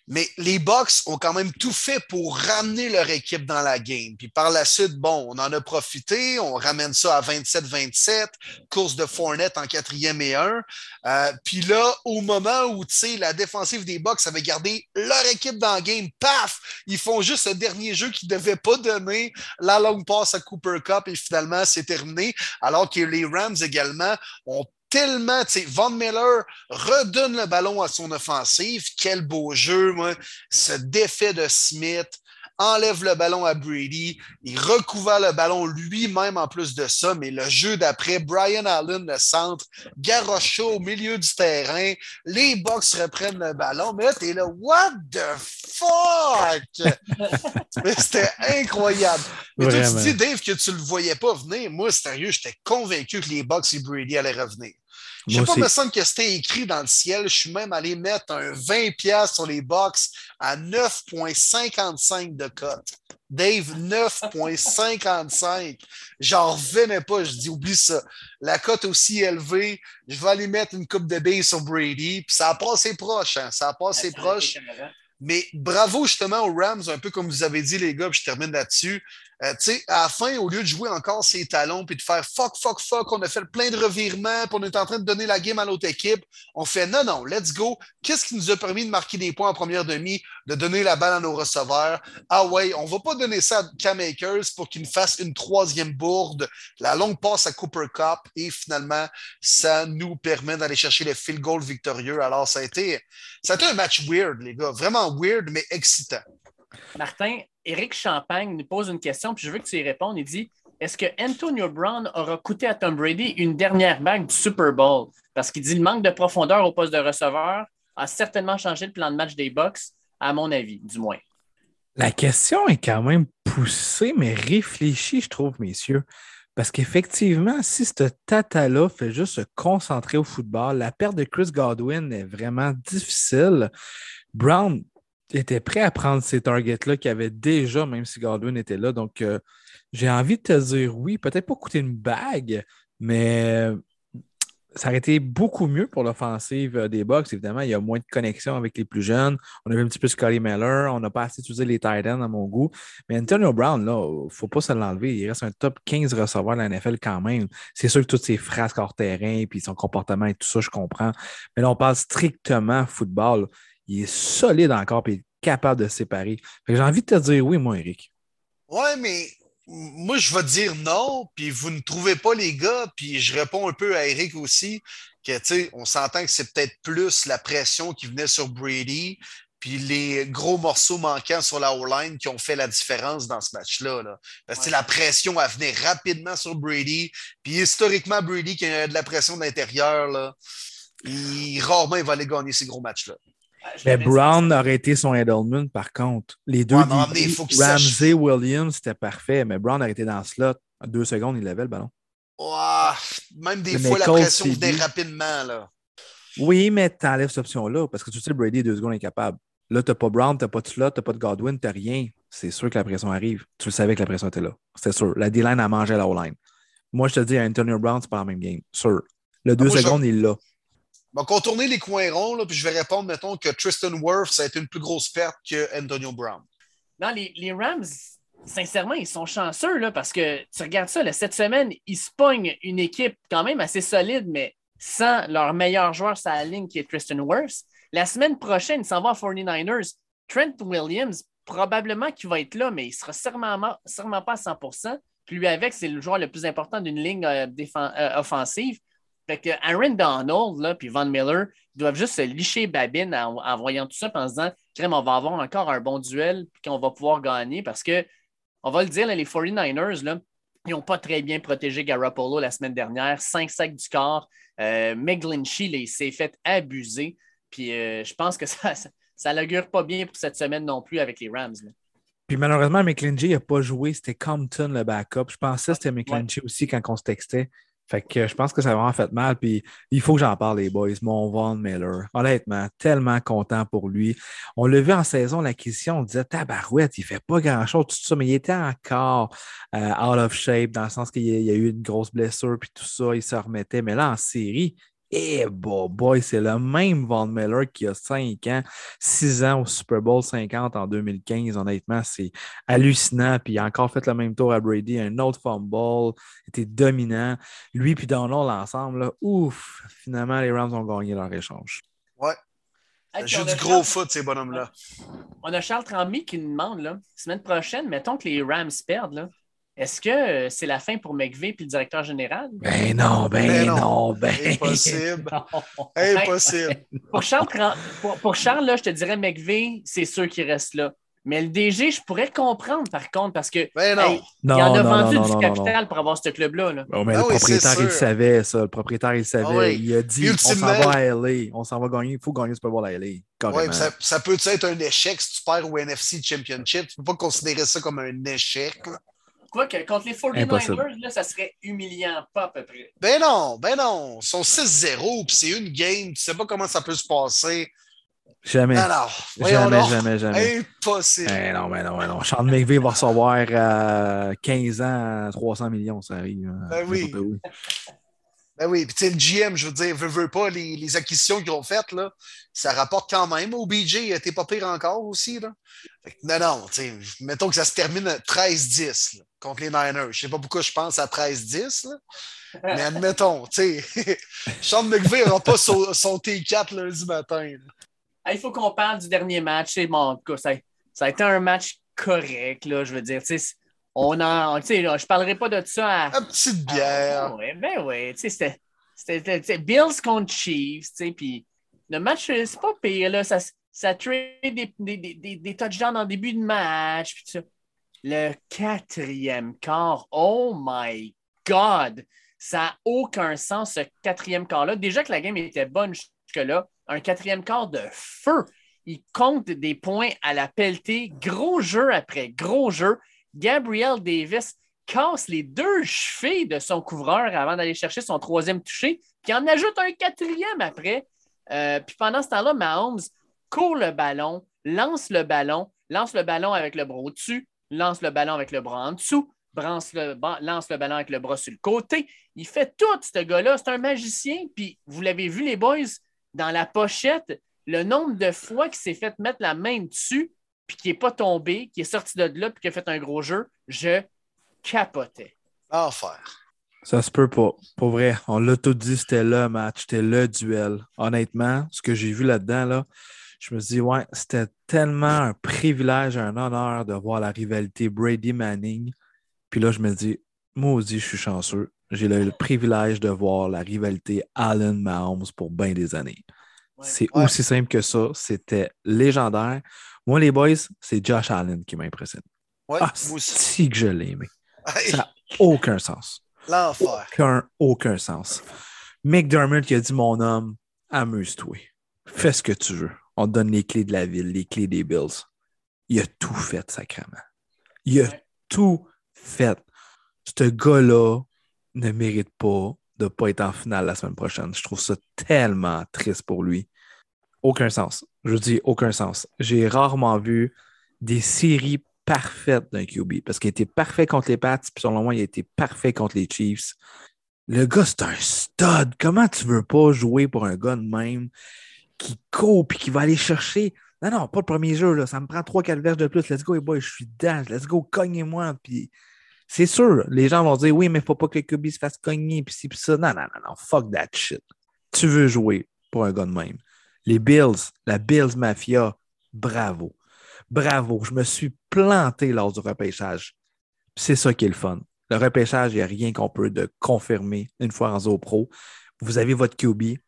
Mais les Bucks ont quand même tout fait pour ramener leur équipe dans la game. Puis par la suite, bon, on en a profité, on ramène ça à 27-27, course de Fournette en quatrième et un. Euh, puis là, au moment où, tu sais, la défensive des Bucks avait gardé leur équipe dans la game, paf, ils font juste le dernier jeu qu'ils ne devaient pas donner, la longue passe à Cooper Cup et finalement, c'est terminé. Alors que les Rams également ont tellement, tu sais, Von Miller redonne le ballon à son offensive. Quel beau jeu, moi. Ce défait de Smith enlève le ballon à Brady, il recouvre le ballon lui-même en plus de ça, mais le jeu d'après, Brian Allen, le centre, garoche au milieu du terrain, les Bucks reprennent le ballon, mais là, t'es là, what the fuck? C'était incroyable. Mais toi, tu dis, Dave, que tu le voyais pas venir. Moi, sérieux, j'étais convaincu que les Bucks et Brady allaient revenir. Je ne sais pas, me semble que c'était écrit dans le ciel. Je suis même allé mettre un 20$ sur les box à 9,55 de cote. Dave, 9,55. J'en revenais pas. Je dis, oublie ça. La cote aussi élevée. Je vais aller mettre une coupe de billes sur Brady. Puis ça a passé proche. Hein. Ça a passé proche. Mais bravo justement aux Rams, un peu comme vous avez dit, les gars, puis je termine là-dessus. Euh, tu sais, à la fin, au lieu de jouer encore ses talons puis de faire fuck, fuck, fuck, on a fait plein de revirements puis on est en train de donner la game à l'autre équipe, on fait non, non, let's go. Qu'est-ce qui nous a permis de marquer des points en première demi, de donner la balle à nos receveurs? Ah ouais, on va pas donner ça à Cam Akers pour qu'il nous fasse une troisième bourde, la longue passe à Cooper Cup et finalement, ça nous permet d'aller chercher le field goal victorieux. Alors, ça a été, ça a été un match weird, les gars, vraiment weird, mais excitant. Martin, Éric Champagne nous pose une question, puis je veux que tu y répondes. Il dit Est-ce que Antonio Brown aura coûté à Tom Brady une dernière bague du Super Bowl? Parce qu'il dit le manque de profondeur au poste de receveur a certainement changé le plan de match des Bucks, à mon avis, du moins. La question est quand même poussée, mais réfléchie, je trouve, messieurs. Parce qu'effectivement, si ce tata-là fait juste se concentrer au football, la perte de Chris Godwin est vraiment difficile. Brown était prêt à prendre ces targets-là qu'il avait déjà, même si Godwin était là. Donc, euh, j'ai envie de te dire oui, peut-être pas coûter une bague, mais ça aurait été beaucoup mieux pour l'offensive euh, des Bucks. Évidemment, il y a moins de connexion avec les plus jeunes. On avait un petit peu Scotty Miller. On n'a pas assez utilisé les tight ends à mon goût. Mais Antonio Brown, là, il ne faut pas se l'enlever. Il reste un top 15 receveur de la NFL quand même. C'est sûr que toutes ses phrases hors terrain, puis son comportement et tout ça, je comprends. Mais là, on parle strictement football il est solide encore et il est capable de se séparer. J'ai envie de te dire oui, moi, Eric. Ouais, mais moi, je vais dire non, puis vous ne trouvez pas les gars, puis je réponds un peu à Eric aussi, que, tu sais, on s'entend que c'est peut-être plus la pression qui venait sur Brady, puis les gros morceaux manquants sur la O-line qui ont fait la différence dans ce match-là. Là. Parce que la pression, a venu rapidement sur Brady, puis historiquement, Brady qui a de la pression d'intérieur, là, il, rarement il va aller gagner ces gros matchs-là. Mais Brown aurait été son Edelman, par contre. Les deux, Ramsey, Williams, c'était parfait, mais Brown aurait été dans le slot. En deux secondes, il avait le ballon. même des fois, la pression venait rapidement. Là. Oui, mais tu enlèves cette option-là parce que tu sais, Brady, deux secondes, est capable. Là, tu n'as pas Brown, tu n'as pas de slot, tu n'as pas de Godwin, tu n'as rien. C'est sûr que la pression arrive. Tu le savais que la pression était là. C'est sûr. La D-line a mangé la O-line. Moi, je te dis, Antonio Brown, c'est pas la même game. Sûr. Le deux secondes, il l'a va contourner les coins ronds, là, puis je vais répondre, mettons, que Tristan Wirth, ça a été une plus grosse perte que Antonio Brown. Non, les, Rams, sincèrement, ils sont chanceux, là, parce que tu regardes ça, cette semaine, ils se pognent une équipe quand même assez solide, mais sans leur meilleur joueur sur la ligne qui est Tristan Wirth. La semaine prochaine, ils s'en vont à 49ers. Trent Williams, probablement qu'il va être là, mais il sera sûrement, sûrement pas à 100 Puis lui, avec, c'est le joueur le plus important d'une ligne euh, euh, offensive. Fait que Aaron Donald, là, puis Von Miller, ils doivent juste se licher babine en, voyant tout ça, en se disant, crème, on va avoir encore un bon duel, puis qu'on va pouvoir gagner parce que, on va le dire, les 49ers, là, ils n'ont pas très bien protégé Garoppolo la semaine dernière. Cinq sacs du corps. Euh, il s'est fait abuser. Puis euh, je pense que ça, ça, n'augure pas bien pour cette semaine non plus avec les Rams. Puis malheureusement, McClinchy n'a pas joué. C'était Compton le backup. Je pensais que c'était McClinchy aussi quand on se textait. Fait que je pense que ça a vraiment fait mal. Puis il faut que j'en parle, les boys. Mon Von Miller. Honnêtement, tellement content pour lui. On l'a vu en saison, l'acquisition, on disait Tabarouette, il fait pas grand-chose, tout ça, mais il était encore euh, out of shape, dans le sens qu'il y, a eu une grosse blessure, puis tout ça, il se remettait. Mais là, en série, eh boy, c'est le même Von Miller qui a 5 ans, 6 ans au Super Bowl 50 en 2015. Honnêtement, c'est hallucinant. Puis il a encore fait le même tour à Brady, un autre fumble, était dominant. Lui puis Donald ensemble, ouf, finalement, les Rams ont gagné leur échange. Ouais. J'ai du gros foot, ces bonhommes-là. On a Charles Tremblay qui nous demande, la semaine prochaine, mettons que les Rams perdent, là, est-ce que c'est la fin pour McVeigh puis le directeur général? Ben non, ben, ben non, ben Impossible. Impossible. Pour Charles, pour, Charles là, je te dirais McVeigh, c'est sûr qu'il reste là. Mais le DG, je pourrais comprendre par contre, parce que ben non. il en a vendu du capital pour avoir ce club-là. Là. Oh, mais le propriétaire, il savait ça. Le propriétaire, il savait. Ah il a dit on s'en va à LA. On s'en va gagner. Il faut gagner ce Super Bowl à LA. Ouais, ça, ça peut être un échec si tu perds au NFC Championship? Tu ne peux pas considérer ça comme un échec. Que contre les 49ers, là, ça serait humiliant, pas à peu près. Ben non, ben non. Ils sont 6-0, puis c'est une game. Tu sais pas comment ça peut se passer. Jamais. Alors, jamais, jamais, jamais. Impossible. Ben non, ben non, ben non. Sean McVay va recevoir euh, 15 ans 300 millions, ça arrive. Hein. Ben oui. Ben oui, puis tu sais, le GM, je veux dire, veut, veut pas les, les acquisitions qu'ils ont faites, là, ça rapporte quand même. Au BJ, t'es pas pire encore aussi, là. non, non, tu sais, mettons que ça se termine à 13-10 contre les Niners. Je sais pas pourquoi je pense à 13-10, mais admettons, tu sais, Sean McVay n'aura pas son, T4 lundi matin. Il faut qu'on parle du dernier match. Bon, ça, ça a été un match correct, là, je veux dire, tu sais, on en, sais, je parlerai pas de ça à. Une petite bière. Ah, ouais, ben oui, tu sais, c'était Bills contre Chiefs, puis le match, c'est pas pire, là, ça, ça trade des, des, des, des touchdowns en début de match, puis ça. Le quatrième quart, oh my God! Ça n'a aucun sens, ce quatrième quart-là. Déjà que la game était bonne jusque-là, un quatrième quart de feu. Il compte des points à la pelletée, gros jeu après gros jeu. Gabriel Davis casse les deux chevilles de son couvreur avant d'aller chercher son troisième touché, puis en ajoute un quatrième après. Euh, puis pendant ce temps-là, Mahomes court le ballon, lance le ballon, lance le ballon avec le bras au-dessus, lance le ballon avec le bras en dessous, lance le, lance le ballon avec le bras sur le côté. Il fait tout, ce gars-là. C'est un magicien. Puis vous l'avez vu, les boys, dans la pochette, le nombre de fois qu'il s'est fait mettre la main dessus, puis qui n'est pas tombé, qui est sorti de là, puis qui a fait un gros jeu, je capotais. Enfer. Ça se peut pas. Pour vrai, on l'a tout dit, c'était le match, c'était le duel. Honnêtement, ce que j'ai vu là-dedans, là, je me suis dit, ouais, c'était tellement un privilège, un honneur de voir la rivalité Brady-Manning. Puis là, je me dis, moi aussi, je suis chanceux. J'ai le, privilège de voir la rivalité Allen-Mahomes pour bien des années. C'est aussi simple que ça. C'était légendaire. Moi, les boys, c'est Josh Allen qui m'impressionne. Ouais, ah, si que je l'ai aimé. Ça n'a aucun sens. L'enfer. Aucun, aucun sens. McDermott qui a dit Mon homme, amuse-toi. Fais ce que tu veux. On donne les clés de la ville, les clés des Bills. Il a tout fait, sacrément. Il a tout fait. Ce gars-là ne mérite pas de ne pas être en finale la semaine prochaine. Je trouve ça tellement triste pour lui. Aucun sens. Je dis aucun sens. J'ai rarement vu des séries parfaites d'un QB parce qu'il était parfait contre les Pats, puis selon moi, il a été parfait contre les Chiefs. Le gars, c'est un stud. Comment tu veux pas jouer pour un gars de même? Qui court et qui va aller chercher? Non, non, pas le premier jeu. Là. Ça me prend 3-4 verges de plus. Let's go, boy, je suis dedans. Let's go, cognez-moi. Puis c'est sûr, les gens vont dire oui, mais faut pas que le QB se fasse cogner. Puis ci, puis ça. Non, non, non, non. Fuck that shit. Tu veux jouer pour un gars de même. Les Bills, la Bills Mafia, bravo. Bravo. Je me suis planté lors du repêchage. C'est ça qui est le fun. Le repêchage, il n'y a rien qu'on peut de confirmer une fois en Zo Pro. Vous avez votre QB,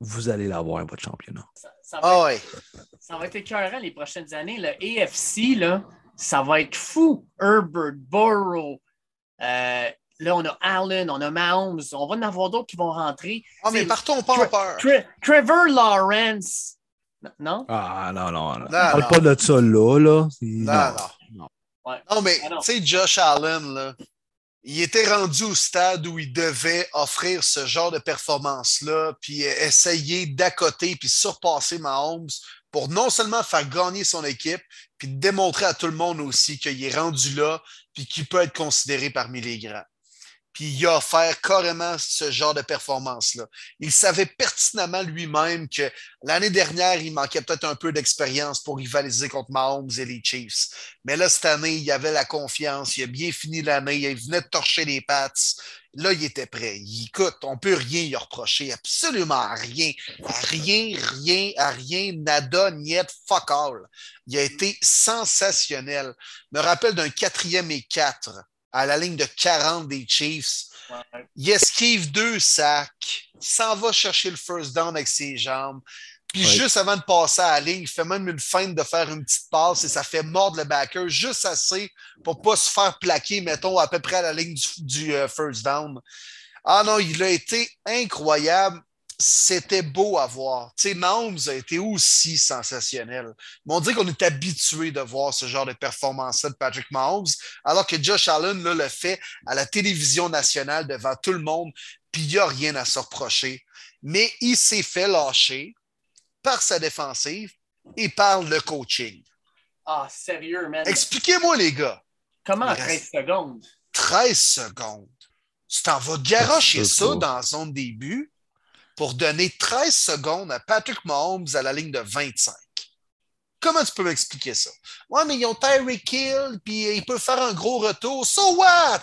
vous allez l'avoir, votre championnat. Ça, ça va Ah être, ouais. ça va être écœurant les prochaines années. Le AFC, là, ça va être fou. Herbert, Burrow. euh, là, on a Allen, on a Mahomes. On va en avoir d'autres qui vont rentrer. Ah, mais C'est- partons pas en peur. Tre- Trevor Lawrence. Non? Ah non, non, non. Non, Parle non. pas de ça là. là. Non, non. non. Ouais. Non, mais Ah tu sais, Josh Allen, là, il était rendu au stade où il devait offrir ce genre de performance-là, puis essayer d'accoter puis surpasser Mahomes pour non seulement faire gagner son équipe, puis démontrer à tout le monde aussi qu'il est rendu là, puis qu'il peut être considéré parmi les grands. Puis il a offert carrément ce genre de performance-là. Il savait pertinemment lui-même que l'année dernière, il manquait peut-être un peu d'expérience pour rivaliser contre Mahomes et les Chiefs. Mais là, cette année, il avait la confiance. Il a bien fini l'année. Il venait de torcher les pattes. Là, il était prêt. Il, écoute, on peut rien lui reprocher. Absolument rien. Rien, rien, à rien, nada, niet, fuck all. Il a été sensationnel. Me rappelle d'un quatrième et quatre à la ligne de 40 des Chiefs. Ouais. Il esquive deux sacs. Il s'en va chercher le first down avec ses jambes. Puis Ouais. juste avant de passer à la ligne, il fait même une feinte de faire une petite passe et ça fait mordre le backer juste assez pour pas se faire plaquer, mettons, à peu près à la ligne du, du, euh, first down. Ah non, il a été incroyable. C'était beau à voir. Tu sais, Mahomes a été aussi sensationnel. Mais on dit qu'on est habitué de voir ce genre de performance-là de Patrick Mahomes, alors que Josh Allen là, le fait à la télévision nationale devant tout le monde, puis il n'y a rien à se reprocher. Mais il s'est fait lâcher par sa défensive et par le coaching. Ah, sérieux, man. Expliquez-moi, les gars. Comment en il 13 reste- secondes? 13 secondes. Tu t'en vas garocher Ça, dans la zone début pour donner 13 secondes à Patrick Mahomes à la ligne de 25. Comment tu peux m'expliquer ça? Ouais, mais ils ont Tyreek Hill, puis il peut faire un gros retour. So what?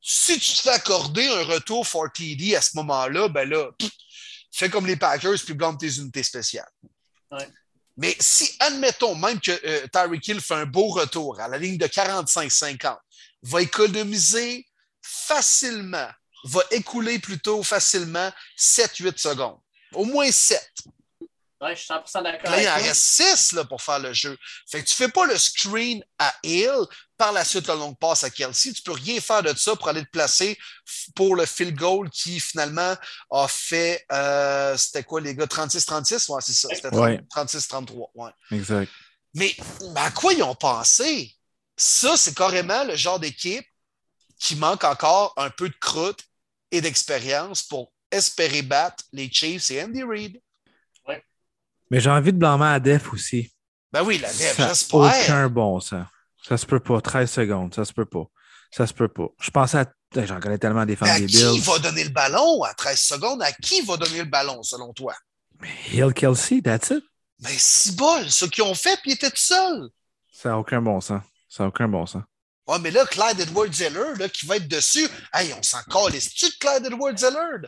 Si tu te fais accorder un retour for TD à ce moment-là, ben là, pff, fais comme les Packers puis blâme tes unités spéciales. Ouais. Mais si, admettons même que euh, Tyreek Hill fait un beau retour à la ligne de 45-50, va économiser facilement, va écouler plutôt facilement 7-8 secondes. Au moins 7. Ouais, je suis 100% d'accord. Là, il en reste 6 là, pour faire le jeu. Fait que tu fais pas le screen à Hill, par la suite la longue passe à Kelsey. Tu peux rien faire de ça pour aller te placer pour le field goal qui finalement a fait, euh, c'était quoi les gars, 36-36? Ouais, c'est ça. C'était Ouais. 36-33. Ouais. Exact. Mais mais à quoi ils ont pensé? Ça, c'est carrément le genre d'équipe qui manque encore un peu de croûte et d'expérience pour espérer battre les Chiefs et Andy Reid. Mais j'ai envie de blâmer à Def aussi. Ben oui, la n'a j'espère. aucun bon sens. Ça se peut pas. 13 secondes, ça se peut pas. Ça se peut pas. Je pensais à. J'en connais tellement des fans Mais à des qui Bills. va donner le ballon à 13 secondes? À qui va donner le ballon, selon toi? Hill Kelsey, that's it. Mais si bol, ceux qui ont fait, puis ils étaient tout seuls. Ça n'a aucun bon sens. Ça n'a aucun bon sens. Ouais, mais là, Clyde Edwards-Zeller, là, qui va être dessus, hey, on s'en calisse-tu de Clyde Edwards-Zeller?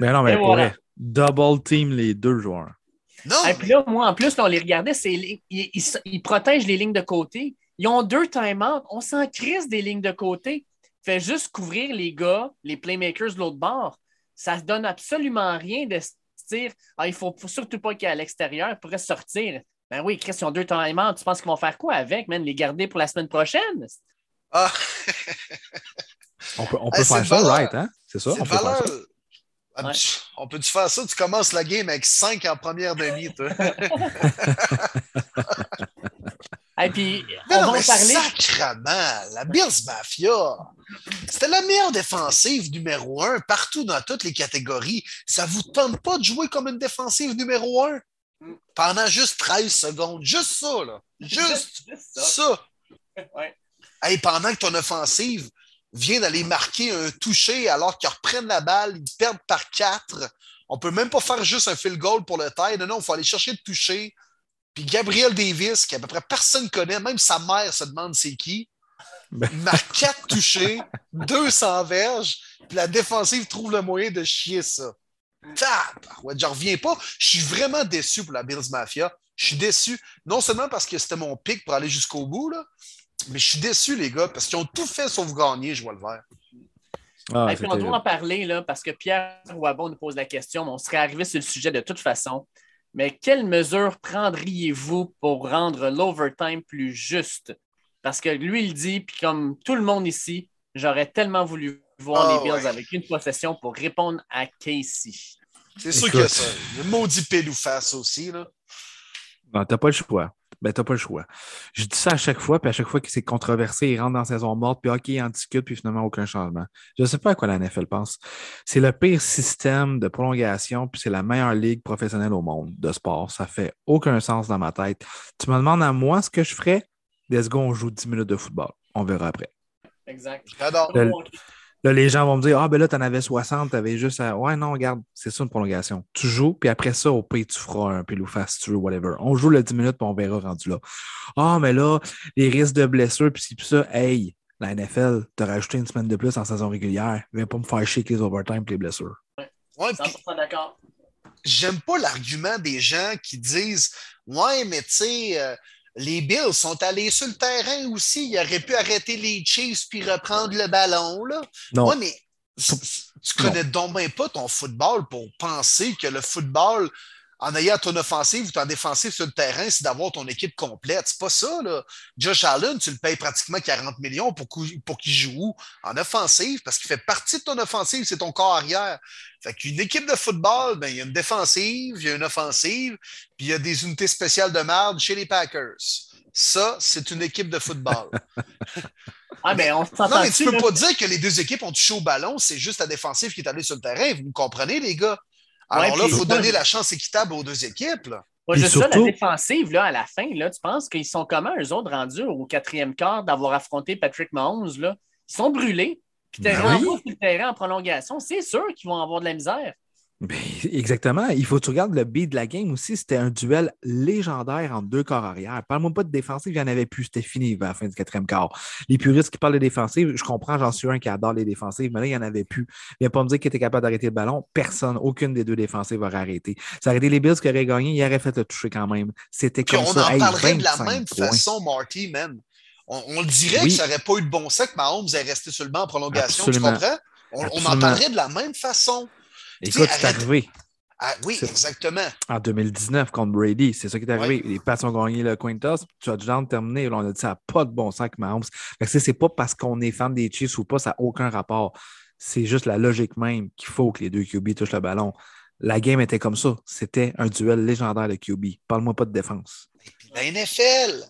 Mais non, mais pour voilà. vrai, double team les deux joueurs. Non, Et puis là, moi, en plus, là, on les regardait, c'est ils, ils- ils protègent les lignes de côté. Ils ont deux time-out. On s'en crisse des lignes de côté. Fait juste couvrir les gars, les playmakers de l'autre bord. Ça ne donne absolument rien de se dire ah, il ne faut, faut surtout pas qu'il y ait à l'extérieur, il pourrait sortir. Ben oui, Chris, ils ont deux time-out. Tu penses qu'ils vont faire quoi avec, man? Les garder pour la semaine prochaine? Ah, On peut, on peut faire ça, valeur. right? Hein? C'est ça? On peut faire ça? Ah, Ouais. On peut-tu faire ça? Tu commences la game avec 5 en première demi, toi. Et puis, Mais on non, va mais en parler. sacrement, la Bills Mafia, c'était la meilleure défensive numéro un partout dans toutes les catégories. Ça vous tente pas de jouer comme une défensive numéro un? Pendant juste 13 secondes? Juste ça, là. Juste Juste ça. ça. Ouais. Hey, pendant que ton offensive vient d'aller marquer un toucher alors qu'ils reprennent la balle, ils perdent par quatre. On peut même pas faire juste un field goal pour le taille. Non, non, il faut aller chercher le toucher. Puis Gabriel Davis, qu'à peu près personne connaît, même sa mère se demande c'est qui. Ben. Marque quatre touchés, 200 verges, puis la défensive trouve le moyen de chier ça. Ouais, j'en reviens pas. Je suis vraiment déçu pour la Bills Mafia. Je suis déçu, non seulement parce que c'était mon pic pour aller jusqu'au bout, là, mais je suis déçu, les gars, parce qu'ils ont tout fait sauf gagner, je vois le vert. Ah, Et puis on doit en parler, là, parce que Pierre Wabon nous pose la question, mais on serait arrivé sur le sujet de toute façon. Mais quelles mesures prendriez-vous pour rendre l'overtime plus juste? Parce que lui, il dit, puis comme tout le monde ici, j'aurais tellement voulu voir les ah, Bills avec une possession pour répondre à Casey. C'est sûr qu'il y a ça. Le maudit ou face aussi. Là. Non, t'as pas le choix. Ben, t'as pas le choix. Je dis ça à chaque fois, puis à chaque fois que c'est controversé, il rentre dans saison morte, puis OK, il en discute, puis finalement, aucun changement. Je ne sais pas à quoi la NFL pense. C'est le pire système de prolongation, puis c'est la meilleure ligue professionnelle au monde de sport. Ça fait aucun sens dans ma tête. Tu me demandes à moi ce que je ferais? Let's go, on joue 10 minutes de football. On verra après. Exact. J'adore. Là, les gens vont me dire Ah, ben là, tu en avais 60, tu avais juste à. Ouais, non, regarde, c'est ça une prolongation. Tu joues, puis après ça, au pays, tu feras un face tu veux, whatever. On joue le 10 minutes, puis on verra rendu là. Ah, mais là, les risques de blessure, puis puis ça, hey, la NFL t'a rajouté une semaine de plus en saison régulière. Viens pas me faire chier les overtime et les blessures. Ouais, ouais 100% d'accord. J'aime pas l'argument des gens qui disent Ouais, mais tu sais, euh, les Bills sont allés sur le terrain aussi. Ils auraient pu arrêter les Chiefs puis reprendre le ballon. Là. Non. mais tu connais donc même pas ton football pour penser que le football, en ayant ton offensive ou ton défensive sur le terrain, c'est d'avoir ton équipe complète. C'est pas ça, là. Josh Allen, tu le payes pratiquement 40 millions pour, pour qu'il joue en offensive parce qu'il fait partie de ton offensive, c'est ton corps arrière. Fait qu'une équipe de football, ben, il y a une défensive, il y a une offensive, puis il y a des unités spéciales de merde chez les Packers. Ça, c'est une équipe de football. ah, mais on non, mais tu peux pas dire que les deux équipes ont touché au ballon, c'est juste la défensive qui est allée sur le terrain. Vous me comprenez, les gars? Alors là, il faut donner la chance équitable aux deux équipes. Là. juste ça, la défensive, là, à la fin, là, tu penses qu'ils sont comment, eux autres, rendus au quatrième quart d'avoir affronté Patrick Mahomes? Là? Ils sont brûlés. Puis tu ben sur le terrain en prolongation. C'est sûr qu'ils vont avoir de la misère. Ben, exactement. Il faut que tu regardes le beat de la game aussi. C'était un duel légendaire entre deux corps arrière. Parle-moi pas de défensive, il n'y en avait plus. C'était fini à la fin du quatrième quart. Les puristes qui parlent de défensive, je comprends, j'en suis un qui adore les défensives, mais là, il n'y en avait plus. Il a pas me dire qu'il était capable d'arrêter le ballon. Personne, aucune des deux défensives aurait arrêté. Ça aurait été les Bills qui auraient gagné, ils auraient fait le toucher quand même. C'était comme on ça. On en parlerait de la même façon, Marty, même. On, le dirait que ça n'aurait pas eu de bon sens que Mahomes ait resté banc en prolongation. Tu comprends? On, on en parlerait de la même façon. Écoute, c'est arrivé. Ah, oui, exactement. En 2019 contre Brady, c'est ça qui est arrivé. Les Pats ont gagné le coin toss, touchdown terminé. on a dit ça n'a pas de bon sens que Mahomes. C'est pas parce qu'on est fan des Chiefs ou pas, ça n'a aucun rapport. C'est juste la logique même qu'il faut que les deux QB touchent le ballon. La game était comme ça. C'était un duel légendaire de QB. Parle-moi pas de défense. la NFL,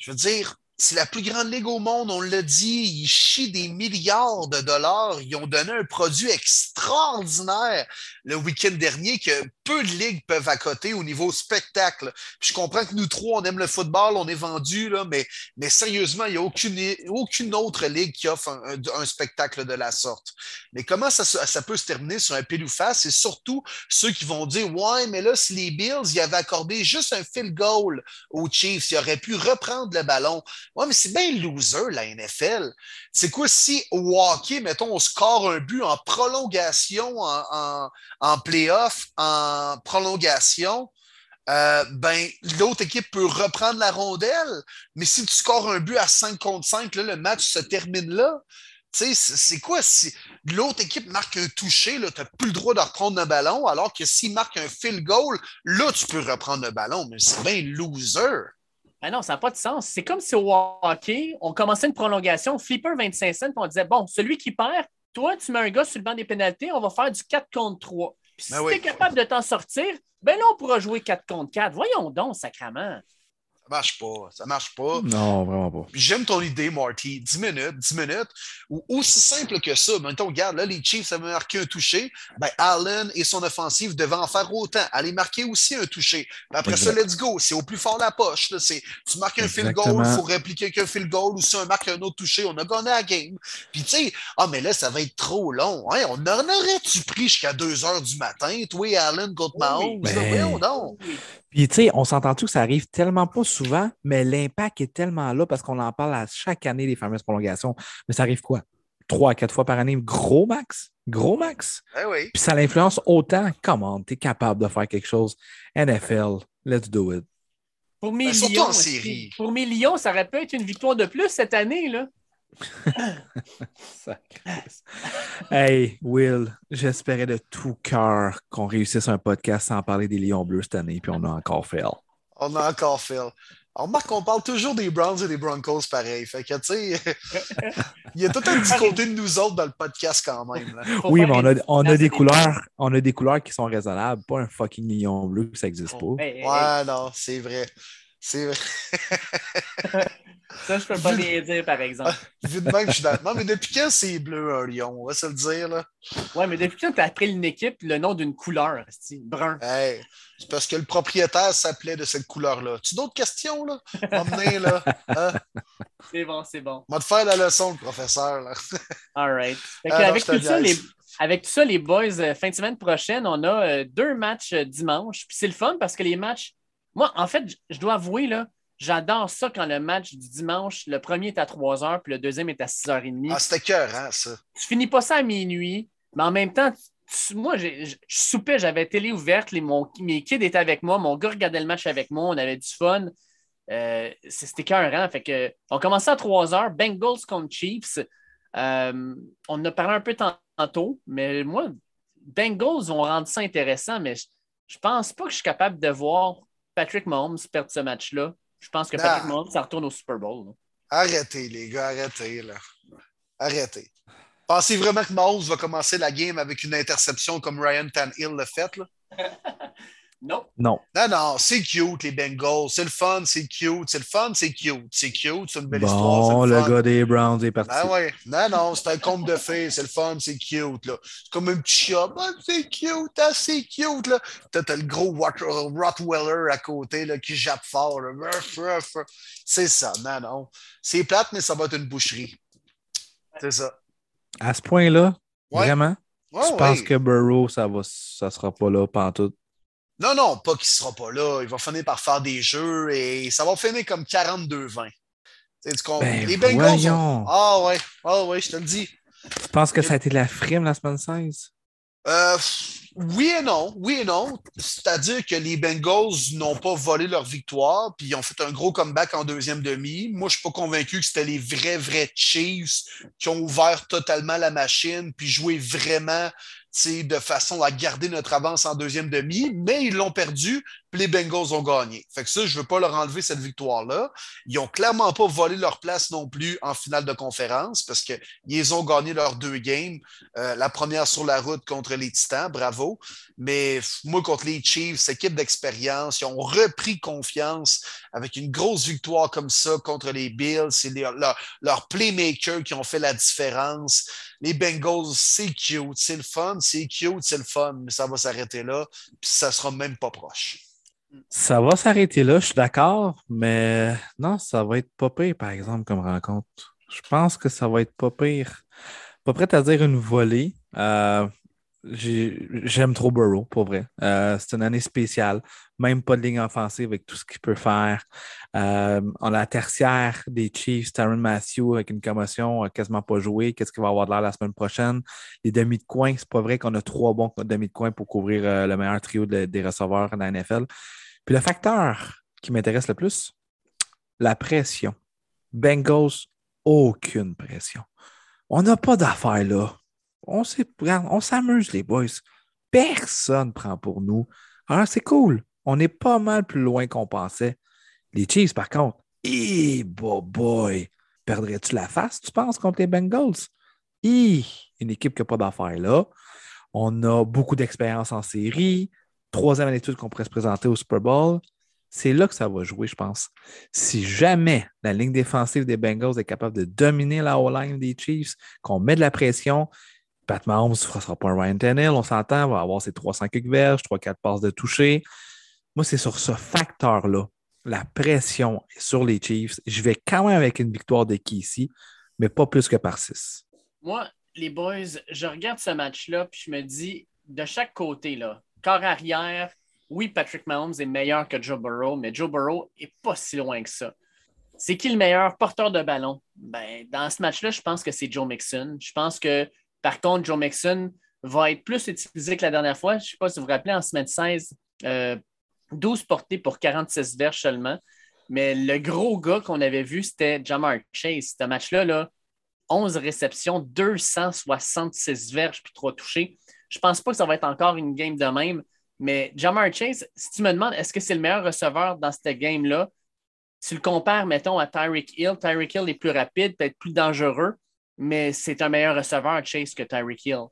je veux dire, c'est la plus grande ligue au monde, on l'a dit, ils chient des milliards de dollars, ils ont donné un produit extraordinaire le week-end dernier que peu de ligues peuvent accoter au niveau spectacle. je comprends que nous trois, on aime le football, on est vendu, là, mais, sérieusement, il n'y a aucune, autre ligue qui offre un, spectacle de la sorte. Mais comment ça, peut se terminer sur un pile ou face? C'est surtout ceux qui vont dire Ouais, mais là, si les Bills y avaient accordé juste un field goal aux Chiefs, ils auraient pu reprendre le ballon. Ouais, mais c'est bien loser, la NFL. C'est quoi si au hockey, mettons, on score un but en prolongation, en, en, playoff, en prolongation? Euh, ben, l'autre équipe peut reprendre la rondelle, mais si tu scores un but à 5 contre 5, là, le match se termine là. C'est quoi si l'autre équipe marque un toucher, tu n'as plus le droit de reprendre un ballon, alors que s'il marque un field goal, là, tu peux reprendre le ballon, mais c'est bien loser. Ben non, ça n'a pas de sens. C'est comme si au hockey, on commençait une prolongation, flipper 25 cents, on disait bon, celui qui perd, toi, tu mets un gars sur le banc des pénalités, on va faire du 4 contre 3. Puis ben si tu es capable de t'en sortir, ben là, on pourra jouer 4 contre 4. Voyons donc, sacrament. Ça marche pas. Ça marche pas. Non, vraiment pas. J'aime ton idée, Marty. 10 minutes, 10 minutes. Ou aussi simple que ça. Mettons, regarde, là, les Chiefs avaient marqué un toucher. Ben, Allen et son offensive devaient en faire autant. Aller marquer aussi un toucher. après ça, let's go. C'est au plus fort la poche. Là. Tu marques un field goal, il faut répliquer qu'un field goal. Ou si on marque un autre toucher, on a gagné la game. Puis, tu sais, ah, mais là, ça va être trop long. Hein? On en aurait-tu pris jusqu'à 2 heures du matin, toi et Allen contre Mahomes? Ben... non. Puis, tu sais, on s'entend-tu que ça arrive tellement pas souvent, mais l'impact est tellement là parce qu'on en parle à chaque année des fameuses prolongations. Mais ça arrive quoi? Trois à quatre fois par année, gros max? Gros max? Eh oui. Puis ça l'influence autant. Comment tu es capable de faire quelque chose? NFL, let's do it. Pour mes, Ben, surtout Lions, en série. pour mes Lions, ça aurait pu être une victoire de plus cette année. Là. Hey, Will, j'espérais de tout cœur qu'on réussisse un podcast sans parler des Lions Bleus cette année, puis on a encore fait. On a encore fait. On remarque qu'on parle toujours des Browns et des Broncos pareil. Fait que, tu sais, il y a tout un petit côté de nous autres dans le podcast quand même. là. Oui, mais on a, on des couleurs, on a des couleurs qui sont raisonnables, pas un fucking Lion Bleu, ça n'existe pas. Ouais, non, c'est vrai. C'est vrai. Ça, je peux pas les dire, par exemple. Vu de même, je suis dans- Non, mais depuis quand c'est bleu un lion? On va se le dire, là. Ouais, mais depuis quand tu as appris une équipe le nom d'une couleur, brun? Hey, c'est parce que le propriétaire s'appelait de cette couleur-là. Tu d'autres questions, là? M'emmener, là. Hein? C'est bon, c'est bon. Va te faire la leçon, le professeur, là. All right. Fait Ah, avec, tout ça, les, avec tout ça, les boys, euh, fin de semaine prochaine, on a euh, deux matchs euh, dimanche. Puis c'est le fun parce que les matchs. Moi, en fait, je dois avouer, là, j'adore ça quand le match du dimanche, le premier est à 3 h, puis le deuxième est à 6h30. Ah, c'était cœur, hein, ça. tu finis pas ça à minuit, mais en même temps, tu- moi, je soupais, j'avais télé ouverte, les, mon- mes kids étaient avec moi, mon gars regardait le match avec moi, on avait du fun. Euh, C'était écœurant. Fait que, on commençait à 3 heures, Bengals contre Chiefs. Euh, on en a parlé un peu tantôt, mais moi, Bengals vont rendre ça intéressant, mais je, je pense pas que je suis capable de voir Patrick Mahomes perdre ce match-là. Je pense que Non. Patrick Mahomes, ça retourne au Super Bowl. là. Arrêtez, les gars, arrêtez, là. Arrêtez. Pensez vraiment que Mahomes va commencer la game avec une interception comme Ryan Tannehill l'a fait, là? Non. Non. Non, non, c'est cute, les Bengals. C'est le fun, c'est cute. C'est le fun, c'est cute. C'est cute, c'est une belle histoire. Bon, c'est le fun. gars des Browns est parti. Ben ouais. Non, non, c'est un conte de fées. C'est le fun, c'est cute, là. C'est comme un petit chat. Ah, c'est cute, ah, c'est cute, là. T'as t'as le gros Rottweiler à côté, là, qui jappe fort, là. C'est ça. Non, non. C'est plate, mais ça va être une boucherie. C'est ça. À ce point-là, Ouais. vraiment, Ouais, tu penses que Burrow, ça va, ça sera pas là pantoute? Non, non, pas qu'il sera pas là. Il va finir par faire des jeux et ça va finir comme 42-20. Tu sais, tu comprends? Ben, les Bengals ont-. Ah ouais, ah ouais, je te le dis. Tu penses que ça a été de la frime la semaine 16? Euh, oui et non, oui et non. C'est-à-dire que les Bengals n'ont pas volé leur victoire, puis ils ont fait un gros comeback en deuxième demi. Moi, je suis pas convaincu que c'était les vrais, vrais Chiefs qui ont ouvert totalement la machine, puis joué vraiment de façon à garder notre avance en deuxième demi, mais ils l'ont perdu, puis les Bengals ont gagné. Fait que ça, je veux pas leur enlever cette victoire-là. Ils ont clairement pas volé leur place non plus en finale de conférence, parce qu'ils ont gagné leurs deux games. Euh, la première sur la route contre les Titans, bravo. Mais moi, contre les Chiefs, équipe d'expérience, ils ont repris confiance avec une grosse victoire comme ça contre les Bills. C'est les- leur- leurs playmakers qui ont fait la différence. Les Bengals, c'est cute, c'est le fun, c'est cute, c'est le fun, mais ça va s'arrêter là, puis ça sera même pas proche. Ça va s'arrêter là, je suis d'accord, mais non, ça va être pas pire, par exemple, comme rencontre. Je pense que ça va être pas pire. Pas prêt à dire une volée. Euh, j'ai- J'aime trop Burrow, pour vrai. Euh, c'est une année spéciale. Même pas de ligne offensive avec tout ce qu'il peut faire. Euh, on a la tertiaire des Chiefs, Tyron Matthew, avec une commotion, quasiment pas joué. Qu'est-ce qu'il va avoir de l'air la semaine prochaine? Les demi de coin, c'est pas vrai qu'on a trois bons demi de coin pour couvrir euh, le meilleur trio de- des receveurs dans la NFL. Puis le facteur qui m'intéresse le plus, la pression. Bengals, aucune pression. On n'a pas d'affaires là. On s'amuse, les boys. Personne ne prend pour nous. Alors, c'est cool. On est pas mal plus loin qu'on pensait. Les Chiefs, par contre, eh, boy. Perdrais-tu la face, tu penses, contre les Bengals? Hi, une équipe qui n'a pas d'affaires là. On a beaucoup d'expérience en série. Troisième année d'études qu'on pourrait se présenter au Super Bowl. C'est là que ça va jouer, je pense. Si jamais la ligne défensive des Bengals est capable de dominer la O-line des Chiefs, qu'on met de la pression, Pat Mahomes ne sera pas un Ryan Tannehill, on s'entend, va avoir ses 300 quelques verges, 3-4 passes de toucher. Moi, c'est sur ce facteur-là, la pression est sur les Chiefs. Je vais quand même avec une victoire de qui ici, mais pas plus que par 6. Moi, les boys, je regarde ce match-là, puis je me dis, de chaque côté, là, corps arrière, oui, Patrick Mahomes est meilleur que Joe Burrow, mais Joe Burrow n'est pas si loin que ça. C'est qui le meilleur porteur de ballon? Ben, dans ce match-là, je pense que c'est Joe Mixon. Je pense que, par contre, Joe Mixon va être plus utilisé que la dernière fois. Je ne sais pas si vous vous rappelez, en semaine 16, euh, 12 portées pour 46 verges seulement. Mais le gros gars qu'on avait vu, c'était Jamar Chase. Ce match-là, là, 11 réceptions, 266 verges puis 3 touchés. Je pense pas que ça va être encore une game de même. Mais Jamar Chase, si tu me demandes est-ce que c'est le meilleur receveur dans cette game-là, tu le compares, mettons, à Tyreek Hill. Tyreek Hill est plus rapide, peut-être plus dangereux, mais c'est un meilleur receveur, Chase, que Tyreek Hill.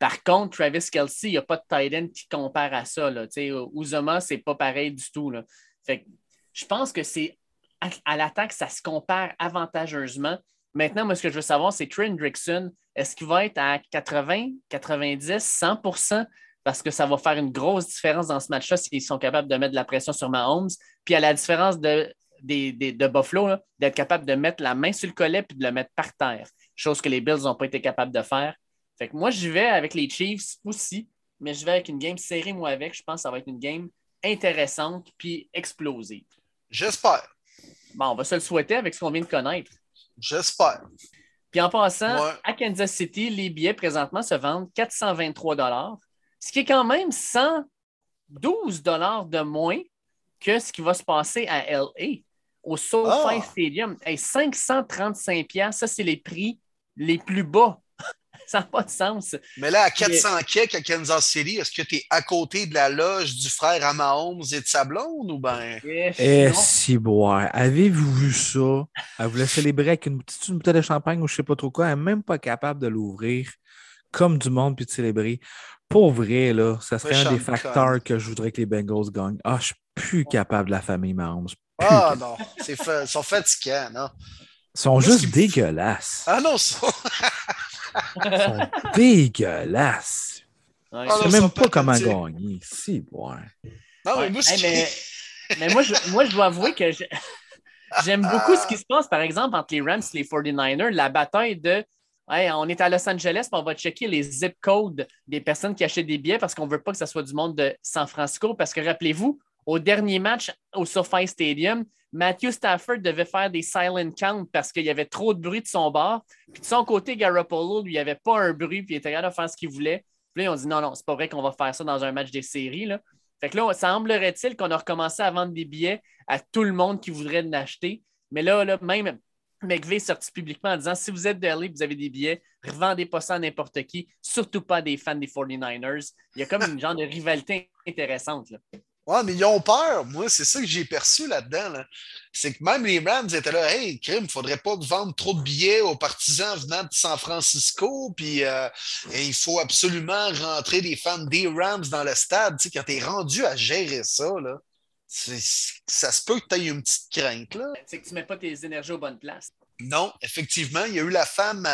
Par contre, Travis Kelsey, il n'y a pas de tight end qui compare à ça. Là. Ce n'est pas pareil du tout. Là. Fait je pense que c'est à, l'attaque, ça se compare avantageusement. Maintenant, moi, ce que je veux savoir, c'est Trent Drickson, est-ce qu'il va être à 80, 90, 100% parce que ça va faire une grosse différence dans ce match-là s'ils sont capables de mettre de la pression sur Mahomes. Puis à la différence de, de Buffalo, d'être capable de mettre la main sur le collet puis de le mettre par terre, chose que les Bills n'ont pas été capables de faire. Fait que moi, je vais avec les Chiefs aussi, mais je vais avec une game serrée, moi, avec. Je pense que ça va être une game intéressante puis explosive. J'espère. Bon, on va se le souhaiter avec ce qu'on vient de connaître. J'espère. Puis en passant, à Kansas City, les billets présentement se vendent 423 ce qui est quand même 112 de moins que ce qui va se passer à LA, au SoFi ah! Stadium. 535 ça, c'est les prix les plus bas. ça n'a pas de sens. Mais là, à 400 Mais... à Kansas City, est-ce que tu es à côté de la loge du frère à Mahomes et de sa blonde ou bien? Eh, eh si, boire. Avez-vous vu ça? Elle voulait célébrer avec une petite bouteille de champagne ou je ne sais pas trop quoi. Elle n'est même pas capable de l'ouvrir comme du monde puis de célébrer. Pour vrai, là, ça serait un des facteurs que je voudrais que les Bengals gagnent. Ah, je suis plus capable de la famille Mahomes. Ah non, ils sont fatigants, non? Ils sont juste dégueulasses. Ah non, ça... ils sont dégueulasses. Ouais, je ne sais même pas comment gagner. Si, ouais. Non, mais, moi, mais, moi, je, moi, je dois avouer que j'aime beaucoup ce qui se passe, par exemple, entre les Rams et les 49ers, la bataille de on est à Los Angeles, on va checker les zip codes des personnes qui achètent des billets parce qu'on ne veut pas que ce soit du monde de San Francisco. Parce que rappelez-vous, au dernier match au SoFi Stadium, Matthew Stafford devait faire des silent counts parce qu'il y avait trop de bruit de son bord. Puis de son côté, Garoppolo, lui, il n'y avait pas un bruit, puis il était capable de faire ce qu'il voulait. Puis là, on dit non, non, c'est pas vrai qu'on va faire ça dans un match des séries. Là. Fait que là, semblerait-il qu'on a recommencé à vendre des billets à tout le monde qui voudrait en acheter. Mais là, là même McVeigh est sorti publiquement en disant si vous êtes de LA vous avez des billets, revendez pas ça à n'importe qui, surtout pas des fans des 49ers. Il y a comme une genre de rivalité intéressante. Là. Ouais, mais ils ont peur. Moi, c'est ça que j'ai perçu là-dedans. C'est que même les Rams étaient là, hey, crime, faudrait pas vendre trop de billets aux partisans venant de San Francisco, puis euh, il faut absolument rentrer des fans des Rams dans le stade. Tu sais, quand t'es rendu à gérer ça, là, ça se peut que tu aies une petite crainte. là. C'est que tu mets pas tes énergies aux bonnes places. Non, effectivement. Il y a eu la femme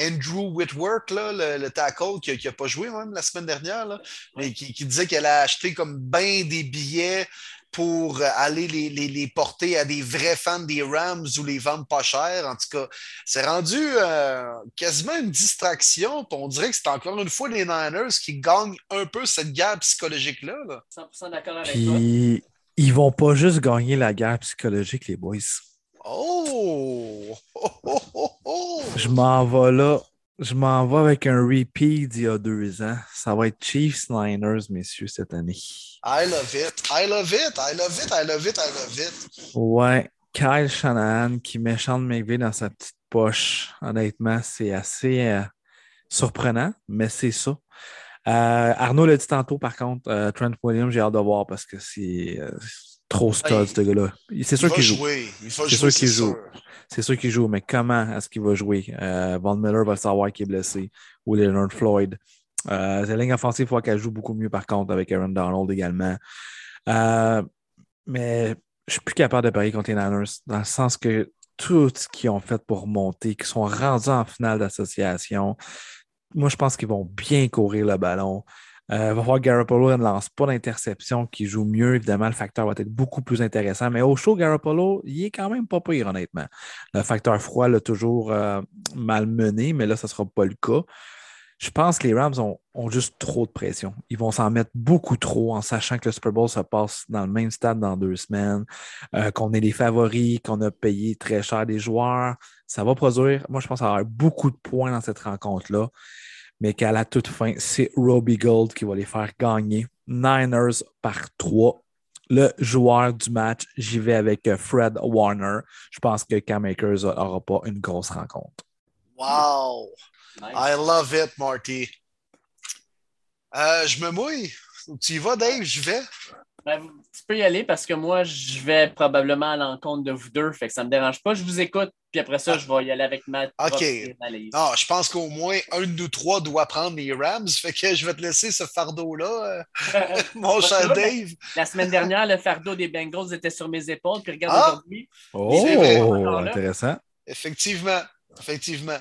Andrew Whitworth, là, le, tackle, qui n'a pas joué même la semaine dernière, là, mais qui, disait qu'elle a acheté comme bien des billets pour aller les, porter à des vrais fans des Rams ou les vendre pas cher. En tout cas, c'est rendu euh, quasiment une distraction. On dirait que c'est encore une fois les Niners qui gagnent un peu cette guerre psychologique-là. 100% d'accord avec toi ils vont pas juste gagner la guerre psychologique, les boys. Oh! Je m'en vais là. Je m'en vais avec un repeat d'il y a deux ans. Ça va être Chiefs Niners, messieurs, cette année. I love it. I love it. I love it. I love it. I love it. Ouais. Kyle Shanahan qui met Sean McVay dans sa petite poche. Honnêtement, c'est assez euh, surprenant, mais c'est ça. Euh, Arnaud l'a dit tantôt, par contre, euh, Trent Williams, j'ai hâte de voir parce que c'est trop stud, ce gars-là. C'est sûr qu'il joue. C'est sûr qu'il joue. C'est sûr qu'il joue, mais comment est-ce qu'il va jouer? Von Miller va savoir qu'il est blessé ou Leonard Floyd. la ligne offensive, il faut qu'elle joue beaucoup mieux, par contre, avec Aaron Donald également. mais je suis plus capable de parier contre les Niners, dans le sens que tout ce qu'ils ont fait pour monter, qu'ils sont rendus en finale d'association, moi, je pense qu'ils vont bien courir le ballon. Euh, va voir Garoppolo ne lance pas d'interception, qui joue mieux. Évidemment, le facteur va être beaucoup plus intéressant. Mais au show, Garoppolo, il est quand même pas pire, honnêtement. Le facteur froid l'a toujours euh, mal mené, mais là, ce ne sera pas le cas. Je pense que les Rams ont, juste trop de pression. Ils vont s'en mettre beaucoup trop en sachant que le Super Bowl se passe dans le même stade dans deux semaines, euh, qu'on est les favoris, qu'on a payé très cher des joueurs. Ça va produire, moi, je pense avoir beaucoup de points dans cette rencontre-là mais qu'à la toute fin, c'est Robbie Gold qui va les faire gagner. Niners par 3. le joueur du match, j'y vais avec euh, Fred Warner. Je pense que Cam Akers n'aura pas une grosse rencontre. Wow! Nice. I love it, Marty. Euh, je me mouille. Tu y vas, Dave? Je vais. Ben, tu peux y aller parce que moi, je vais probablement à l'encontre de vous deux. Fait que ça ne me dérange pas. Je vous écoute, puis après ça, je vais y aller avec ma propre OK. Ah, je pense qu'au moins un de nous trois doit prendre les Rams. Fait que je vais te laisser ce fardeau-là, euh, mon cher vois, Dave. La semaine dernière, le fardeau des Bengals était sur mes épaules. Puis regarde Ah! aujourd'hui. Oh, intéressant. Effectivement. Effectivement.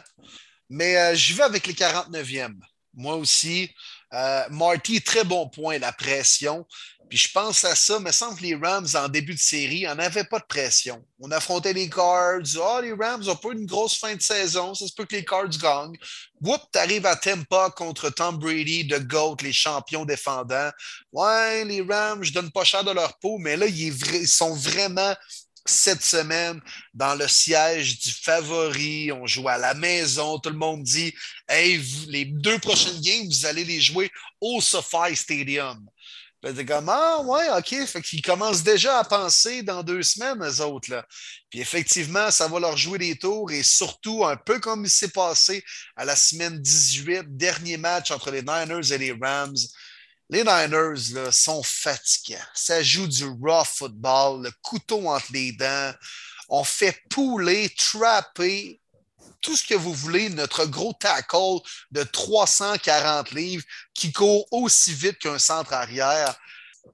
Mais euh, j'y vais avec les 49e. Moi aussi. Euh, Marty, très bon point, la pression. Puis je pense à ça, mais semble que les Rams, en début de série, on n'avait pas de pression. On affrontait les Cards. Ah, les Rams n'ont pas une grosse fin de saison. Ça se peut que les Cards gagnent. Whoop, t'arrives à Tampa contre Tom Brady, The GOAT, les champions défendants. Ouais, les Rams, je donne pas cher de leur peau, mais là, ils, sont vraiment cette semaine dans le siège du favori. On joue à la maison. Tout le monde dit Hey, les deux prochaines games, vous allez les jouer au SoFi Stadium. Là, t'es comme Ah, ouais, OK. Fait commencent déjà à penser dans deux semaines, eux autres. Là. Puis effectivement, ça va leur jouer des tours et surtout, un peu comme il s'est passé à la semaine 18, dernier match entre les Niners et les Rams. Les Niners là, sont fatigants. Ça joue du raw football, le couteau entre les dents. On fait pouler, trapper, tout ce que vous voulez, notre gros tackle de 340 livres qui court aussi vite qu'un centre arrière.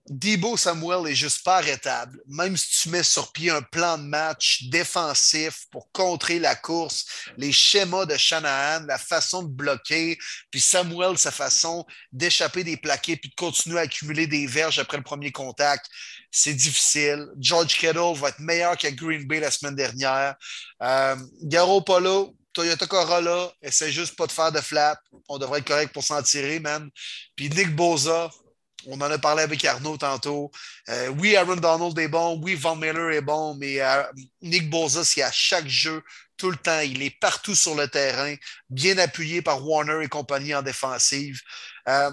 Debo Samuel est juste pas arrêtable. Même si tu mets sur pied un plan de match défensif pour contrer la course, les schémas de Shanahan, la façon de bloquer, puis Samuel, sa façon d'échapper des plaqués puis de continuer à accumuler des verges après le premier contact, c'est difficile. George Kittle va être meilleur qu'à Green Bay la semaine dernière. Euh, Garoppolo, Toyota Corolla, essaie juste pas de faire de flap. On devrait être correct pour s'en tirer, man. Puis Nick Boza, on en a parlé avec Arnaud tantôt. Euh, oui, Aaron Donald est bon. Oui, Von Miller est bon. Mais euh, Nick Boza, c'est à chaque jeu, tout le temps. Il est partout sur le terrain, bien appuyé par Warner et compagnie en défensive. Euh,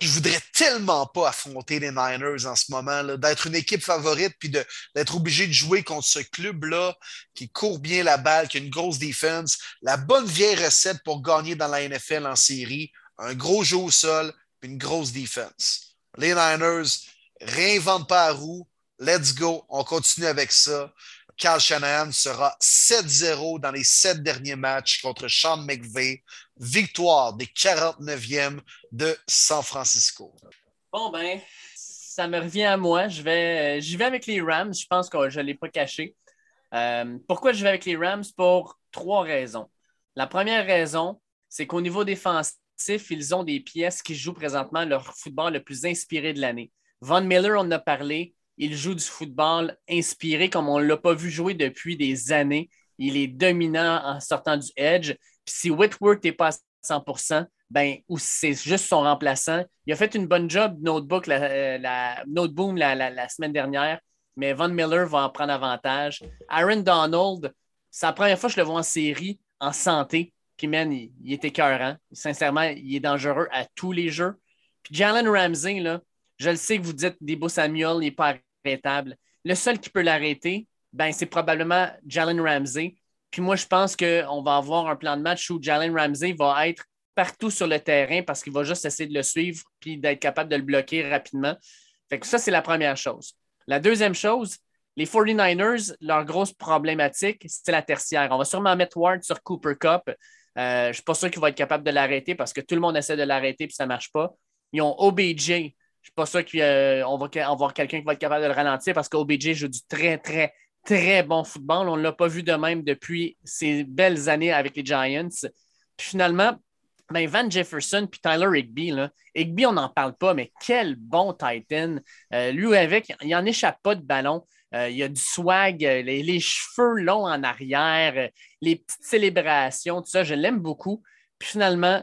je voudrais tellement pas affronter les Niners en ce moment, d'être une équipe favorite puis d'être obligé de jouer contre ce club-là qui court bien la balle, qui a une grosse défense. La bonne vieille recette pour gagner dans la NFL en série, un gros jeu au sol puis une grosse défense. Les Niners réinventent pas roue. Let's go. On continue avec ça. Carl Shanahan sera 7-0 dans les sept derniers matchs contre Sean McVay. Victoire des 49e de San Francisco. Bon, ben, ça me revient à moi. Je vais, j'y vais avec les Rams. Je pense que je ne l'ai pas caché. Euh, pourquoi je vais avec les Rams? Pour trois raisons. La première raison, c'est qu'au niveau défensif, ils ont des pièces qui jouent présentement leur football le plus inspiré de l'année. Von Miller, on en a parlé. Il joue du football inspiré comme on ne l'a pas vu jouer depuis des années. Il est dominant en sortant du edge. Puis si Whitworth n'est pas à 100% ben, ou c'est juste son remplaçant. Il a fait une bonne job notebook, la, euh, noteboom la, la, semaine dernière, mais Von Miller va en prendre avantage. Aaron Donald, c'est la première fois que je le vois en série, en santé. Puis, man, il, il est écœurant. Sincèrement, il est dangereux à tous les jeux. Puis, Jalen Ramsey, là, je le sais que vous dites Debo Samuel n'est pas arrêtable. Le seul qui peut l'arrêter, ben, c'est probablement Jalen Ramsey. Puis moi, je pense qu'on va avoir un plan de match où Jalen Ramsey va être partout sur le terrain parce qu'il va juste essayer de le suivre puis d'être capable de le bloquer rapidement. Fait que ça, c'est la première chose. La deuxième chose, les 49ers, leur grosse problématique, c'est la tertiaire. On va sûrement mettre Ward sur Cooper Cup. Euh, je ne suis pas sûr qu'il va être capable de l'arrêter parce que tout le monde essaie de l'arrêter puis ça ne marche pas. Ils ont OBJ. Je ne suis pas sûr qu'on euh, va avoir quelqu'un qui va être capable de le ralentir parce qu'OBJ joue du très, très, très bon football. On ne l'a pas vu de même depuis ces belles années avec les Giants. Finalement, ben Van Jefferson puis Tyler Higby, là. On n'en parle pas, mais quel bon Titan. Euh, lui avec, il n'en échappe pas de ballon. Euh, il a du swag, euh, les, les, cheveux longs en arrière, euh, les petites célébrations, tout ça, je l'aime beaucoup. Puis finalement,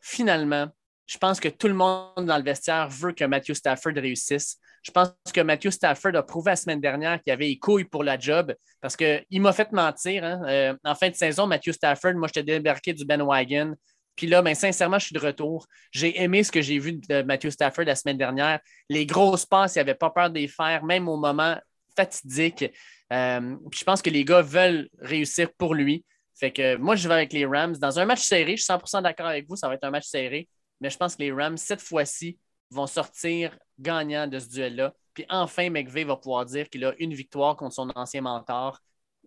finalement, je pense que tout le monde dans le vestiaire veut que Matthew Stafford réussisse. Je pense que Matthew Stafford a prouvé la semaine dernière qu'il avait les couilles pour la job parce qu'il m'a fait mentir. Hein. Euh, en fin de saison, Matthew Stafford, moi, je t'ai débarqué du Ben Wagon. Puis là, ben, sincèrement, je suis de retour. J'ai aimé ce que j'ai vu de Matthew Stafford la semaine dernière. Les grosses passes, il n'avait pas peur de les faire, même au moment fatidique. Euh, je pense que les gars veulent réussir pour lui. Fait que moi, je vais avec les Rams. Dans un match serré, je suis 100% d'accord avec vous, ça va être un match serré. Mais je pense que les Rams, cette fois-ci, vont sortir gagnants de ce duel-là. Puis enfin, McVeigh va pouvoir dire qu'il a une victoire contre son ancien mentor.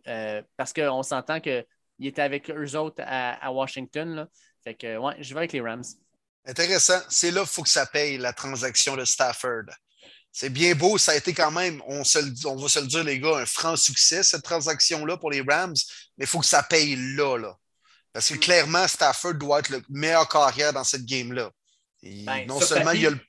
Euh, parce qu'on s'entend qu'il était avec eux autres à, Washington. Fait que, ouais, je vais avec les Rams. Intéressant. C'est là qu'il faut que ça paye la transaction de Stafford. C'est bien beau, ça a été quand même, on, va se le dire, les gars, un franc succès, cette transaction-là pour les Rams, mais il faut que ça paye là, là. Parce que mm. clairement, Stafford doit être le meilleur carrière dans cette game-là. Ben, non seulement il, y a le,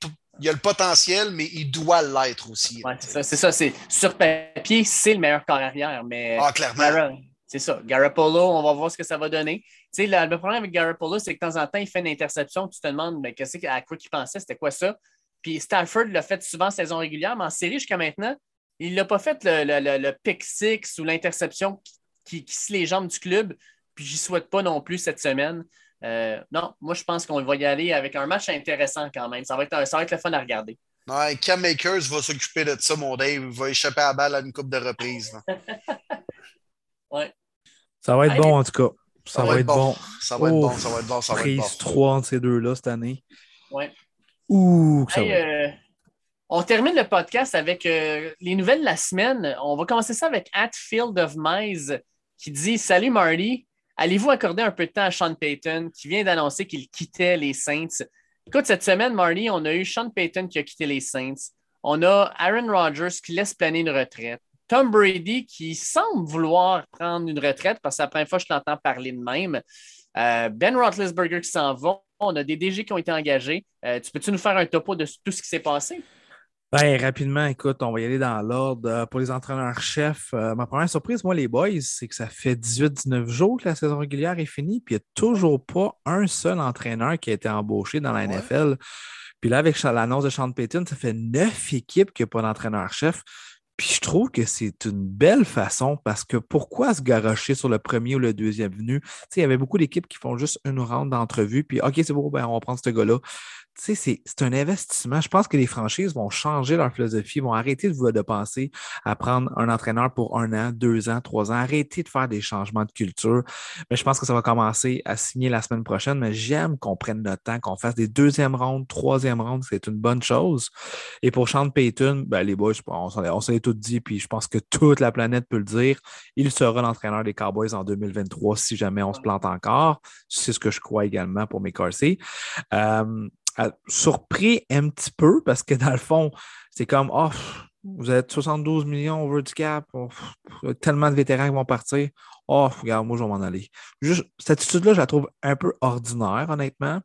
il, a le, potentiel, mais il doit l'être aussi. c'est ça, c'est sur papier, c'est le meilleur carrière, mais. Ah, clairement. C'est ça. Garoppolo, on va voir ce que ça va donner. Tu sais, le, problème avec Garoppolo, c'est que de temps en temps, il fait une interception. Tu te demandes, mais qu'est-ce à quoi il pensait? C'était quoi ça? Puis Stafford l'a fait souvent en saison régulière, mais en série jusqu'à maintenant, il n'a pas fait le, le, pick six ou l'interception qui, qui, les jambes du club. Puis j'y souhaite pas non plus cette semaine. Euh, non, moi je pense qu'on va y aller avec un match intéressant quand même. Ça va être, ça va être le fun à regarder. Ouais, Cam Makers va s'occuper de ça, mon Dave. Il va échapper à la balle à une coupe de reprises. ouais. Ça va être bon en tout cas. Ça, va, être bon. Ça va être bon, ça va être bon, ça va être bon. Prise 3 entre ces deux-là cette année. Ouais. Ouh, euh, on termine le podcast avec euh, les nouvelles de la semaine. On va commencer ça avec Atfield of Mize qui dit Salut Marty, allez-vous accorder un peu de temps à Sean Payton qui vient d'annoncer qu'il quittait les Saints? Écoute, cette semaine, Marty, on a eu Sean Payton qui a quitté les Saints. On a Aaron Rodgers qui laisse planer une retraite. Tom Brady qui semble vouloir prendre une retraite parce que c'est la première fois que je l'entends parler de même. Euh, ben Roethlisberger qui s'en va. On a des DG qui ont été engagés. Euh, tu peux-tu nous faire un topo de tout ce qui s'est passé? Bien, rapidement, écoute, on va y aller dans l'ordre. Euh, pour les entraîneurs-chefs, ma première surprise, moi, les boys, c'est que ça fait 18-19 jours que la saison régulière est finie, puis il n'y a toujours pas un seul entraîneur qui a été embauché dans la NFL. Puis là, avec l'annonce de Sean Payton, ça fait neuf équipes qui n'ont pas d'entraîneur-chef. Puis je trouve que c'est une belle façon parce que pourquoi se garocher sur le premier ou le deuxième venu? il y avait beaucoup d'équipes qui font juste une ronde d'entrevue, puis OK, c'est bon, ben, on va prendre ce gars-là c'est un investissement. Je pense que les franchises vont changer leur philosophie, vont arrêter de, de penser à prendre un entraîneur pour un an, deux ans, trois ans, arrêter de faire des changements de culture. Mais je pense que ça va commencer à signer la semaine prochaine. Mais j'aime qu'on prenne notre temps, qu'on fasse des deuxièmes rondes, troisième rondes. C'est une bonne chose. Et pour Sean Payton, ben, les boys, on, s'en est tout dit, puis je pense que toute la planète peut le dire. Il sera l'entraîneur des Cowboys en 2023 si jamais on se plante encore. C'est ce que je crois également pour mes surpris un petit peu parce que dans le fond, c'est comme oh, vous êtes 72 millions over du cap, oh, tellement de vétérans qui vont partir. Oh, regarde, moi, je vais m'en aller. Juste, cette attitude-là, je la trouve un peu ordinaire, honnêtement.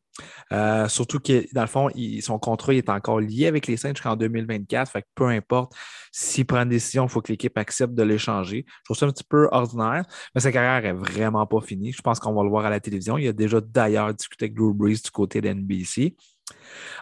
Euh, surtout que, dans le fond, son contrat est encore lié avec les Saints jusqu'en 2024. Fait que peu importe s'il prend une décision, il faut que l'équipe accepte de l'échanger. Je trouve ça un petit peu ordinaire, mais sa carrière est vraiment pas finie. Je pense qu'on va le voir à la télévision. Il a déjà d'ailleurs discuté avec Drew Brees du côté de NBC.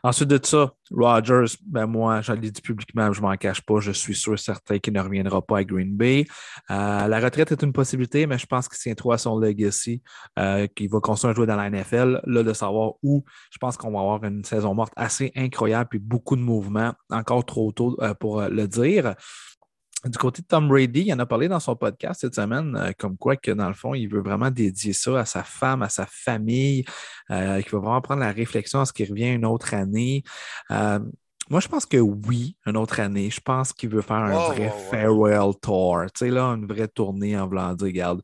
Ensuite de ça, Rogers, ben moi, je l'ai dit publiquement, je ne m'en cache pas, je suis sûr certain qu'il ne reviendra pas à Green Bay. Euh, la retraite est une possibilité, mais je pense qu'il tient trop à son legacy, euh, qu'il va continuer à jouer dans la NFL. Là, de savoir où, je pense qu'on va avoir une saison morte assez incroyable, puis beaucoup de mouvements, encore trop tôt euh, pour le dire. Du côté de Tom Brady, il en a parlé dans son podcast cette semaine, euh, comme quoi que dans le fond, il veut vraiment dédier ça à sa femme, à sa famille, euh, qu'il va vraiment prendre la réflexion à ce qui revient une autre année. Euh, moi, je pense que oui, une autre année. Je pense qu'il veut faire un vrai farewell tour. Tu sais, là, une vraie tournée en voulant dire, regarde,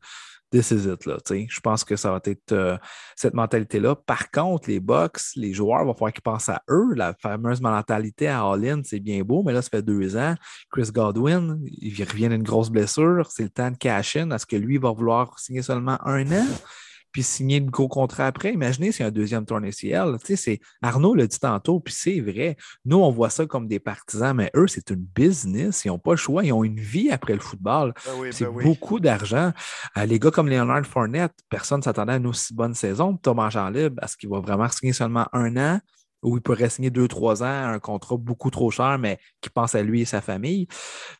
this is it. Là, je pense que ça va être euh, cette mentalité-là. Par contre, les Bucks, les joueurs, il va falloir qu'ils pensent à eux. La fameuse mentalité à All-In, c'est bien beau, mais là, ça fait deux ans. Chris Godwin, il revient d'une grosse blessure. C'est le temps de cash in. Est-ce que lui va vouloir signer seulement un an? Puis signer le gros contrat après. Imaginez s'il y a un deuxième tournée ciel. Tu sais, c'est, Arnaud l'a dit tantôt, puis c'est vrai. Nous, on voit ça comme des partisans, mais eux, c'est une business. Ils n'ont pas le choix. Ils ont une vie après le football. Ben c'est ben beaucoup d'argent. Euh, les gars comme Leonard Fournette, personne ne s'attendait à une aussi bonne saison. Thomas Jean Libre, est-ce qu'il va vraiment signer seulement un an? Où il pourrait signer deux, trois ans, un contrat beaucoup trop cher, mais qui pense à lui et sa famille.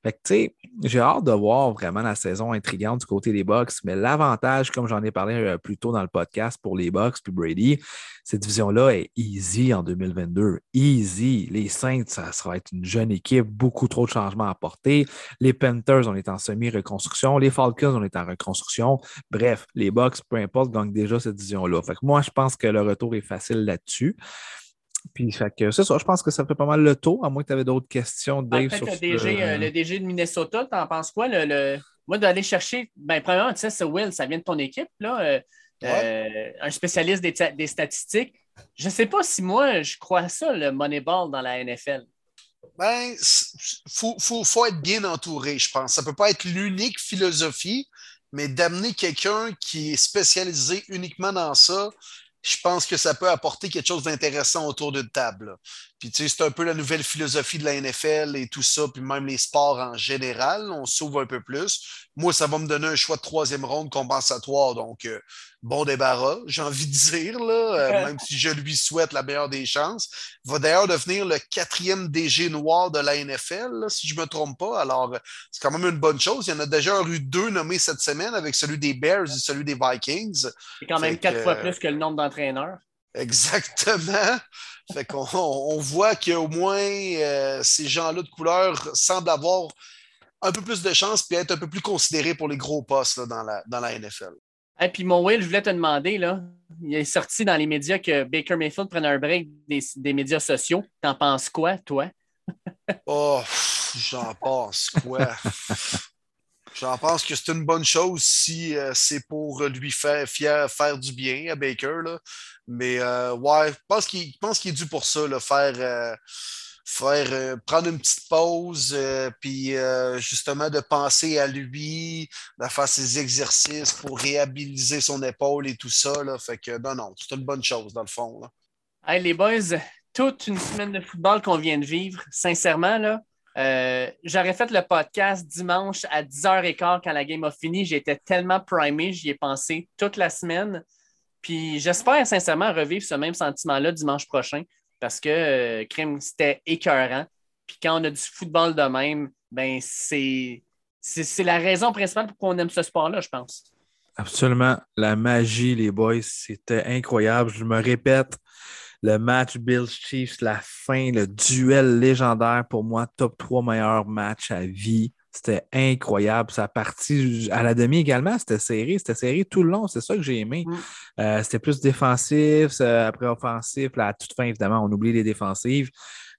Fait que, tu sais, j'ai hâte de voir vraiment la saison intrigante du côté des Bucks, mais l'avantage, comme j'en ai parlé euh, plus tôt dans le podcast pour les Bucks puis Brady, cette division-là est easy en 2022. Easy. Les Saints, ça sera être une jeune équipe, beaucoup trop de changements à apporter. Les Panthers, on est en semi-reconstruction. Les Falcons, on est en reconstruction. Bref, les Bucks, peu importe, gagnent déjà cette division-là. Fait que moi, je pense que le retour est facile là-dessus. Puis, fait que c'est ça, je pense que ça fait pas mal le tour, à moins que tu avais d'autres questions, Dave. En fait, le, DG, euh, le DG de Minnesota, t'en penses quoi? Le, Moi, d'aller chercher, ben, premièrement, tu sais, c'est Will, ça vient de ton équipe, là, euh, euh, un spécialiste des, des statistiques. Je ne sais pas si moi, je crois ça, le Moneyball dans la NFL. Ben, il faut, faut, faut, être bien entouré, je pense. Ça ne peut pas être l'unique philosophie, mais d'amener quelqu'un qui est spécialisé uniquement dans ça, je pense que ça peut apporter quelque chose d'intéressant autour d'une table. Puis, tu sais, c'est un peu la nouvelle philosophie de la NFL et tout ça, puis même les sports en général, on s'ouvre un peu plus. Moi, ça va me donner un choix de troisième ronde compensatoire, donc euh, bon débarras, j'ai envie de dire, là, euh, même si je lui souhaite la meilleure des chances. Il va d'ailleurs devenir le quatrième DG noir de la NFL, si je ne me trompe pas. Alors, c'est quand même une bonne chose. Il y en a déjà eu deux nommés cette semaine avec celui des Bears et celui des Vikings. C'est quand même quatre fois plus que le nombre d'entraîneurs. Exactement. Fait qu'on on voit qu'au moins euh, ces gens-là de couleur semblent avoir un peu plus de chance et être un peu plus considérés pour les gros postes dans, la, dans la NFL. Et puis mon Will, je voulais te demander, là, il est sorti dans les médias que Baker Mayfield prenait un break des, des médias sociaux. T'en penses quoi, toi? oh, j'en pense quoi? J'en pense que c'est une bonne chose si euh, c'est pour lui faire, faire du bien à Baker. Là. Mais euh, ouais, je pense qu'il est dû pour ça, faire, euh, faire prendre une petite pause, puis justement de penser à lui, de faire ses exercices pour réhabiliter son épaule et tout ça. Là. Fait que non, non, c'est une bonne chose dans le fond. Là. Hey, les boys, toute une semaine de football qu'on vient de vivre, sincèrement, là, euh, j'aurais fait le podcast dimanche à 10h15 quand la game a fini. J'étais tellement primé, j'y ai pensé toute la semaine. Puis j'espère sincèrement revivre ce même sentiment-là dimanche prochain parce que euh, crime, c'était écœurant. Puis quand on a du football de même, ben c'est, la raison principale pour qu'on aime ce sport-là, je pense. Absolument. La magie, les boys, c'était incroyable. Je me répète, le match Bills Chiefs, la fin, le duel légendaire pour moi, top 3 meilleurs matchs à vie. C'était incroyable. Ça partit à la demi également, c'était serré. C'était serré tout le long. C'est ça que j'ai aimé. Mm. Euh, c'était plus défensif, après offensif. Là, à toute fin, évidemment, on oublie les défensives.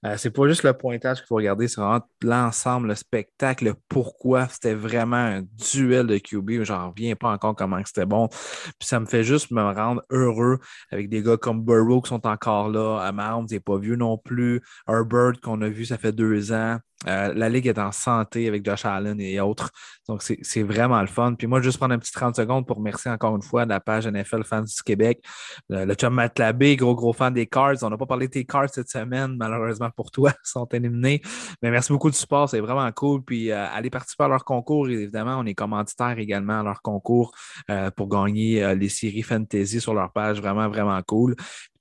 Euh, c'est pas juste le pointage qu'il faut regarder, c'est vraiment l'ensemble, le spectacle, le pourquoi. C'était vraiment un duel de QB. J'en reviens pas encore comment c'était bon. Puis ça me fait juste me rendre heureux avec des gars comme Burrow qui sont encore là. Mahomes n'est pas vieux non plus. Herbert qu'on a vu, ça fait deux ans. Euh, la Ligue est en santé avec Josh Allen et autres. Donc, c'est vraiment le fun. Puis moi, juste prendre un petit 30 secondes pour remercier encore une fois la page NFL Fans du Québec. Le, le chum Matt gros, gros fan des Cards. On n'a pas parlé de tes Cards cette semaine, malheureusement pour toi, sont éliminés. Mais merci beaucoup du support, c'est vraiment cool. Puis euh, allez participer à leur concours. Évidemment, on est commanditaire également à leur concours euh, pour gagner les séries fantasy sur leur page. Vraiment, vraiment cool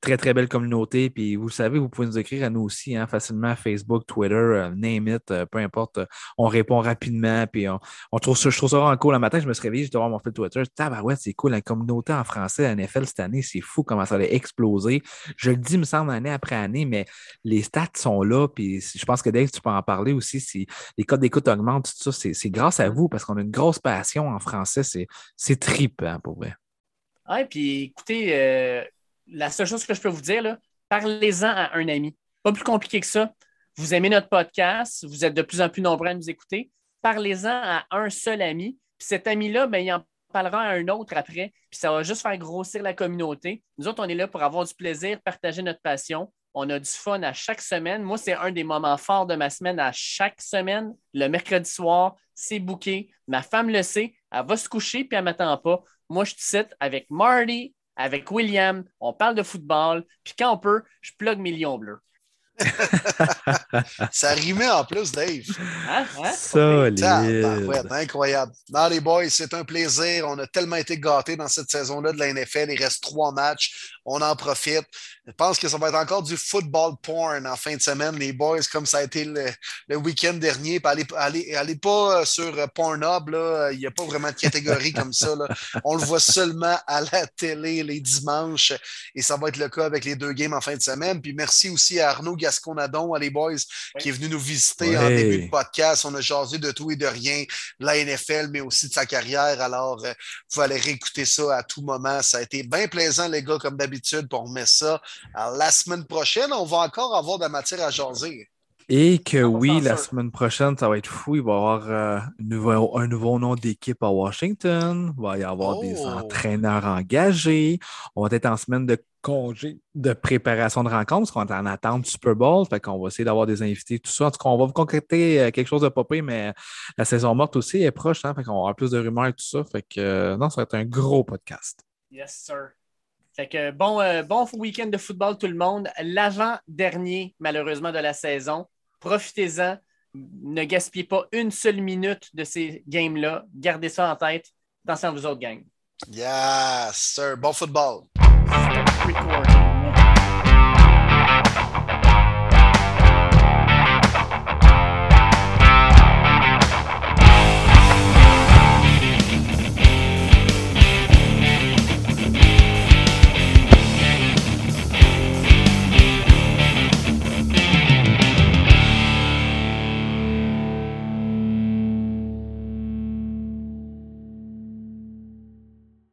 très, très belle communauté. Puis vous savez, vous pouvez nous écrire à nous aussi hein, facilement, Facebook, Twitter, euh, name it, euh, peu importe. Euh, on répond rapidement. Puis on, trouve ça, je trouve ça vraiment cool. Le matin, je me suis réveillé, je dois voir mon fil Twitter. ouais, c'est cool. La communauté en français la NFL cette année, c'est fou comment ça allait exploser. Je le dis, me semble, année après année, mais les stats sont là. Puis je pense que Dave, tu peux en parler aussi. Si les codes d'écoute augmentent, tout ça, c'est grâce à vous parce qu'on a une grosse passion en français. C'est trippant pour vrai. Oui, puis écoutez, la seule chose que je peux vous dire, parlez-en à un ami. Pas plus compliqué que ça. Vous aimez notre podcast, vous êtes de plus en plus nombreux à nous écouter. Parlez-en à un seul ami. Puis cet ami-là, ben, il en parlera à un autre après. Puis ça va juste faire grossir la communauté. Nous autres, on est là pour avoir du plaisir, partager notre passion. On a du fun à chaque semaine. Moi, c'est un des moments forts de ma semaine à chaque semaine. Le mercredi soir, c'est bouqué. Ma femme le sait. Elle va se coucher puis elle ne m'attend pas. Moi, je te cite avec Marty, avec William, on parle de football, puis quand on peut, je plug Million Bleu. ça rimait en plus, Dave. Hein? Hein? Solide. incroyable. Dans les boys, c'est un plaisir. On a tellement été gâtés dans cette saison-là de la NFL. Il reste trois matchs. On en profite. Je pense que ça va être encore du football porn en fin de semaine, les boys, comme ça a été le, week-end dernier. Allez, allez, allez, pas euh, sur euh, Pornhub, là. il n'y a pas vraiment de catégorie comme ça. Là. On le voit seulement à la télé les dimanches et ça va être le cas avec les deux games en fin de semaine. Puis merci aussi à Arnaud Gasconadon, les boys, qui est venu nous visiter en début de podcast. On a jasé de tout et de rien, de la NFL, mais aussi de sa carrière. Alors, euh, vous allez réécouter ça à tout moment. Ça a été bien plaisant, les gars, comme d'habitude, pour mettre ça. Alors, la semaine prochaine, on va encore avoir de la matière à jaser. Et que oui, la semaine prochaine, ça va être fou. Il va y avoir euh, un, nouveau, nom d'équipe à Washington. Il va y avoir des oh! entraîneurs engagés. On va être en semaine de congé de préparation de rencontre, parce qu'on est en attente du Super Bowl. Fait qu'on va essayer d'avoir des invités, tout ça. En tout cas, on va vous concréter euh, quelque chose de popé, mais la saison morte aussi est proche. Hein, fait qu'on va avoir plus de rumeurs et tout ça. Fait que euh, non, ça va être un gros podcast. Yes, sir. Fait que bon, bon week-end de football, tout le monde. L'avant-dernier, malheureusement, de la saison. Profitez-en. Ne gaspillez pas une seule minute de ces games-là. Gardez ça en tête. Attention à vous autres, gang. Yes, sir. Bon football. Record.